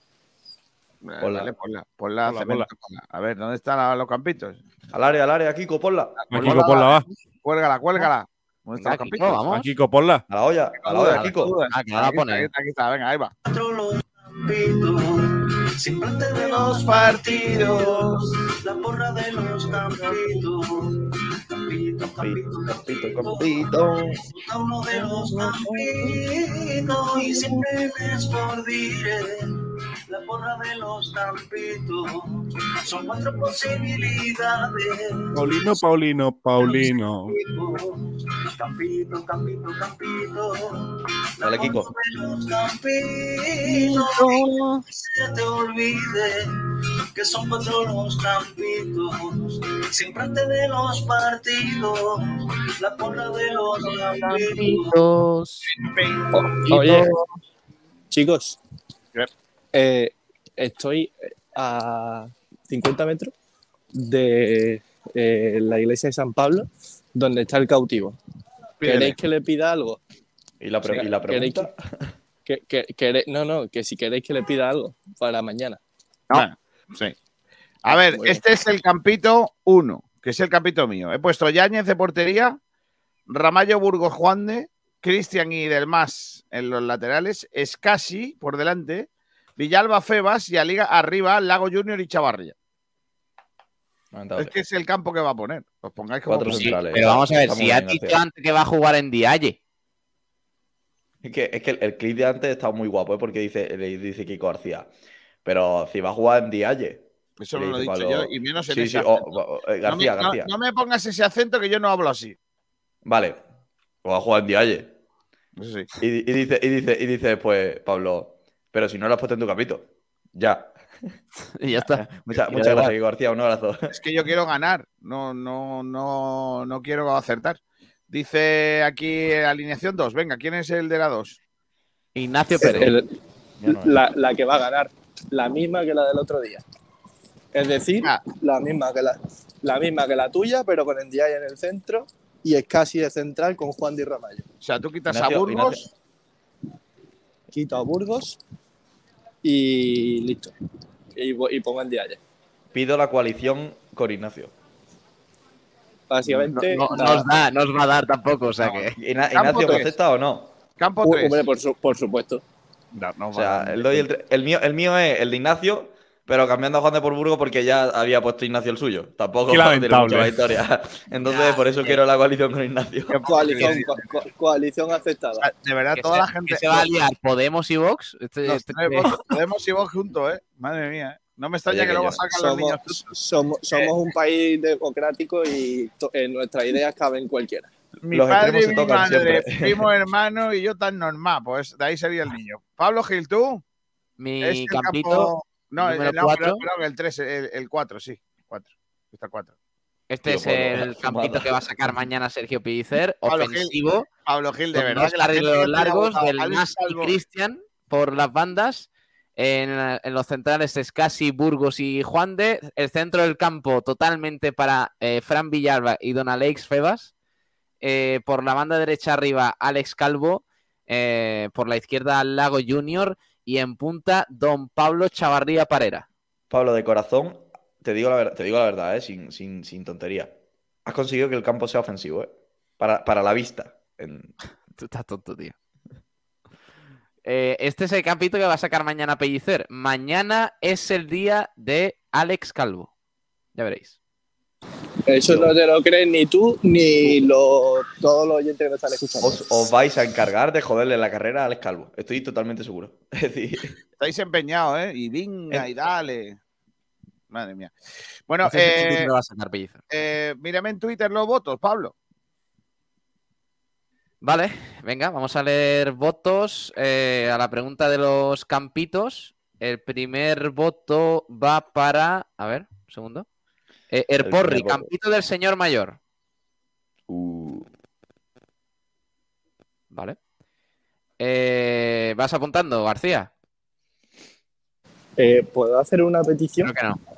Ponla. dale, ponla, ponla, Ponla, cemento, ponla. A ver, ¿dónde están la- los campitos? Al área, al área, Kiko, ponla. Aquí ponla, va. Cuélgala, cuélgala. ¿Dónde están los Kiko, campitos? vamos. Aquí, ponla. A la olla, a la olla, Kiko. Ah, que la va a Aquí está, poner. aquí está, aquí está, venga, ahí va. Siempre antes de los partidos, la porra de los campitos. Campito, campito, Campito, campito. a uno de los campitos y siempre me escordiré. La porra de los campitos son cuatro posibilidades. Paulino, Paulino, Paulino. Campito, campito, campito. Dale, Kiko. de los campitos. Se te olvide que son cuatro los campitos. Siempre antes de los partidos, la porra de los campitos. Oye, chicos, Eh, estoy a 50 metros de eh, la iglesia de San Pablo, donde está el cautivo. Pídele. ¿Queréis que le pida algo? ¿Y la, pre- y la ¿Queréis pregunta? que- que- que- quere- no, no, que si queréis que le pida algo para mañana. Bueno, sí. A ver, Muy bien. este es el campito 1, que es el campito mío. He puesto Yáñez de portería, Ramallo Burgos Juan de, Cristian y Delmas en los laterales, Escasi por delante, Villalba Febas y a Liga arriba Lago Junior y Chavarria. Lamentable. Es que es el campo que va a poner. Os pongáis como Cuatro. Pero vamos a ver, si ha dicho antes que va a jugar en Dialle. Es que, es que el, el clip de antes está muy guapo, ¿eh? porque dice, le dice Kiko García. Pero si va a jugar en Dialle. Eso no lo he dicho Pablo- yo, y menos en Sí, ese sí, acento. o- o- eh, García, no, me, no- García. no me pongas ese acento que yo no hablo así. Vale. O va a jugar en Dialle. Sí. Y dice, y dice, y dice después, Pablo, pero si no lo has puesto en tu capito. Ya. Y ya está. Muchas, gracias. Kiko García. Un abrazo. Es que yo quiero ganar, no, no, no, no quiero acertar. Dice aquí alineación 2. Venga, ¿quién es el de la 2? Ignacio Pérez. El- la, la que va a ganar, la misma que la del otro día. Es decir, Ah. la misma que la, la misma que la tuya, pero con Ndiaye en el centro y es casi de central con Juan Di Ramallo. O sea, tú quitas Ignacio, a Burgos. Quito a Burgos y listo. Y, pongo a Ndiaye. Pido la coalición con Ignacio. Básicamente. No, no nos da, no os va a dar tampoco, o sea que. Ignacio, ¿me tres. acepta o no? Campo Uh, 3. hombre, por, su- por supuesto. O sea, el, el, el mío, el mío es el de Ignacio, pero cambiando a Juan de por Burgos porque ya había puesto Ignacio el suyo. Tampoco tiene lamentable. mucha historia. Entonces, por eso quiero la coalición con Ignacio. Coalición, co- co- coalición aceptada. De verdad, que toda se, la gente. que se va a liar Podemos y Vox. Este- este- Podemos y vos juntos, ¿eh? Madre mía. ¿eh? No me extraña Oye, que que luego salgan los niños. Somos, somos, somos un país democrático y to- en nuestras ideas caben cualquiera. Mi Los padre y mi madre, siempre. primo hermano y yo tan normal. Pues de ahí sería el niño. Pablo Gil, ¿tú? Mi Es el campito. campo- No, el, número no, el 3, el, el 4, sí. 4. Está 4. Este Tío, es el campito que va a sacar mañana Sergio Pellicer. Pablo Gil, Ofensivo. Pablo Gil, de verdad. ha largos del Mas y Cristian por las bandas. En, en los centrales Escasi, Burgos y Juan de. El centro del campo totalmente para eh, Fran Villalba y Don Alex Febas. Eh, por la banda derecha arriba Alex Calvo. Eh, por la izquierda Lago Junior. Y en punta Don Pablo Chavarría Parera. Pablo, de corazón, te digo la, ver- te digo la verdad, ¿eh? sin, sin, sin tontería. Has conseguido que el campo sea ofensivo, ¿eh? Para, para la vista. En- Tú estás tonto, tío. Eh, este es el campito que va a sacar mañana Pellicer. Mañana es el día de Alex Calvo. Ya veréis. Eso no te lo crees ni tú ni lo- todos los oyentes que nos están escuchando. Os, os vais a encargar de joderle la carrera a Alex Calvo. Estoy totalmente seguro. Es decir, Estáis empeñados, ¿eh? Y venga, y dale. Madre mía. Bueno, eh, a sacar eh, mírame en Twitter los votos, Pablo. Vale, venga, vamos a leer votos eh, a la pregunta de los campitos. El primer voto va para. A ver, un segundo. Eh, Erporri, campito del señor mayor. uh, Vale. Eh, ¿Vas apuntando, García? Eh, ¿Puedo hacer una petición? Creo que no.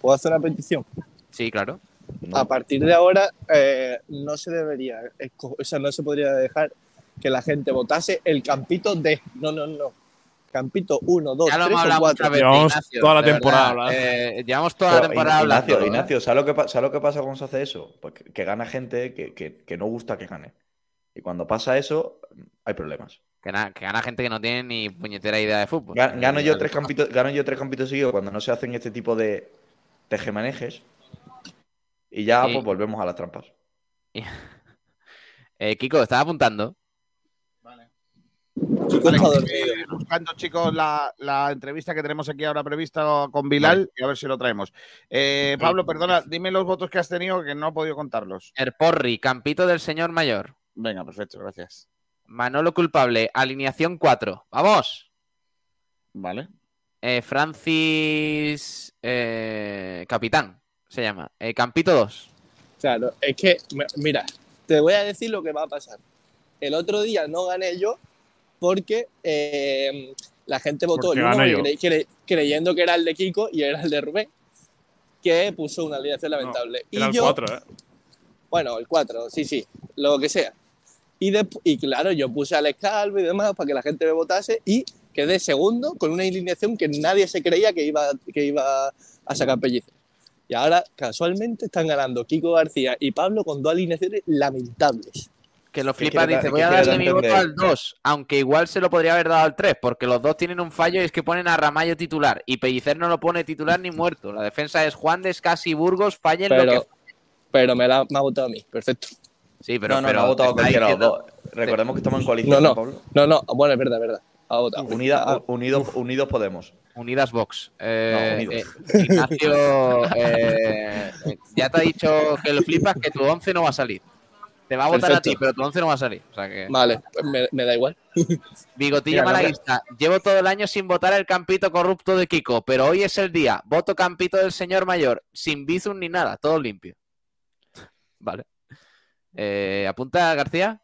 ¿Puedo hacer una petición? Sí, claro. no. A partir de ahora eh, no se debería, o sea, no se podría dejar que la gente votase el campito de. No, no, no. Campito 1, 2, Ya lo 3 hemos o hablado 4. muchas veces, Llevamos toda la temporada. Eh, llevamos toda la Pero, temporada Ignacio, hablando. ¿eh? Ignacio, ¿sabes lo, que, pa- ¿sabes lo que pasa cuando se hace eso? Pues que, que gana gente que, que- que no gusta que gane. Y cuando pasa eso, hay problemas. Que, na- que gana gente que no tiene ni puñetera idea de fútbol. Ga- Gano yo Eh, tres campitos, gano yo tres campitos seguidos cuando no se hacen este tipo de tejemanejes. Y ya Sí. pues volvemos a las trampas. Eh, Kiko, ¿estás apuntando? Chico Vale, está dormido. estoy buscando, chicos, la, la entrevista que tenemos aquí ahora prevista con Bilal y a ver si lo traemos. Eh, Pablo, perdona, dime los votos que has tenido que no he podido contarlos. Erporri, campito del señor mayor. Venga, perfecto, gracias. Manolo culpable, alineación 4. ¡Vamos! Vale. Eh, Francis eh, Capitán se llama. Eh, campito 2. Claro, es que, mira, te voy a decir lo que va a pasar. El otro día no gané yo porque eh, La gente votó Porque el uno y cre- cre- creyendo que era el de Kiko y era el de Rubén, que puso una alineación lamentable. y Era el yo, 4, ¿eh? bueno, el 4, sí, sí, lo que sea. Y, despu- y claro, yo puse al Calvo y demás para que la gente me votase y quedé segundo con una alineación que nadie se creía que iba, que iba a sacar pellizos. Y ahora, casualmente, están ganando Kiko García y Pablo con dos alineaciones lamentables. Que lo ¿Qué flipa, dice, voy a darle mi voto al 2, aunque igual se lo podría haber dado al 3, porque los dos tienen un fallo y es que ponen a Ramallo titular, y Pellicer no lo pone titular ni muerto. La defensa es Juan de Scasi y Burgos, fallen lo Pero, que... pero me, la, me ha votado a mí, perfecto. Sí, pero, no, no, pero no ha votado cualquiera los dos. Recordemos que estamos en coalición, No, ¿no, no, Pablo? no, no, bueno, es verdad, es verdad. Ha votado. Unida- Ah, unidos, unidos Podemos. Unidas Vox. Eh, No, unidos. eh, Ignacio, eh, ya te ha dicho que lo flipas que tu 11 no va a salir. Te va a votar a ti, pero tu 11 no va a salir. O sea que... Vale, pues me, me da igual. No, malaguista. Llevo todo el año sin votar el campito corrupto de Kiko, pero hoy es el día. Voto campito del señor mayor, sin bizum ni nada, todo limpio. Vale. Eh, ¿Apunta García?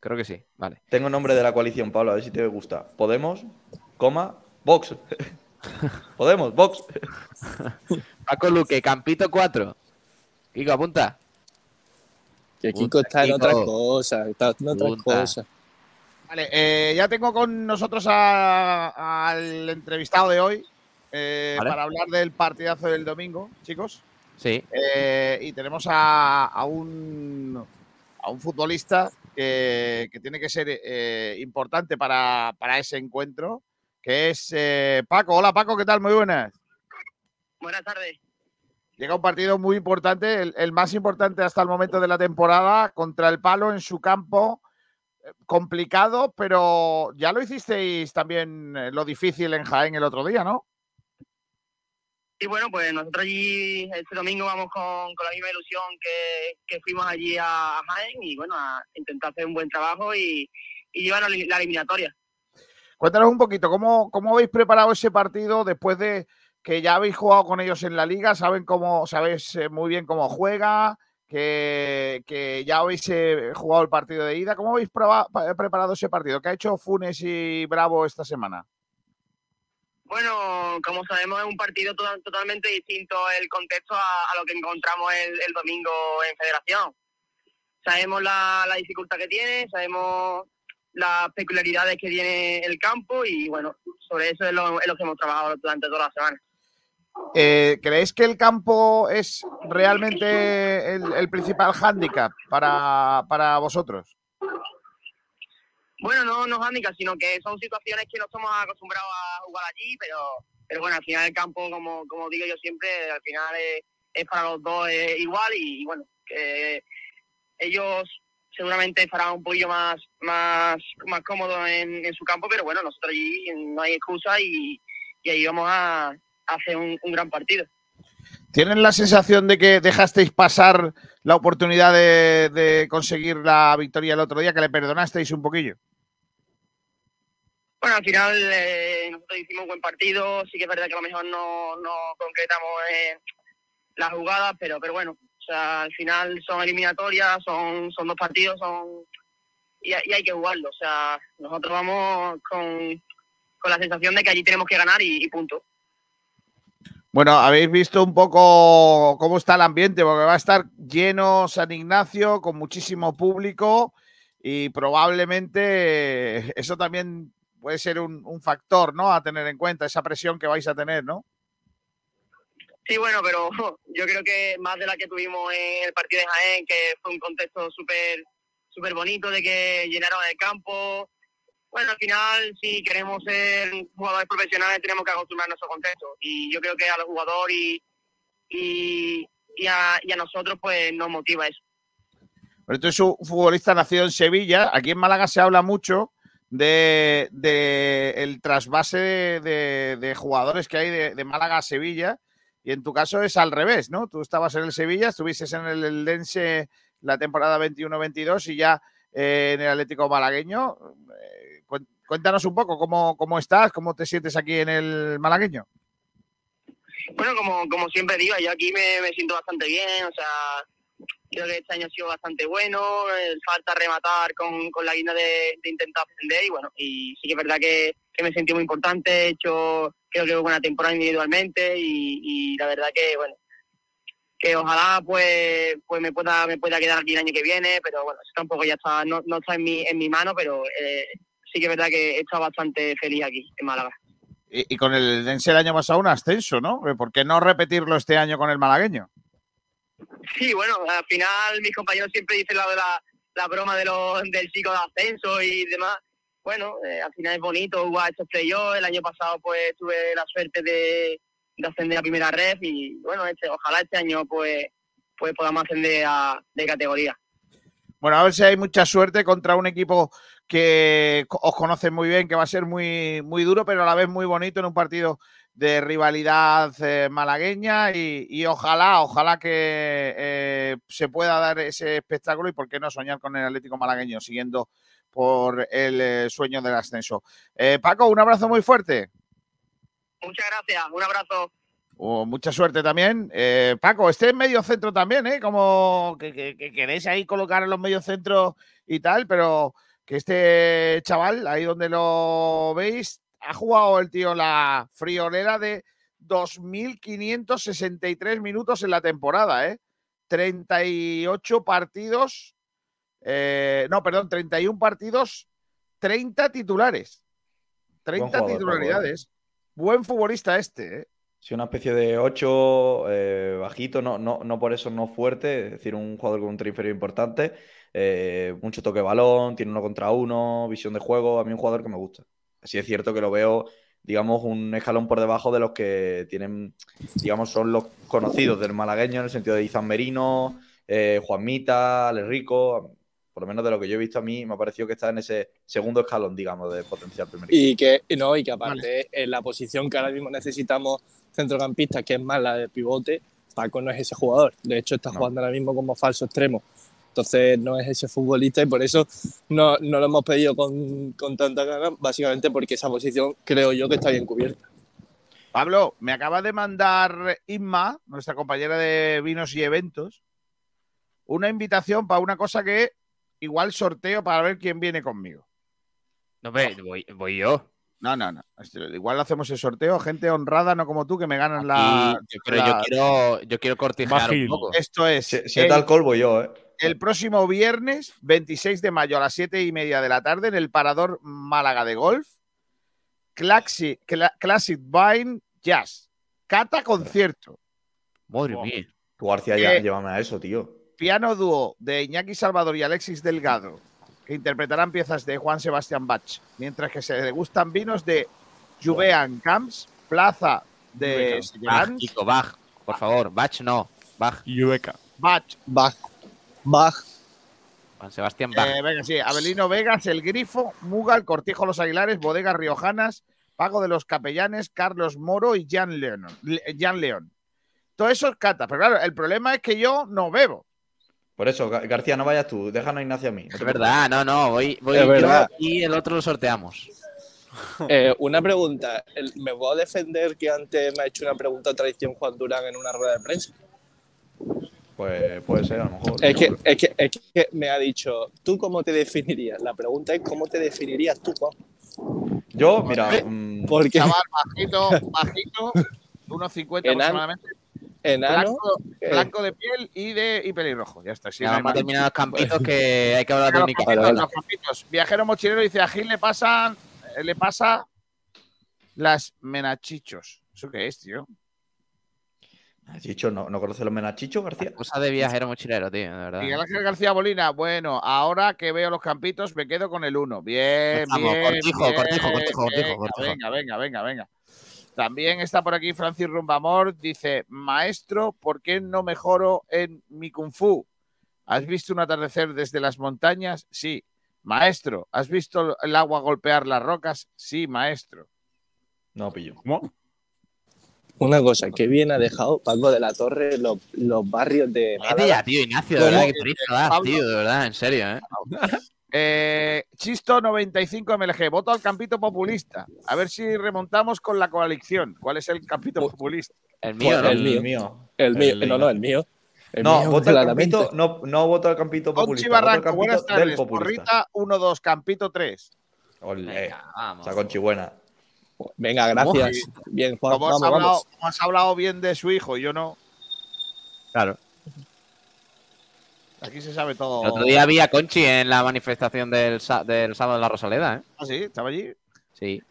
Creo que sí, vale. Tengo nombre de la coalición, Pablo, a ver si te gusta. Podemos, coma, Vox. Podemos, Vox. Paco Luque, campito 4. Kiko, apunta. Que Kiko está en Kiko. otras cosas, está en otras cosas. Vale, eh, ya tengo con nosotros a- al entrevistado de hoy eh, Vale. para hablar del partidazo del domingo, chicos. Sí. Eh, y tenemos a, a un, a un futbolista que, que tiene que ser eh, importante para, para ese encuentro, que es eh, Paco. Hola Paco, ¿qué tal? Muy buenas. Buenas tardes. Llega un partido muy importante, el, el más importante hasta el momento de la temporada, contra el Palo en su campo. Eh, Complicado, pero ya lo hicisteis también eh, lo difícil en Jaén el otro día, ¿no? Y bueno, pues nosotros allí este domingo vamos con, con la misma ilusión que, que fuimos allí a, Jaén y bueno, a intentar hacer un buen trabajo y, y llevarnos la la eliminatoria. Cuéntanos un poquito, ¿cómo, ¿cómo habéis preparado ese partido después de que ya habéis jugado con ellos en la liga? ¿Saben cómo, sabéis eh, muy bien cómo juega? Que, que ya habéis eh, jugado el partido de ida. ¿Cómo habéis proba- pa- preparado ese partido? ¿Qué ha hecho Funes y Bravo esta semana? Bueno, como sabemos es un partido to- totalmente distinto el contexto a, lo que encontramos el, el domingo en Federación. Sabemos la, la dificultad que tiene, sabemos las peculiaridades que tiene el campo y bueno, sobre eso es lo, es lo que hemos trabajado durante toda la semana. Eh, ¿Creéis que el campo es realmente el, principal hándicap para, para vosotros? Bueno, no, no es handicap, sino que son situaciones que no estamos acostumbrados a jugar allí, pero, pero bueno, al final el campo, como, como digo yo siempre, al final es, es para los dos igual y, bueno, que ellos seguramente estarán un poquillo más, más, más cómodos en, en su campo, pero bueno, nosotros allí no hay excusa y, y ahí vamos a, a hacer un, un gran partido. ¿Tienen la sensación de que dejasteis pasar la oportunidad de, de conseguir la victoria el otro día, que le perdonasteis un poquillo? Bueno, al final eh, nosotros hicimos un buen partido, sí que es verdad que a lo mejor no, no concretamos en las jugadas, pero, pero bueno, o sea, al final son eliminatorias, son, son dos partidos, son y, y hay que jugarlo. O sea, nosotros vamos con, con la sensación de que allí tenemos que ganar y, y punto. Bueno, habéis visto un poco cómo está el ambiente, porque va a estar lleno San Ignacio, con muchísimo público y probablemente eso también puede ser un, un factor, ¿no? A tener en cuenta, esa presión que vais a tener, ¿no? Sí, bueno, pero yo creo que más de la que tuvimos en el partido de Jaén, que fue un contexto súper súper bonito de que llenaron el campo. Bueno, al final, si queremos ser jugadores profesionales, tenemos que acostumbrarnos a esos contextos. Y yo creo que a los jugadores y, y, y a, y a nosotros, pues nos motiva eso. Pero tú eres un futbolista nacido en Sevilla. Aquí en Málaga se habla mucho de, de el trasvase de, de- jugadores que hay de, Málaga a Sevilla. Y en tu caso es al revés, ¿no? Tú estabas en el Sevilla, estuviste en el Eldense la temporada 21-22 y ya eh, en el Atlético Malagueño. Eh, cuéntanos un poco cómo, cómo estás, cómo te sientes aquí en el Malagueño. Bueno, como, como siempre digo, yo aquí me, me siento bastante bien, o sea, Creo que este año ha sido bastante bueno, eh, falta rematar con, con la guinda de, intentar ascender y bueno, y sí que es verdad que, que me sentí muy importante, he hecho creo que buena temporada individualmente y, y la verdad que bueno, que ojalá pues pues me pueda me pueda quedar aquí el año que viene, pero bueno, eso tampoco ya está, no, no está en mi, en mi mano, pero eh, sí que es verdad que he estado bastante feliz aquí en Málaga. Y, y con el Dense el año pasado un ascenso, ¿no? ¿Por qué no repetirlo este año con el malagueño? Sí, bueno, al final mis compañeros siempre dicen la, la, la broma de los, del chico de ascenso y demás. Bueno, eh, al final es bonito jugar estos playoffs. El año pasado pues tuve la suerte de, de ascender a primera red y bueno, este, ojalá este año pues, pues podamos ascender a, de categoría. Bueno, a ver si hay mucha suerte contra un equipo que os conoce muy bien, que va a ser muy, muy duro, pero a la vez muy bonito en un partido de rivalidad eh, malagueña y, y ojalá, ojalá que eh, se pueda dar ese espectáculo y por qué no soñar con el Atlético malagueño siguiendo por el eh, sueño del ascenso. Eh, Paco, un abrazo muy fuerte. Muchas gracias, un abrazo. Oh, mucha suerte también. Paco, este es medio centro también, ¿eh? Como que, que- que queréis ahí colocar en los medios centros y tal, pero que este chaval, ahí donde lo veis, ha jugado el tío la friolera de 2.563 minutos en la temporada, ¿eh? 38 partidos, eh, no, perdón, 31 partidos, 30 titulares. 30 jugador, Paco, ¿eh? titularidades. Buen futbolista este, ¿eh? Sí, una especie de 8 eh, bajito, no, no, no por eso no fuerte, es decir, un jugador con un tren inferior importante, eh, mucho toque de balón, tiene uno contra uno, visión de juego, a mí un jugador que me gusta. Así es cierto que lo veo, digamos, un escalón por debajo de los que tienen, digamos, son los conocidos del malagueño, en el sentido de Izan Merino, eh, Juan Mita, Ale Rico, por lo menos de lo que yo he visto a mí, me ha parecido que está en ese segundo escalón, digamos, de potencial primer equipo. Y que, no, y que aparte, en la posición que ahora mismo necesitamos centrocampistas, que es más la de pivote, Paco no es ese jugador. De hecho, está jugando ahora mismo como falso extremo. Entonces, no es ese futbolista y por eso no, no lo hemos pedido con, con tanta ganas, básicamente porque esa posición creo yo que está bien cubierta. Pablo, me acaba de mandar Inma, nuestra compañera de vinos y eventos, una invitación para una cosa que igual sorteo para ver quién viene conmigo. No, ve, voy, voy yo. No, no, no. Este, Igual hacemos el sorteo, gente honrada, no como tú, que me ganan la. Pero yo quiero, yo quiero cortijar un poco. Esto es. Es tal colvo yo, ¿eh? el próximo viernes, 26 de mayo a las 7 y media de la tarde, en el Parador Málaga de Golf, Classic, Cla- Classic Vine Jazz. Cata concierto. Madre mía. Tú, García, ya, Eh, llévame a eso, tío. Piano dúo de Iñaki Salvador y Alexis Delgado, que interpretarán piezas de Juan Sebastián Bach, mientras que se degustan vinos de Juvean Camps, Plaza de Bach, chico, Bach, por favor. Bach no. Bach. Yubeca. Bach. Bach. Bach. Juan Sebastián Bach. Eh, venga, sí, Abelino Vegas, El Grifo, Mugal, Cortijo Los Aguilares, Bodegas Riojanas, Pago de los Capellanes, Carlos Moro y Jan León. Le- Jan León. Todo eso es cata, pero claro, el problema es que yo no bebo. Por eso, Ga- García, no vayas tú, déjanos a Ignacio a mí. no Es verdad, no, no, voy, voy Es yo verdad. y el otro lo sorteamos. Eh, una pregunta. ¿Me puedo defender que antes me ha hecho una pregunta a traición Juan Durán en una rueda de prensa? Pues puede ser, a lo mejor. Es que, es, que, es que me ha dicho, ¿tú cómo te definirías? La pregunta es, ¿cómo te definirías tú, Juan? Yo, mira, mm, Porque Chaval bajito, bajito, unos 50 Enano, aproximadamente. Enano, Blanco, eh. blanco de piel y de y pelirrojo. Ya está. sí, Ya no hay vamos a terminar los campitos que hay que hablar de Los campitos. Viajero mochilero dice a Gil le pasan, eh, le pasa las menachichos. ¿Eso qué es, tío? Chicho, ¿no, ¿no conoces los menachichos, García? Cosa de viajero mochilero, tío, de verdad. Miguel Ángel García Bolina, bueno, ahora que veo los campitos me quedo con el uno. Bien, Vamos, bien, cortijo, bien, cortijo, cortijo, cortijo, cortijo. Venga, venga, venga, venga. También está por aquí Francis Rumbamor, dice, maestro, ¿por qué no mejoro en mi kung fu? ¿Has visto un atardecer desde las montañas? Sí. Maestro, ¿has visto el agua golpear las rocas? Sí, maestro. No, pillo. ¿Cómo? una cosa, que bien ha dejado Paco de la Torre los, los barrios de Vete Málaga. ya, tío, Ignacio, de verdad, que das, Pablo. tío, de verdad, en serio, ¿eh? Eh, Chisto 95 MLG, voto al campito populista. A ver si remontamos con la coalición. ¿Cuál es el campito populista? El mío, ¿no? el mío. El mío, El no, no, el mío. El No, mío, voto al campito, no, no voto al campito Conchi populista, Barranco, campito buenas tardes. Porrita 1-2, Campito 3. Olé, esa Conchi buena. Venga, gracias. Bien, Juan, Como has, hablado, vamos. como has hablado bien de su hijo, yo no. Claro. Aquí se sabe todo. El otro día había Conchi en la manifestación del, del sábado de la Rosaleda, ¿eh? Ah, sí, estaba allí. Sí.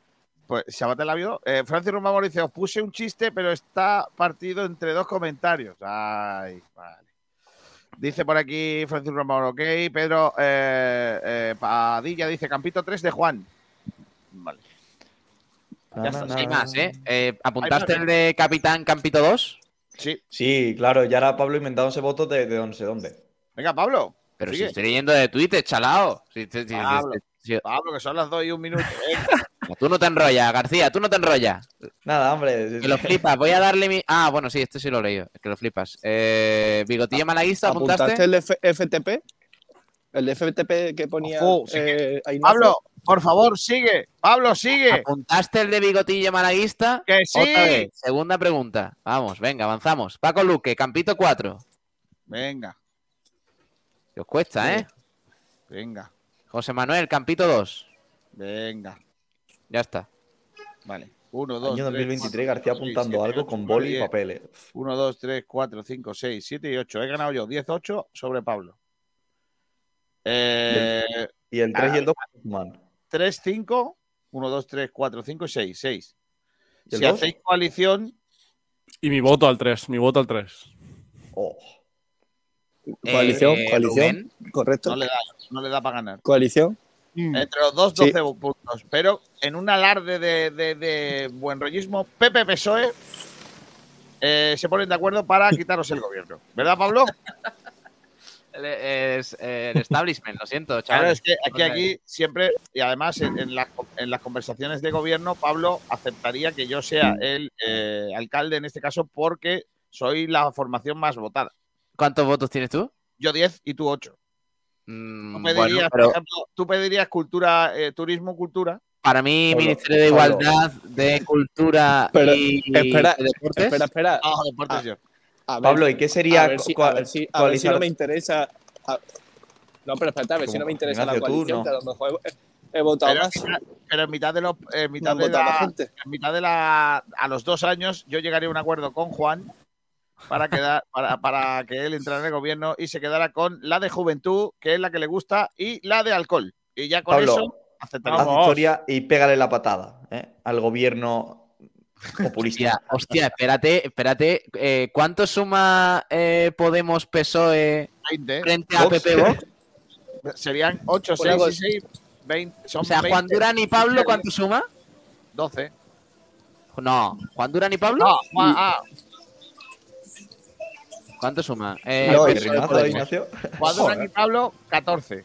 Pues Sabate la vio. Eh, Francis Román dice: Os puse un chiste, pero está partido entre dos comentarios. Ay, vale. Dice por aquí Francis Román, ok. Pedro eh, eh, Padilla dice: Campito 3 de Juan. Vale. Ya está. Hay más, ¿eh? Eh, ¿Apuntaste más, el de Capitán Campito 2? Sí. Sí, claro, ya era Pablo inventándose votos de, de no sé dónde. Venga, Pablo. Pero si sigue. estoy leyendo de Twitter, chalao. Si- si- si- Pablo, si- si- Pablo, que son las 2 y un minuto. Venga. Tú no te enrollas, García, tú no te enrollas. Nada, hombre. Que lo flipas. Voy a darle mi. Ah, bueno, sí, este sí lo he leído. Que lo flipas. Eh, Bigotillo malaguista, ¿Apuntaste ¿apuntaste? el F- FTP? El de FTP que ponía Ojo, sí que- eh. Pablo, por favor, sigue. Pablo, sigue. ¿Apuntaste el de Bigotillo malaguista? Que sí. Otra vez. Segunda pregunta. Vamos, venga, avanzamos. Paco Luque, Campito 4. Venga, os cuesta, ¿eh? venga, José Manuel, Campito 2. venga. Ya está. Vale. 1, 2, Año 2023, García apuntando algo con boli y papeles. 1, 2, 3, 4, 5, 6, 7 y 8. He ganado yo 10-8 sobre Pablo. Eh, Y el 3 y el 2, man. 3, 5, 1, 2, 3, 4, 5 y 6. 6. ¿Y el Si dos? hacéis coalición, Y mi voto al 3, mi voto al 3. Oh. Coalición, Eh, coalición. Correcto. no le da, no le da para ganar. Coalición. Entre los dos, Sí. 12 puntos. Pero en un alarde de, de, de buen rollismo, Pepe PSOE eh, se ponen de acuerdo para quitaros el gobierno. ¿Verdad, Pablo? El, es- el establishment, lo siento, Claro, chaval. es que aquí, aquí siempre, y además en, en las, en las conversaciones de gobierno, Pablo aceptaría que yo sea el eh, alcalde en este caso porque soy la formación más votada. ¿Cuántos votos tienes tú? Yo 10 y tú 8. Mm, Tú bueno, pedirías, pero por ejemplo, tú pedirías cultura, eh, turismo, cultura. para mí, Ministerio de Pablo. Igualdad, de Cultura Pero, y, espera, de Deportes. espera, espera. Deportes yo. A ver, Pablo, ¿y qué sería a ver si, cua- a ver si- a ver si coalizar- no me interesa. a- no, pero espérate, a ver si no me interesa la tú, coalición, no. que a lo mejor he, he votado Pero, más. pero en mitad de los en mitad de votado la, gente. en mitad de la a los dos años yo llegaría a un acuerdo con Juan para quedar para, para que él entrara en el gobierno y se quedara con la de juventud que es la que le gusta y la de alcohol y ya con Pablo, eso aceptaría. Haz historia y pégale la patada ¿eh? al gobierno populista. Hostia, hostia, espérate, espérate. eh, ¿Cuánto suma eh, Podemos PSOE 20 frente a Vox. PP Vox? serían 8 Una 6 y cosa- 6 20 son O sea, Juan 20, Durán y Pablo, ¿cuánto suma? 12 No, Juan Durán y Pablo. no Juan, ah, ¿Cuánto suma? Eh, No. Ignacio. Pablo 14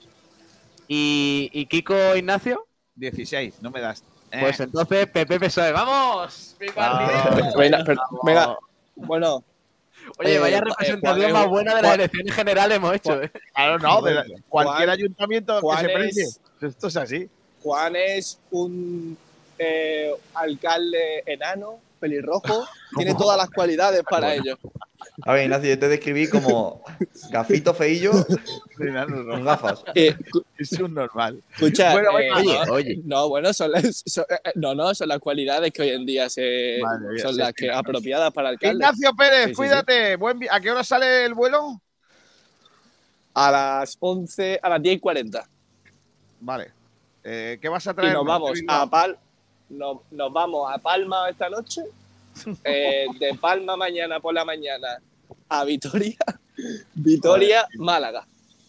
¿Y, y Kiko Ignacio? 16 no me das Eh, Pues entonces PP PSOE. ¡Vamos! ¡Mi partido! Venga, pero- venga, bueno. Oye, eh, vaya eh, representación más eh, buena de las elecciones generales hemos hecho. ¿eh? claro no de la- Juan- cualquier ayuntamiento Juan que se precie es- esto es así Juan es un eh, alcalde enano, pelirrojo, tiene todas las cualidades para ello. A ver, Ignacio, yo te describí como gafito feillo con gafas. Eh, es un normal escucha, Bueno, eh, no, oye. no, bueno, son las, son- eh, no, no, son las cualidades que hoy en día se, Madre son sí, las sí. que apropiadas para alcalde. Ignacio Pérez, Sí, sí, sí. cuídate. Buen ¿A qué hora sale el vuelo? A las 11, a las 10 y 40. Vale. Eh, ¿Qué vas a Y traer? nos vamos a Pal, nos, nos vamos a Palma esta noche, eh, de Palma mañana por la mañana a Vitoria, Vitoria, Málaga.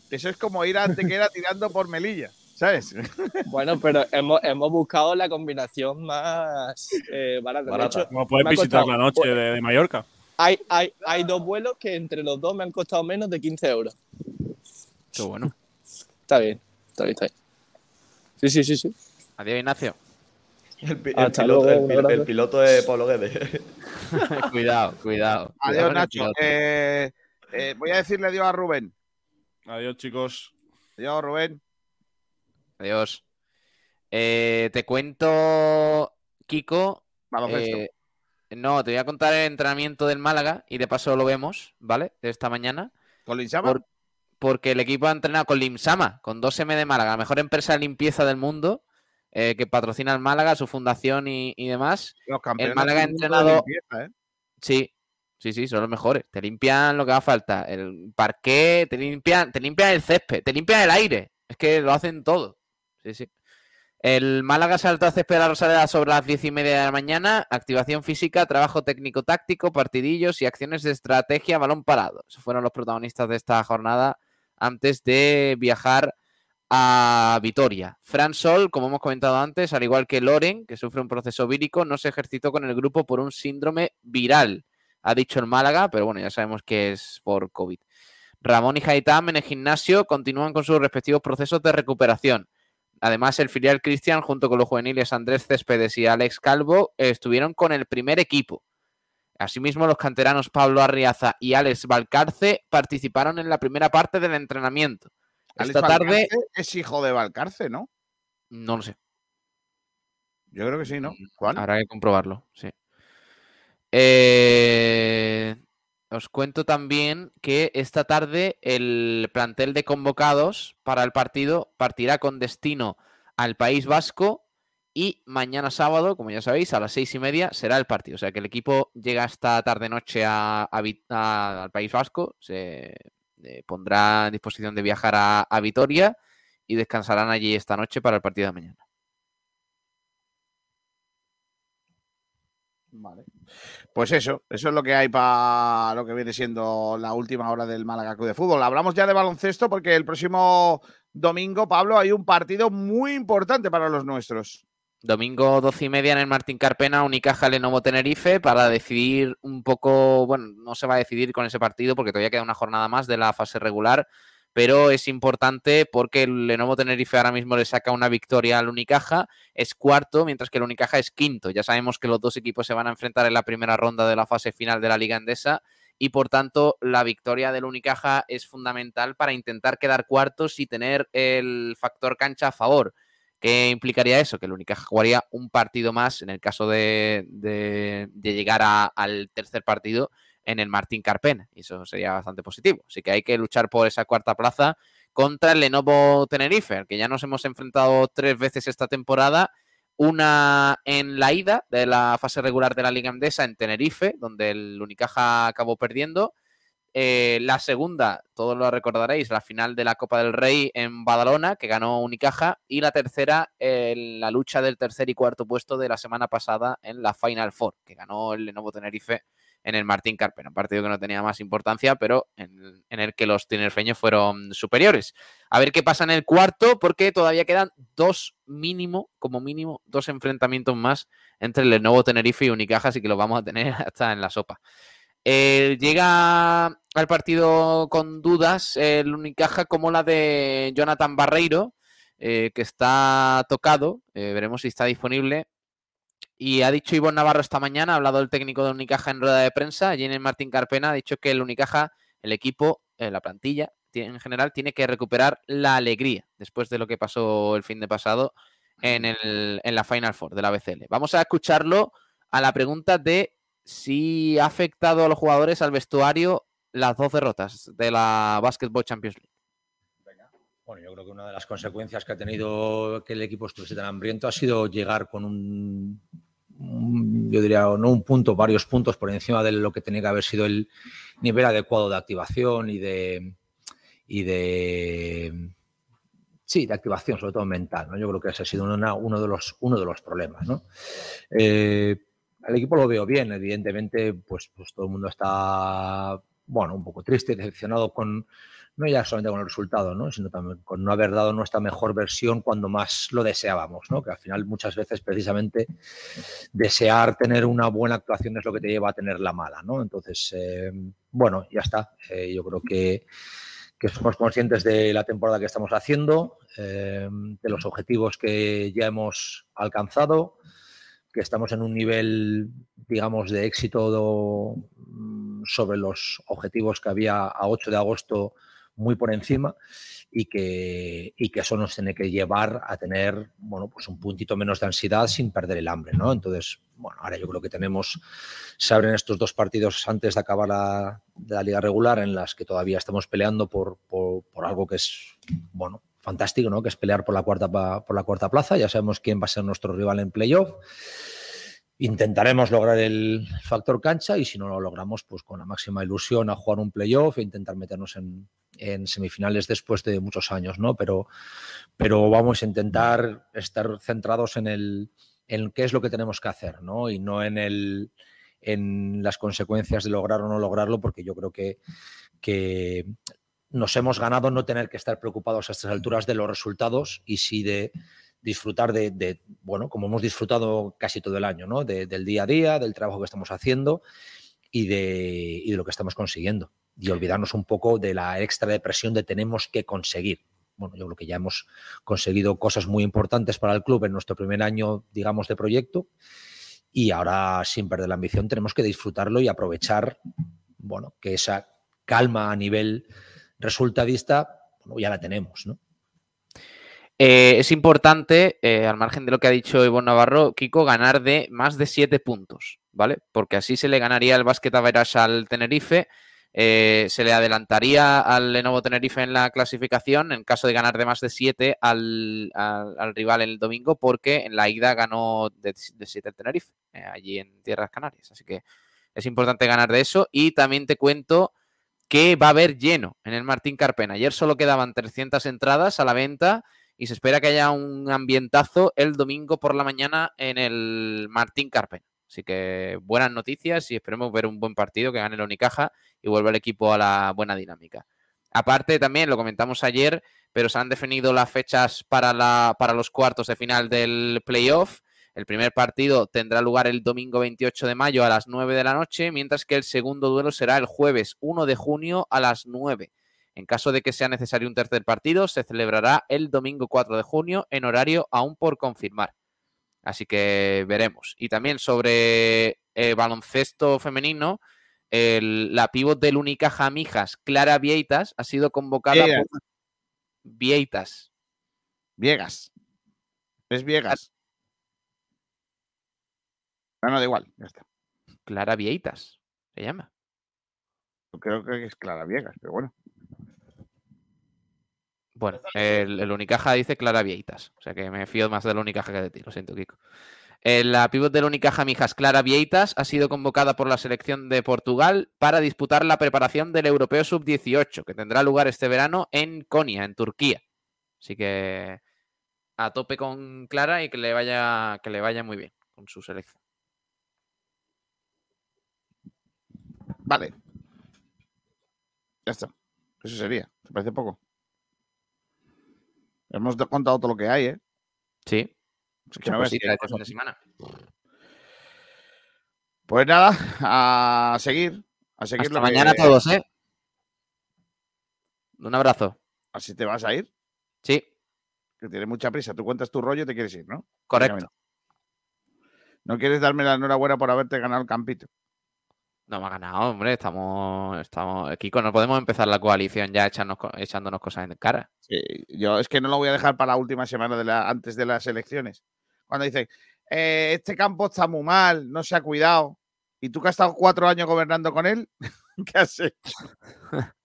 Eso es como ir a Antequera tirando por Melilla, ¿sabes? Bueno, pero hemos, hemos buscado la combinación más eh, barata. De Barata. hecho, Como puedes visitar costado- la noche de, de Mallorca. hay, hay, hay dos vuelos que entre los dos me han costado menos de 15 euros. Qué bueno. Está bien, está bien, está bien. Sí, sí, sí, sí. Adiós, Ignacio. El, pi- el Hasta piloto, luego, el es Pablo Guedes. cuidado, cuidado. Adiós, Nacho. Eh, eh, voy a decirle adiós a Rubén. Adiós, chicos. Adiós, Rubén. Adiós. Eh, te cuento, Kiko. Eh, No, te voy a contar el entrenamiento del Málaga y de paso lo vemos, ¿vale? De esta mañana. ¿Con Linsama? Por- porque el equipo ha entrenado con Limsama, con 2M de Málaga, la mejor empresa de limpieza del mundo, eh, que patrocina el Málaga, su fundación y, y demás. Los El campeones Málaga ha entrenado. limpieza, ¿eh? Sí, sí, sí, son los mejores. Te limpian lo que haga falta. El parqué, te limpian, te limpian el césped, te limpian el aire. Es que lo hacen todo. Sí, sí. El Málaga saltó a césped de la Rosaleda sobre las diez y media de la mañana. Activación física, trabajo técnico-táctico, partidillos y acciones de estrategia, balón parado. Esos fueron los protagonistas de esta jornada antes de viajar a Vitoria. Fran Sol, como hemos comentado antes, al igual que Loren, que sufre un proceso vírico, no se ejercitó con el grupo por un síndrome viral, ha dicho el Málaga, pero bueno, ya sabemos que es por COVID. Ramón y Haitán en el gimnasio continúan con sus respectivos procesos de recuperación. Además, el filial Cristian, junto con los juveniles Andrés Céspedes y Alex Calvo, estuvieron con el primer equipo. Asimismo, los canteranos Pablo Arriaza y Alex Valcarce participaron en la primera parte del entrenamiento. Alex Esta tarde, es hijo de Valcarce, ¿no? no lo sé. Yo creo que sí, ¿no? Habrá que comprobarlo, sí. Eh, os cuento también que esta tarde el plantel de convocados para el partido partirá con destino al País Vasco y mañana sábado, como ya sabéis, a las seis y media será el partido. O sea que el equipo llega esta tarde-noche a, a Vi- a- al País Vasco, se eh, pondrá en disposición de viajar a, a Vitoria y descansarán allí esta noche para el partido de mañana. Vale. Pues eso, eso es lo que hay para lo que viene siendo la última hora del Málaga Club de Fútbol. Hablamos ya de baloncesto porque el próximo domingo, Pablo, hay un partido muy importante para los nuestros. Domingo 12 y media en el Martín Carpena, Unicaja Lenovo Tenerife, para decidir un poco, bueno, no se va a decidir con ese partido porque todavía queda una jornada más de la fase regular, pero es importante porque el Lenovo Tenerife ahora mismo le saca una victoria al Unicaja, es cuarto, mientras que el Unicaja es quinto. Ya sabemos que los dos equipos se van a enfrentar en la primera ronda de la fase final de la Liga Endesa y por tanto la victoria del Unicaja es fundamental para intentar quedar cuartos y tener el factor cancha a favor. ¿Qué implicaría eso? Que el Unicaja jugaría un partido más en el caso de, de- llegar a- al tercer partido en el Martín Carpena. Y eso sería bastante positivo. Así que hay que luchar por esa cuarta plaza contra el Lenovo Tenerife, que ya nos hemos enfrentado tres veces esta temporada. Una en la ida de la fase regular de la Liga Endesa en Tenerife, donde el Unicaja acabó perdiendo. Eh, la segunda, todos lo recordaréis, la final de la Copa del Rey en Badalona, que ganó Unicaja. Y la tercera, la lucha del tercer y cuarto puesto de la semana pasada en la Final Four, que ganó el Lenovo Tenerife en el Martín Carpena. Un partido que no tenía más importancia, pero en, en el que los tinerfeños fueron superiores. A ver qué pasa en el cuarto, porque todavía quedan dos mínimo, como mínimo, dos enfrentamientos más entre el Lenovo Tenerife y Unicaja, así que lo vamos a tener hasta en la sopa. Eh, llega al partido con dudas el Unicaja como la de Jonathan Barreiro, eh, que está tocado, eh, veremos si está disponible. Y ha dicho Ivonne Navarro esta mañana, ha hablado el técnico de Unicaja en rueda de prensa, el Martín Carpena, ha dicho que el Unicaja, el equipo, eh, la plantilla en general, tiene que recuperar la alegría después de lo que pasó el fin de pasado en, el, en la Final Four de la BCL. Vamos a escucharlo a la pregunta de si ha afectado a los jugadores al vestuario las dos derrotas de la Basketball Champions League. Bueno, yo creo que una de las consecuencias que ha tenido que el equipo estuviese tan hambriento ha sido llegar con un, yo diría, no un punto, varios puntos por encima de lo que tenía que haber sido el nivel adecuado de activación y de, y de sí, de activación, sobre todo mental. ¿no? Yo creo que ese ha sido uno, de los, uno de los problemas. ¿no? Eh, el equipo lo veo bien, evidentemente, pues, pues todo el mundo está, bueno, un poco triste, decepcionado con, no ya solamente con el resultado, ¿no? sino también con no haber dado nuestra mejor versión cuando más lo deseábamos, ¿no? que al final muchas veces precisamente desear tener una buena actuación es lo que te lleva a tener la mala. ¿no? Entonces, eh, bueno, ya está. Eh, yo creo que, que somos conscientes de la temporada que estamos haciendo, eh, de los objetivos que ya hemos alcanzado, que estamos en un nivel, digamos, de éxito mm, sobre los objetivos que había a 8 de agosto muy por encima y que, y que eso nos tiene que llevar a tener bueno, pues un puntito menos de ansiedad sin perder el hambre. ¿no? Entonces, bueno, ahora yo creo que tenemos, se abren estos dos partidos antes de acabar la, la liga regular en las que todavía estamos peleando por, por algo que es, bueno, fantástico, ¿no? Que es pelear por la cuarta por la cuarta plaza. Ya sabemos quién va a ser nuestro rival en playoff. Intentaremos lograr el factor cancha y si no lo logramos, pues con la máxima ilusión a jugar un playoff e intentar meternos en, en semifinales después de muchos años, ¿no? Pero, pero vamos a intentar estar centrados en el en qué es lo que tenemos que hacer, ¿no? Y no en el en las consecuencias de lograr o no lograrlo, porque yo creo que, que nos hemos ganado no tener que estar preocupados a estas alturas de los resultados y sí de disfrutar de, de, bueno, como hemos disfrutado casi todo el año, ¿no? De- del día a día, del trabajo que estamos haciendo y de, y de lo que estamos consiguiendo. Y olvidarnos un poco de la extra depresión de tenemos que conseguir. Bueno, yo creo que ya hemos conseguido cosas muy importantes para el club en nuestro primer año, digamos, de proyecto. Y ahora, sin perder la ambición, tenemos que disfrutarlo y aprovechar, bueno, que esa calma a nivel resultadista, bueno, ya la tenemos, ¿no? Eh, es importante, eh, al margen de lo que ha dicho Ivonne Navarro, Kiko, ganar de más de siete puntos, ¿vale? Porque así se le ganaría el básquet Average al Tenerife, eh, se le adelantaría al Lenovo Tenerife en la clasificación en caso de ganar de más de siete al, al- al rival el domingo, porque en la ida ganó de, de siete el Tenerife, allí en Tierras Canarias. Así que es importante ganar de eso. Y también te cuento que va a haber lleno en el Martín Carpena. Ayer solo quedaban 300 entradas a la venta y se espera que haya un ambientazo el domingo por la mañana en el Martín Carpena. Así que buenas noticias y esperemos ver un buen partido, que gane el Unicaja y vuelva el equipo a la buena dinámica. Aparte, también lo comentamos ayer, pero se han definido las fechas para, la, para los cuartos de final del playoff. El primer partido tendrá lugar el domingo 28 de mayo a las 9 de la noche, mientras que el segundo duelo será el jueves 1 de junio a las 9. En caso de que sea necesario un tercer partido, se celebrará el domingo 4 de junio en horario aún por confirmar. Así que veremos. Y también sobre eh, baloncesto femenino, el- la pívot del Unicaja Mijas, Clara Vieitas, ha sido convocada Viegas. por... Vieitas. Viegas. Es Viegas. Bueno, da igual, ya está. Clara Vieitas, se llama. Yo creo que es Clara Viegas, pero bueno. Bueno, el, el Unicaja dice Clara Vieitas. O sea que me fío más del Unicaja que de ti, lo siento, Kiko. Eh, La pívot del Unicaja Mijas, Clara Vieitas, ha sido convocada por la selección de Portugal para disputar la preparación del Europeo Sub-18, que tendrá lugar este verano en Konya, en Turquía. Así que a tope con Clara y que le vaya, que le vaya muy bien con su selección. Vale. Ya está. Eso sería. ¿Te parece poco? Hemos de- contado todo lo que hay, ¿eh? Sí. Es que Muchas no veas cositas qué fin de cosas. semana. Pues nada, a seguir. A seguir Hasta lo mañana que- todos, ¿eh? Un abrazo. ¿Así te vas a ir? Sí. Que tienes mucha prisa. Tú cuentas tu rollo y te quieres ir, ¿no? Correcto. No quieres darme la enhorabuena por haberte ganado el campito. No me ha ganado, hombre. Estamos, estamos. Kiko, no podemos empezar la coalición ya echarnos echándonos cosas en cara. Sí, yo es que no lo voy a dejar para la última semana de la, antes de las elecciones. Cuando dicen, "Eh, este campo está muy mal, no se ha cuidado. ¿Y tú que has estado cuatro años gobernando con él? ¿Qué has hecho?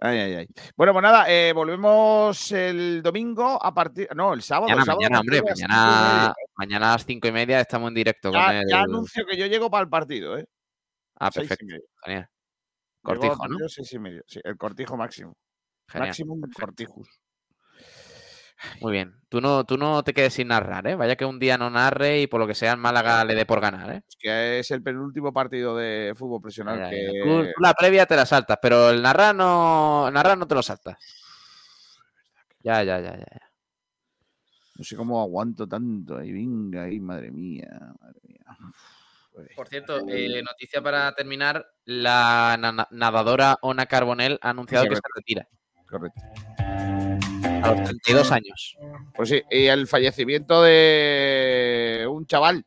Ay, ay, ay. Bueno, pues nada, eh, volvemos el domingo a partir. No, el sábado. Mañana, el sábado mañana, hombre. Mañana. Mañana a las cinco y media estamos en directo con Ya, el. ya anuncio que yo llego para el partido, ¿eh? Ah, Seis perfecto. Genial. Cortijo, ¿no? seis y medio. Sí, el cortijo máximo. Genial, Maximum cortijus. Muy bien. Tú no, tú no te quedes sin narrar, ¿eh? Vaya que un día no narre y por lo que sea en Málaga le dé por ganar, ¿eh? Es que es el penúltimo partido de fútbol profesional Ya, que. ya. Tú, tú la previa te la saltas, pero el narrar no, el narrar no te lo saltas. Ya, ya, ya, ya. No sé cómo aguanto tanto. Ahí, venga, ahí, madre mía. Madre mía. Por cierto, eh, noticia para terminar, la na- nadadora Ona Carbonell ha anunciado que se retira Correcto. a los 32 años. Pues sí, y el fallecimiento de un chaval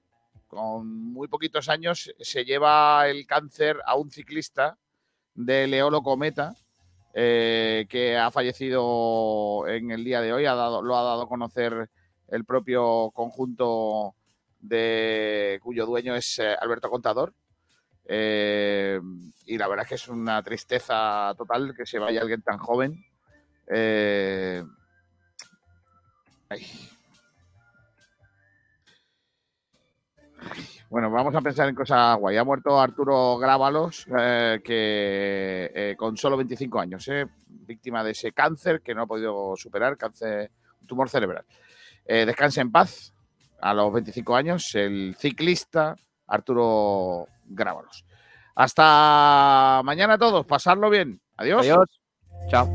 con muy poquitos años se lleva el cáncer a un ciclista de Leolo Cometa eh, que ha fallecido en el día de hoy, ha dado, lo ha dado a conocer el propio conjunto de cuyo dueño es eh, Alberto Contador. Eh, y la verdad es que es una tristeza total que se vaya alguien tan joven. Eh. Bueno, vamos a pensar en cosas guay. Ha muerto Arturo Grábalos, que con solo 25 años, víctima de ese cáncer que no ha podido superar, cáncer, tumor cerebral. Eh, descanse en paz a los 25 años, el ciclista Arturo Grábalos. Hasta mañana a todos, pasarlo bien. Adiós. Adiós. Chao.